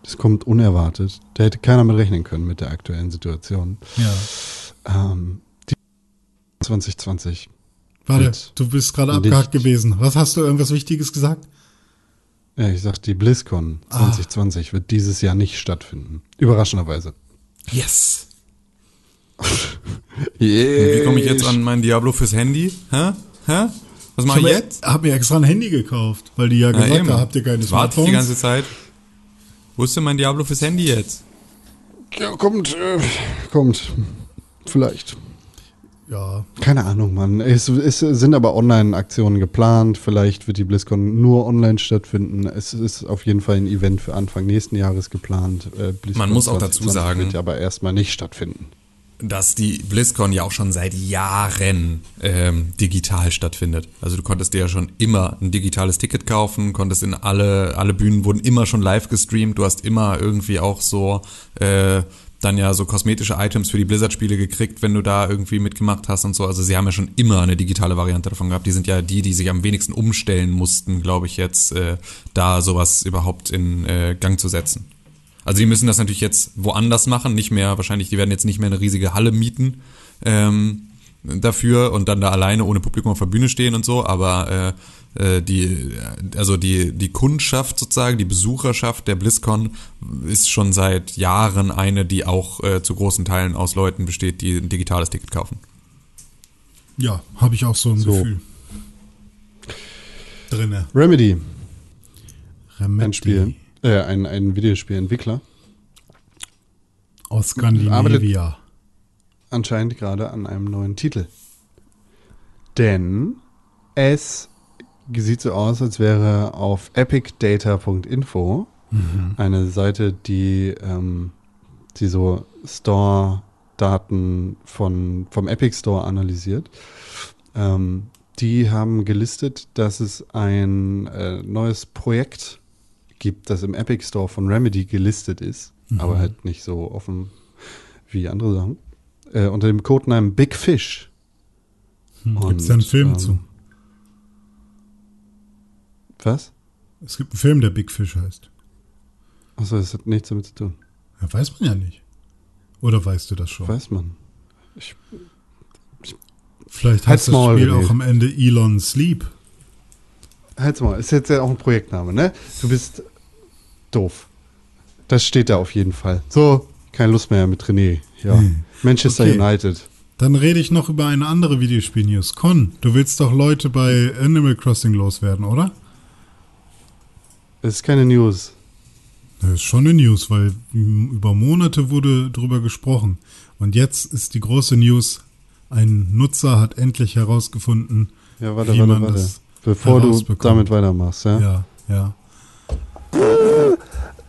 das kommt unerwartet. Da hätte keiner mit rechnen können mit der aktuellen Situation. Ja. Ähm, 2020. Warte, du bist gerade abgehakt gewesen. Was hast du irgendwas Wichtiges gesagt? Ja, ich sag, die BlizzCon 2020 wird dieses Jahr nicht stattfinden. Überraschenderweise. Yes. [LAUGHS] Wie komme ich jetzt an mein Diablo fürs Handy? Hä? Hä? Was mache ich hab jetzt? Hab mir extra ein Handy gekauft, weil die ja gesagt haben, habt ihr keine Das warte ich die Smartphones? ganze Zeit. Wo ist denn mein Diablo fürs Handy jetzt? Ja, kommt, äh, kommt. Vielleicht. Ja, Keine Ahnung, Mann. Es, es sind aber Online-Aktionen geplant. Vielleicht wird die BlizzCon nur online stattfinden. Es ist auf jeden Fall ein Event für Anfang nächsten Jahres geplant. Äh, BlizzCon Man muss auch dazu 2020 sagen- Wird aber erstmal nicht stattfinden. dass die BlizzCon ja auch schon seit Jahren ähm, digital stattfindet. Also du konntest dir ja schon immer ein digitales Ticket kaufen, konntest in alle, alle Bühnen wurden immer schon live gestreamt, du hast immer irgendwie auch so äh, dann ja so kosmetische Items für die Blizzard-Spiele gekriegt, wenn du da irgendwie mitgemacht hast und so. Also sie haben ja schon immer eine digitale Variante davon gehabt. Die sind ja die, die sich am wenigsten umstellen mussten, glaube ich, jetzt äh, da sowas überhaupt in äh, Gang zu setzen. Also die müssen das natürlich jetzt woanders machen, nicht mehr, wahrscheinlich, die werden jetzt nicht mehr eine riesige Halle mieten ähm, dafür und dann da alleine ohne Publikum auf der Bühne stehen und so, aber äh, äh, die, also die, die Kundschaft sozusagen, die Besucherschaft der BlizzCon ist schon seit Jahren eine, die auch äh, zu großen Teilen aus Leuten besteht, die ein digitales Ticket kaufen. ja, habe ich auch so ein So. Gefühl. Drinne. Remedy, Remedy. ein Spiel, äh, ein, ein Videospielentwickler, Aus Skandinavia. anscheinend gerade an einem neuen Titel. Denn es sieht so aus, als wäre auf epicdata.info eine Seite, die, ähm, die so Store-Daten von, vom Epic Store analysiert. Ähm, die haben gelistet, dass es ein äh, neues Projekt gibt, das im Epic Store von Remedy gelistet ist, aber halt nicht so offen wie andere Sachen. Äh, unter dem Codenamen Big Fish. Hm, Gibt es da einen Film ähm, zu? Was? Es gibt einen Film, der Big Fish heißt. Achso, das hat nichts damit zu tun. Ja, weiß man ja nicht. Oder weißt du das schon? Weiß man. Vielleicht Halt's heißt das Maul, Spiel auch am Ende Elon Sleep. Halt's mal, ist jetzt ja auch ein Projektname, ne? Du bist doof. Das steht da auf jeden Fall. So, keine Lust mehr mit René. Ja. Hm. Manchester Okay. United. Dann rede ich noch über eine andere Videospiel-News. Con, du willst doch Leute bei Animal Crossing loswerden, oder? Das ist keine News. Das ist schon eine News, weil über Monate wurde drüber gesprochen. Und jetzt ist die große News, ein Nutzer hat endlich herausgefunden, Ja, warte, wie warte, man warte. das Bevor du damit weitermachst, ja? Ja, ja.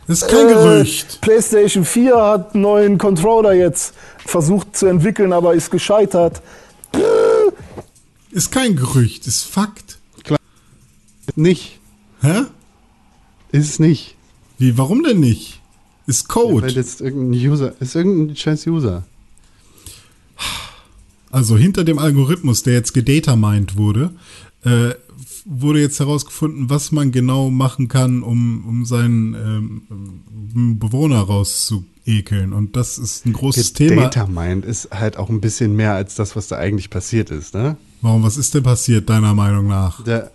Das ist kein Gerücht. PlayStation 4 hat einen neuen Controller jetzt versucht zu entwickeln, aber ist gescheitert. Ist kein Gerücht, ist Fakt. Nicht. Hä? Ist es nicht. Wie, warum denn nicht? Ist Weil Code. jetzt irgendein User, ist irgendein scheiß User. Also hinter dem Algorithmus, der jetzt gedatamined wurde, äh, wurde jetzt herausgefunden, was man genau machen kann, um, um seinen ähm, Bewohner rauszuekeln. Und das ist ein großes Thema. Data Mind ist halt auch ein bisschen mehr als das, was da eigentlich passiert ist, ne? Warum, was ist denn passiert, deiner Meinung nach? Da,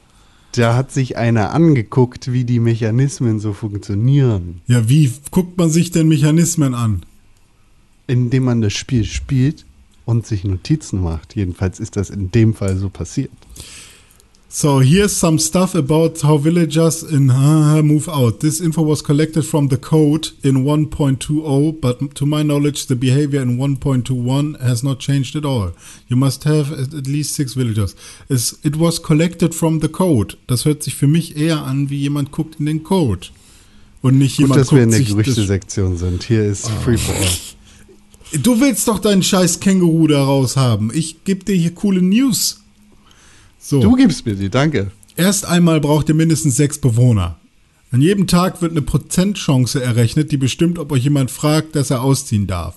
da hat sich einer angeguckt, wie die Mechanismen so funktionieren, Ja, wie guckt man sich denn Mechanismen an? indem man das Spiel spielt und sich Notizen macht. Jedenfalls ist das in dem Fall so passiert. So here's some stuff about how villagers in uh, move out. This info was collected from the code in 1.20, but to my knowledge, the behavior in 1.21 has not changed at all. You must have at least six villagers. Es- It was collected from the code. Das hört sich für mich eher an, wie jemand guckt in den Code. Und nicht Gut, jemand dass wir in guckt der Gerüchtesektion sind. Hier ist Free for All. Du willst doch deinen scheiß Känguru da raus haben. Ich gebe dir hier coole News. So. Du gibst mir die, danke. Erst einmal braucht ihr mindestens sechs Bewohner. An jedem Tag wird eine Prozentchance errechnet, die bestimmt, ob euch jemand fragt, dass er ausziehen darf.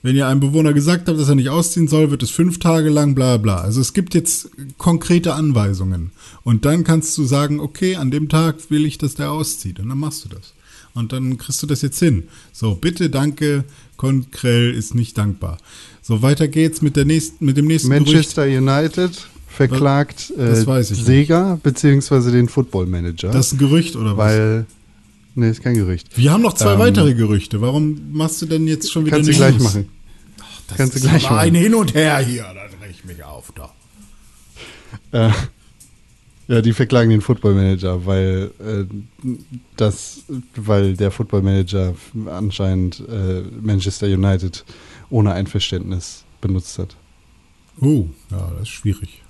Wenn ihr einem Bewohner gesagt habt, dass er nicht ausziehen soll, wird es fünf Tage lang bla bla. Also es gibt jetzt konkrete Anweisungen. Und dann kannst du sagen, okay, an dem Tag will ich, dass der auszieht. Und dann machst du das. Und dann kriegst du das jetzt hin. So, bitte, danke, Konkrell ist nicht dankbar. So, weiter geht's mit, der nächsten, mit dem nächsten Gerücht. Manchester United verklagt äh. Sega beziehungsweise den Football Manager. Das ist ein Gerücht oder was? weil, nee, ist kein Gerücht. Wir haben noch zwei Ähm, weitere Gerüchte. Warum machst du denn jetzt schon wieder Kannst du News? gleich machen. Das Kannst du ist gleich aber machen. ein Hin und Her hier. Da drehe ich mich auf. Da. Äh, ja, die verklagen den Football Manager, weil äh, das, weil der Football Manager anscheinend äh, Manchester United ohne Einverständnis benutzt hat. Oh, ja, das ist schwierig.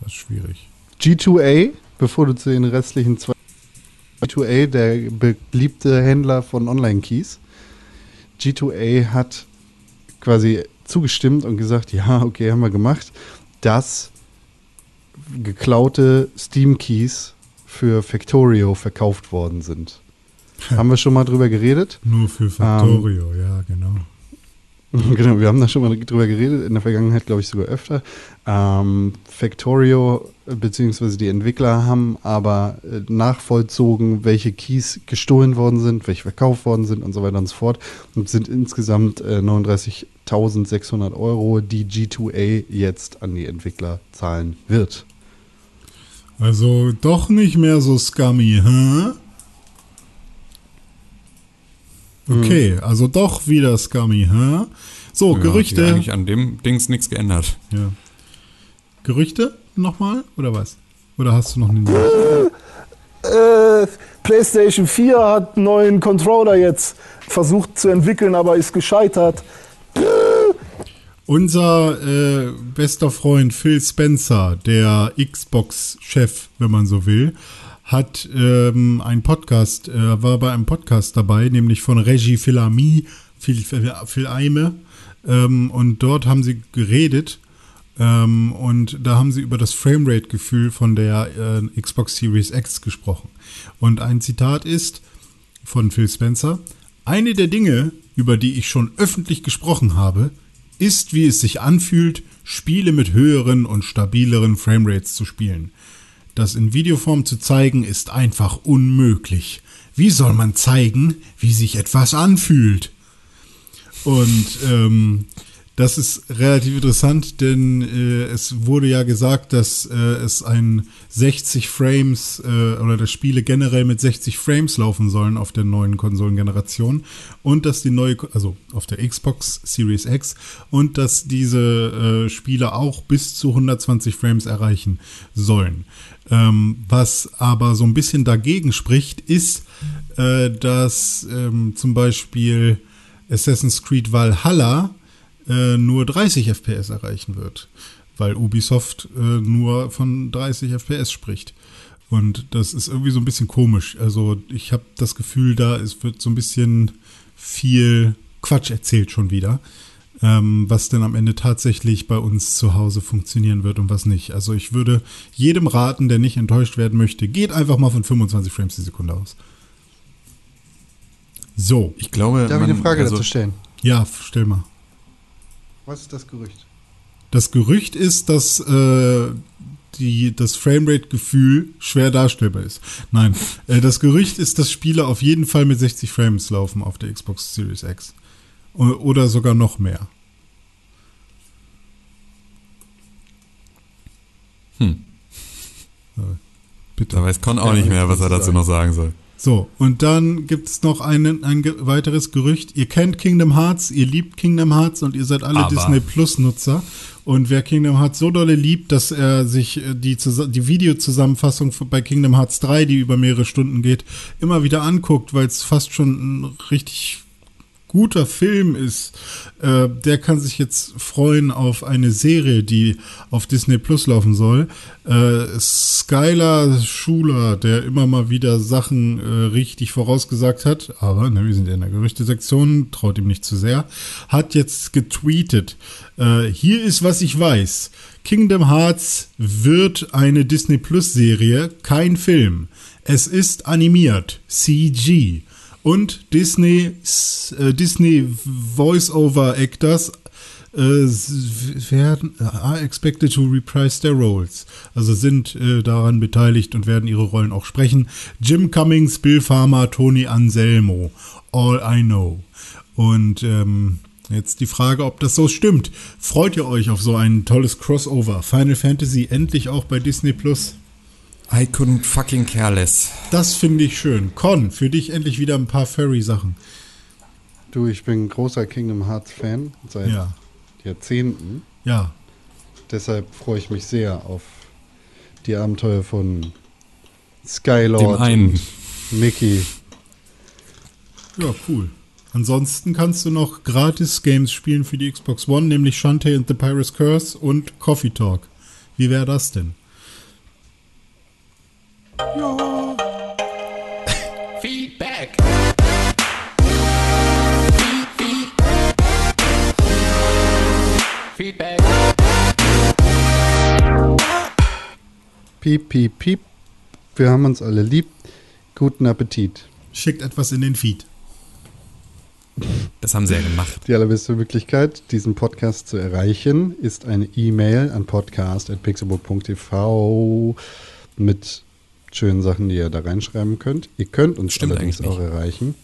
Das ist schwierig. G2A, bevor du zu den restlichen zwei. G2A, der beliebte Händler von Online-Keys. G2A hat quasi zugestimmt und gesagt, ja, okay, haben wir gemacht, dass geklaute Steam-Keys für Factorio verkauft worden sind. haben wir schon mal drüber geredet? Nur für Factorio, ja, genau. [LAUGHS] Genau, wir haben da schon mal drüber geredet, in der Vergangenheit glaube ich sogar öfter. Ähm, Factorio äh, beziehungsweise die Entwickler haben aber äh, nachvollzogen, welche Keys gestohlen worden sind, welche verkauft worden sind und so weiter und so fort. Und sind insgesamt äh, 39.600 Euro, die G2A jetzt an die Entwickler zahlen wird. Also doch nicht mehr so scummy, hä? Okay, also doch wieder scummy, hä? So, Ja, Gerüchte. die eigentlich an dem Dings nichts geändert. Ja. Gerüchte nochmal oder was? Oder hast du noch eine Äh, PlayStation 4 hat einen neuen Controller jetzt versucht zu entwickeln, aber ist gescheitert. Unser äh, bester Freund Phil Spencer, der Xbox-Chef, wenn man so will, hat ähm, einen Podcast, äh, war bei einem Podcast dabei, nämlich von Regie Filami, Phil, Phil Eime. Ähm, und dort haben sie geredet ähm, und da haben sie über das Framerate-Gefühl von der äh, Xbox Series X gesprochen. Und ein Zitat ist von Phil Spencer, eine der Dinge, über die ich schon öffentlich gesprochen habe, ist, wie es sich anfühlt, Spiele mit höheren und stabileren Framerates zu spielen. Das in Videoform zu zeigen, ist einfach unmöglich. Wie soll man zeigen, wie sich etwas anfühlt? Und ähm, das ist relativ interessant, denn äh, es wurde ja gesagt, dass äh, es ein 60 Frames äh, oder dass Spiele generell mit 60 Frames laufen sollen auf der neuen Konsolengeneration und dass die neue, also auf der Xbox Series X und dass diese äh, Spiele auch bis zu 120 Frames erreichen sollen. Ähm, was aber so ein bisschen dagegen spricht, ist, äh, dass ähm, zum Beispiel Assassin's Creed Valhalla äh, nur 30 FPS erreichen wird, weil Ubisoft äh, nur von 30 FPS spricht. Und das ist irgendwie so ein bisschen komisch. Also ich habe das Gefühl, da es wird so ein bisschen viel Quatsch erzählt schon wieder, ähm, was denn am Ende tatsächlich bei uns zu Hause funktionieren wird und was nicht. Also ich würde jedem raten, der nicht enttäuscht werden möchte, geht einfach mal von 25 Frames die Sekunde aus. So, Ich glaube, Darf ich eine Frage also, dazu stellen? ja, stell mal. Was ist das Gerücht? Das Gerücht ist, dass äh, die, das Framerate-Gefühl schwer darstellbar ist. Nein, äh, das Gerücht ist, dass Spiele auf jeden Fall mit 60 Frames laufen auf der Xbox Series X. O- Oder sogar noch mehr. Hm. Äh, Bitte. Da weiß Con auch nicht mehr, was er dazu noch sagen soll. So, und dann gibt es noch einen, ein weiteres Gerücht. Ihr kennt Kingdom Hearts, ihr liebt Kingdom Hearts und ihr seid alle Aber- Disney Plus Nutzer. Und wer Kingdom Hearts so dolle liebt, dass er sich äh, die, die Videozusammenfassung bei Kingdom Hearts 3, die über mehrere Stunden geht, immer wieder anguckt, weil es fast schon ein richtig guter Film ist, äh, der kann sich jetzt freuen auf eine Serie, die auf Disney Plus laufen soll. Äh, Skylar Schuler, der immer mal wieder Sachen äh, richtig vorausgesagt hat, aber ne, wir sind ja in der Gerüchtesektion, traut ihm nicht zu sehr, hat jetzt getweetet. Äh, hier ist, was ich weiß. Kingdom Hearts wird eine Disney Plus Serie, kein Film. Es ist animiert, CG. Und Disney, äh, Disney Voice-Over Actors äh, werden are expected to reprise their roles. Also sind äh, daran beteiligt und werden ihre Rollen auch sprechen. Jim Cummings, Bill Farmer, Tony Anselmo. All I know. Und ähm, Jetzt die Frage, ob das so stimmt. Freut ihr euch auf so ein tolles Crossover? Final Fantasy endlich auch bei Disney Plus? I couldn't fucking care less. Das finde ich schön. Con, für dich endlich wieder ein paar Furry-Sachen. Du, ich bin großer Kingdom Hearts Fan seit Ja. Jahrzehnten. Ja. Deshalb freue ich mich sehr auf die Abenteuer von Dem Skylord einen. und Mickey. Ja, cool. Ansonsten kannst du noch gratis Games spielen für die Xbox One, nämlich Shantae and the Pirate's Curse und Coffee Talk. Wie wäre das denn? [LAUGHS] Feedback. Feedback. Piep, piep, piep. Wir haben uns alle lieb. Guten Appetit. Schickt etwas in den Feed. Das haben sie ja gemacht. Die allerbeste Möglichkeit, diesen Podcast zu erreichen, ist eine E-Mail an podcast.pixelbook.tv mit schönen Sachen, die ihr da reinschreiben könnt. Ihr könnt uns Stimmt allerdings auch erreichen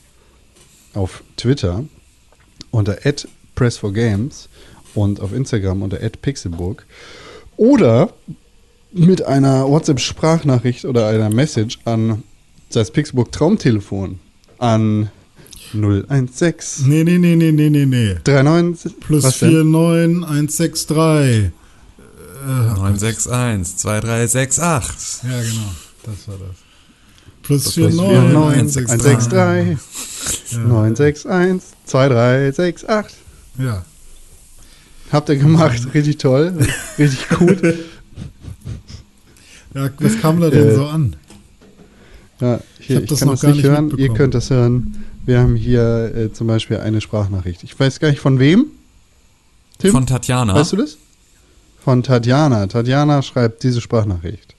auf Twitter unter @press4games und auf Instagram unter @pixelburg oder mit einer WhatsApp-Sprachnachricht oder einer Message an das Pixelburg Traumtelefon an 016 Nee, nee, nee, nee, nee, nee, nee. 39 Plus was denn? 49163. 961 2368. Ja, genau. Das war das. Plus Plus 49163. 163 961 2368. Ja. Habt ihr gemacht, richtig toll, richtig gut. [LAUGHS] Ja, was kam da denn Äh, so an? Ja, hier, hab ich, das kann noch das gar nicht hören, ihr könnt das hören. Wir haben hier äh, zum Beispiel eine Sprachnachricht. Ich weiß gar nicht von wem. Tim, Von Tatjana. weißt du das? Von Tatjana. Tatjana schreibt diese Sprachnachricht.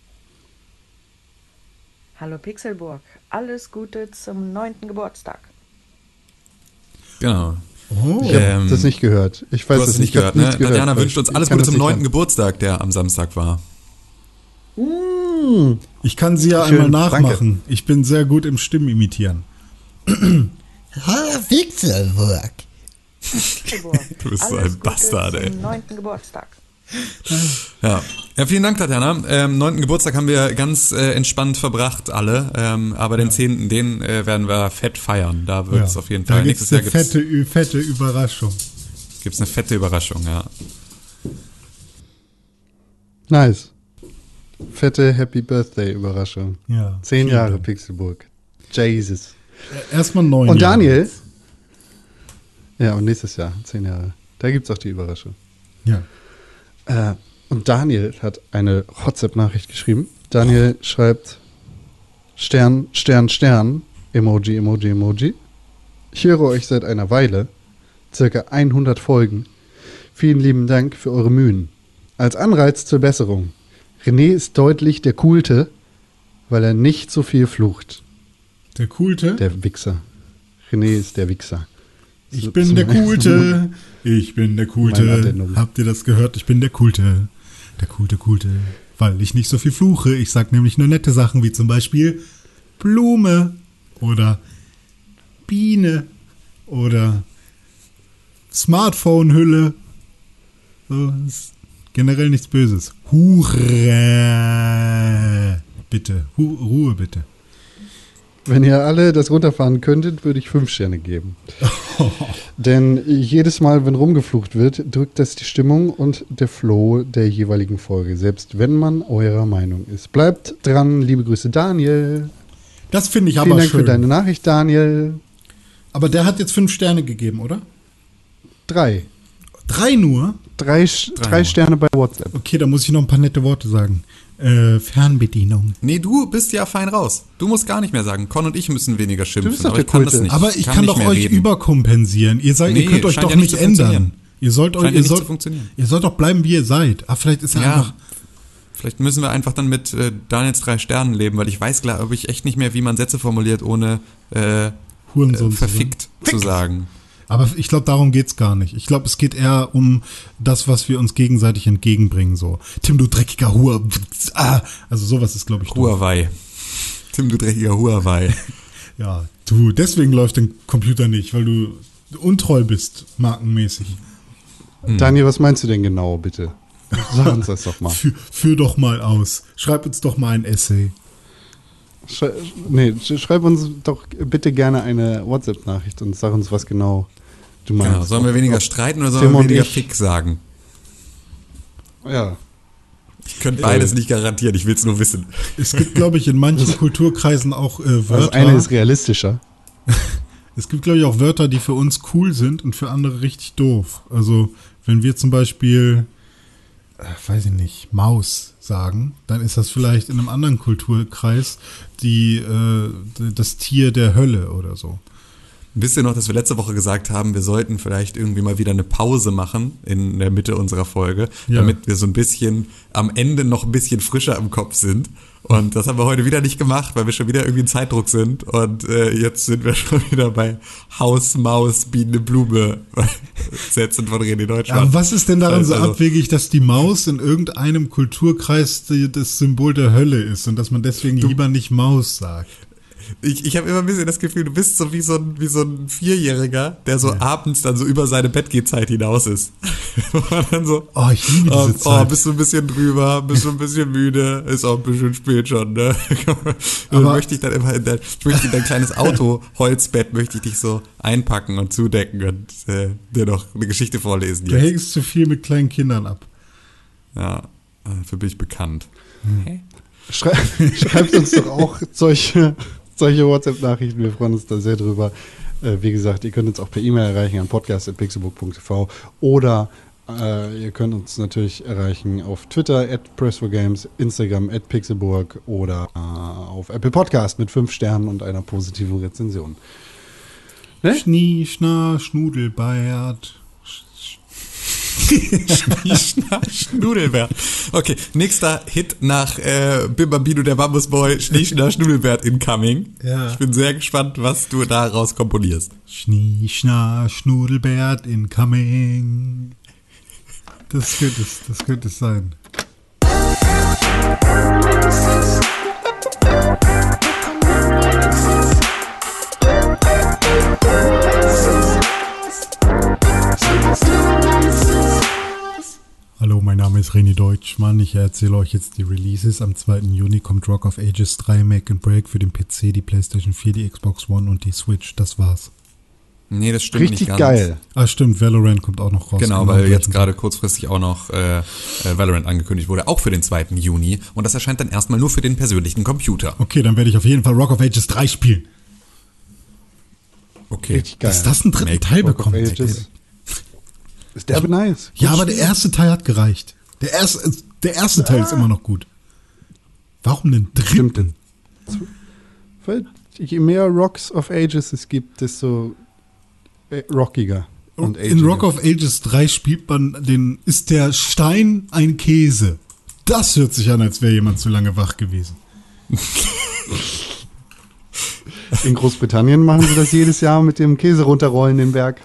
Hallo Pixelburg, alles Gute zum neunten Geburtstag. Genau. Oh, Ich habe Ähm, das nicht gehört. Ich weiß Du hast es nicht gehört, ne? nichts Tatjana weil wünscht uns alles Gute zum 9. hören. Geburtstag, der am Samstag war. ich kann sie ja Schön, einmal danke. nachmachen. Ich bin sehr gut im Stimmen imitieren. [CLEARS THROAT] Hallo Pixelburg. Pixelburg, [LAUGHS] Du bist so ein Bastard, Gute ey. zum neunten Geburtstag. Ja. ja, vielen Dank, Tatjana. Ähm, 9. Geburtstag haben wir ganz äh, entspannt verbracht, alle. Ähm, aber den 10. den äh, werden wir fett feiern. Da wird es auf jeden da Fall. gibt's Nächstes Jahr eine gibt's, fette, Ü- fette Überraschung. gibt's eine fette Überraschung, ja. Nice. Fette Happy Birthday Überraschung. Ja. Zehn Jahre Dank. Pixelburg. Jesus. Erstmal neun Und Jahre. Daniel? Ja, und nächstes Jahr, zehn Jahre. Da gibt's auch die Überraschung. Ja. Äh, und Daniel hat eine WhatsApp-Nachricht geschrieben. Daniel schreibt Stern, Stern, Stern, Emoji, Emoji, Emoji. Ich höre euch seit einer Weile, circa 100 Folgen. Vielen lieben Dank für eure Mühen. Als Anreiz zur Besserung. René ist deutlich der Coolte, weil er nicht so viel flucht. Der Coolte. Der Wichser. René ist der Wichser. Ich So- bin der Coolte. Ich bin der Coolte. Habt ihr das gehört? Ich bin der Coolte. Der Coolte, Coolte. Weil ich nicht so viel fluche. Ich sag nämlich nur nette Sachen wie zum Beispiel Blume oder Biene oder Smartphone-Hülle. So, ist generell nichts Böses. Hure. Bitte. Ruhe bitte. Wenn ihr alle das runterfahren könntet, würde ich fünf Sterne geben. [LAUGHS] Denn jedes Mal, wenn rumgeflucht wird, drückt das die Stimmung und der Flow der jeweiligen Folge, selbst wenn man eurer Meinung ist. Bleibt dran, liebe Grüße Daniel. Das finde ich Vielen aber Dank schön. für deine Nachricht, Daniel. aber der hat jetzt fünf Sterne gegeben, oder? Drei. Drei nur? Drei, Drei drei. Sterne bei WhatsApp. Okay, da muss ich noch ein paar nette Worte sagen. Äh, Fernbedienung. Nee, du bist ja fein raus. Du musst gar nicht mehr sagen. Con und ich müssen weniger schimpfen. bist doch aber der ich kann das nicht. Aber ich kann, nicht doch euch reden. überkompensieren. Ihr, seid, ihr Nee, könnt euch doch ja nicht nicht zu ändern. Ihr sollt, euch, ja ihr, nicht zu sollt, funktionieren. ihr sollt doch bleiben, wie ihr seid. Ah, vielleicht ist er Ja. einfach. Vielleicht müssen wir einfach dann mit äh, Daniels drei Sternen leben, weil ich weiß, glaube ich, echt nicht mehr, wie man Sätze formuliert, ohne äh, äh, zu verfickt zu sagen. Aber ich glaube, darum geht's gar nicht. Ich glaube, es geht eher um das, was wir uns gegenseitig entgegenbringen. So, Tim, du dreckiger Hur. Ah, also sowas ist, glaube ich, doof. Huawei. Tim, du dreckiger Huawei. [LAUGHS] Ja, du, deswegen läuft dein Computer nicht, weil du untreu bist, markenmäßig. Daniel, was meinst du denn genau, bitte? Sag uns das doch mal. [LAUGHS] Führ, führ doch mal aus. Schreib uns doch mal ein Essay. Schrei nee, sch- schreib uns doch bitte gerne eine WhatsApp-Nachricht und sag uns, was genau du meinst. Genau. Sollen wir weniger streiten oder sollen Tim wir weniger ich- Fick sagen? Ja. Ich könnte beides nicht garantieren, ich will es nur wissen. Es gibt, glaube ich, in manchen Kulturkreisen auch äh, Also Wörter. eine ist realistischer. [LAUGHS] Es gibt, glaube ich, auch Wörter, die für uns cool sind und für andere richtig doof. Also, wenn wir zum Beispiel, äh, weiß ich nicht, Maus sagen, dann ist das vielleicht in einem anderen Kulturkreis die, äh, das Tier der Hölle oder so. Wisst ihr noch, dass wir letzte Woche gesagt haben, wir sollten vielleicht irgendwie mal wieder eine Pause machen in der Mitte unserer Folge, Ja. damit wir so ein bisschen am Ende noch ein bisschen frischer im Kopf sind. Und das haben wir heute wieder nicht gemacht, weil wir schon wieder irgendwie in Zeitdruck sind. Und äh, jetzt sind wir [LAUGHS] schon wieder bei Haus, Maus, Biene, Blume [LAUGHS] Sätzen von René Deutschland. Aber was ist denn daran so Also- abwegig, dass die Maus in irgendeinem Kulturkreis das Symbol der Hölle ist und dass man deswegen lieber nicht Maus sagt? Ich, ich habe immer ein bisschen das Gefühl, du bist so wie so ein, wie so ein Vierjähriger, der so abends dann so über seine Bettgehzeit hinaus ist. [LAUGHS] Und dann so, Oh, ich liebe diese oh, oh, Zeit. bist du ein bisschen drüber, bist du ein bisschen müde, ist auch ein bisschen spät schon, ne? dann [LAUGHS] Aber- möchte ich dann immer in dein, ich möchte in dein kleines Auto, Holzbett, möchte ich dich so einpacken und zudecken und äh, dir noch eine Geschichte vorlesen Du jetzt. hängst zu viel mit kleinen Kindern ab. Ja, dafür bin ich bekannt. Schrei [LAUGHS] schreibt uns doch auch solche, solche WhatsApp-Nachrichten. Wir freuen uns da sehr drüber. Äh, wie gesagt, ihr könnt uns auch per E-Mail erreichen an podcast.pixelbook.tv oder äh, ihr könnt uns natürlich erreichen auf Twitter at Press4Games, Instagram at Pixelburg oder äh, auf Apple Podcast mit fünf Sternen und einer positiven Rezension. Ne? Schnie, Schna, Schnudelbeiert. Schnudelbert. Okay, nächster Hit nach äh, Bim Bambino, der Bambusboy, Schneeschner Schnudelbert incoming. Ja. Ich bin sehr gespannt, was du daraus komponierst. Schnie, Schna, Schnudelbert incoming. Das könnte es, das könnte es sein. Ist René Deutschmann. Ich erzähle euch jetzt die Releases. Am 2. Juni kommt Rock of Ages 3 Make and Break für den PC, die PlayStation 4, die Xbox One und die Switch. Das war's. Nee, das stimmt Richtig nicht ganz. geil. Ah, stimmt, Valorant kommt auch noch raus. Genau, weil jetzt gerade kurzfristig auch noch äh, äh, Valorant angekündigt wurde, auch für den 2. Juni. Und das erscheint dann erstmal nur für den persönlichen Computer. Okay, dann werde ich auf jeden Fall Rock of Ages 3 spielen. Okay. Richtig geil. Dass das einen dritten Make Teil Rock bekommt. Ist der nice. Ja, aber der erste Teil hat gereicht. Der erste, der erste Teil ist immer noch gut. Warum den Stimmt. dritten? Weil je mehr Rocks of Ages es gibt, desto äh, rockiger. Und In. Rock of Ages 3 spielt man den, ist der Stein ein Käse. Das hört sich an, als wäre jemand zu lange wach gewesen. [LAUGHS] In Großbritannien machen sie das jedes Jahr mit dem Käse runterrollen den Berg.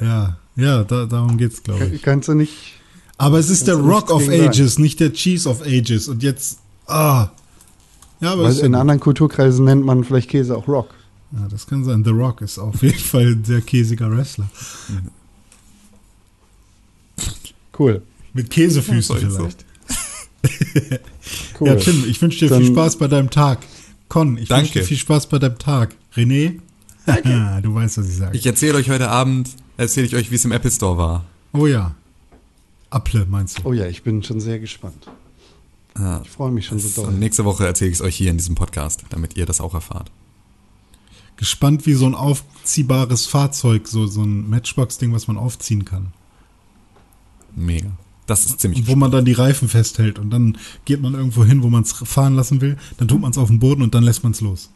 Ja, ja, da, darum geht's, glaube ich. Kannst du nicht. Aber es ist der Rock of Ages, nicht der Cheese of Ages. Und jetzt, ah. Ja, aber Weil in anderen Kulturkreisen nennt man vielleicht Käse auch Rock. Ja, das kann sein. The Rock ist auf jeden Fall ein sehr käsiger Wrestler. Cool. Mit Käsefüßen Ja, soll ich vielleicht. [LAUGHS] Cool. Ja, Tim, ich wünsche dir Dann- viel Spaß bei deinem Tag. Con, ich Danke. wünsche dir viel Spaß bei deinem Tag. René? Danke. [LAUGHS] du weißt, was ich sage. Ich erzähle euch heute Abend, erzähle ich euch, wie es im Apple Store war. oh ja. Apple meinst du? Oh ja, ich bin schon sehr gespannt. Ja. Ich freue mich schon so Und doll. nächste Woche erzähle ich es euch hier in diesem Podcast, damit ihr das auch erfahrt. Gespannt wie so ein aufziehbares Fahrzeug, so, so ein Matchbox-Ding, was man aufziehen kann. Mega. Das ist ziemlich Wo man dann die Reifen festhält und dann geht man irgendwo hin, wo man es fahren lassen will, dann tut man es auf den Boden und dann lässt man es los.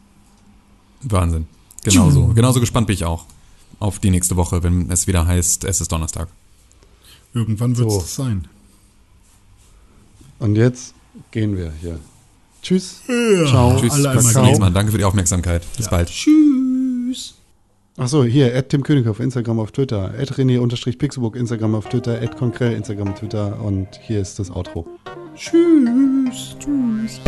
Wahnsinn. Genauso. [LAUGHS] Genauso gespannt bin ich auch auf die nächste Woche, wenn es wieder heißt, es ist Donnerstag. Irgendwann wird es So. das sein. Und jetzt gehen wir hier. Tschüss. Ciao. Tschüss, alle bis einmal. Danke für die Aufmerksamkeit. Bis bald. Tschüss. Achso, hier, at Tim König auf Instagram, auf Twitter, at René-Pixelburg, Instagram, auf Twitter, at Konkrell, Instagram, Twitter und hier ist das Outro. Tschüss. Tschüss.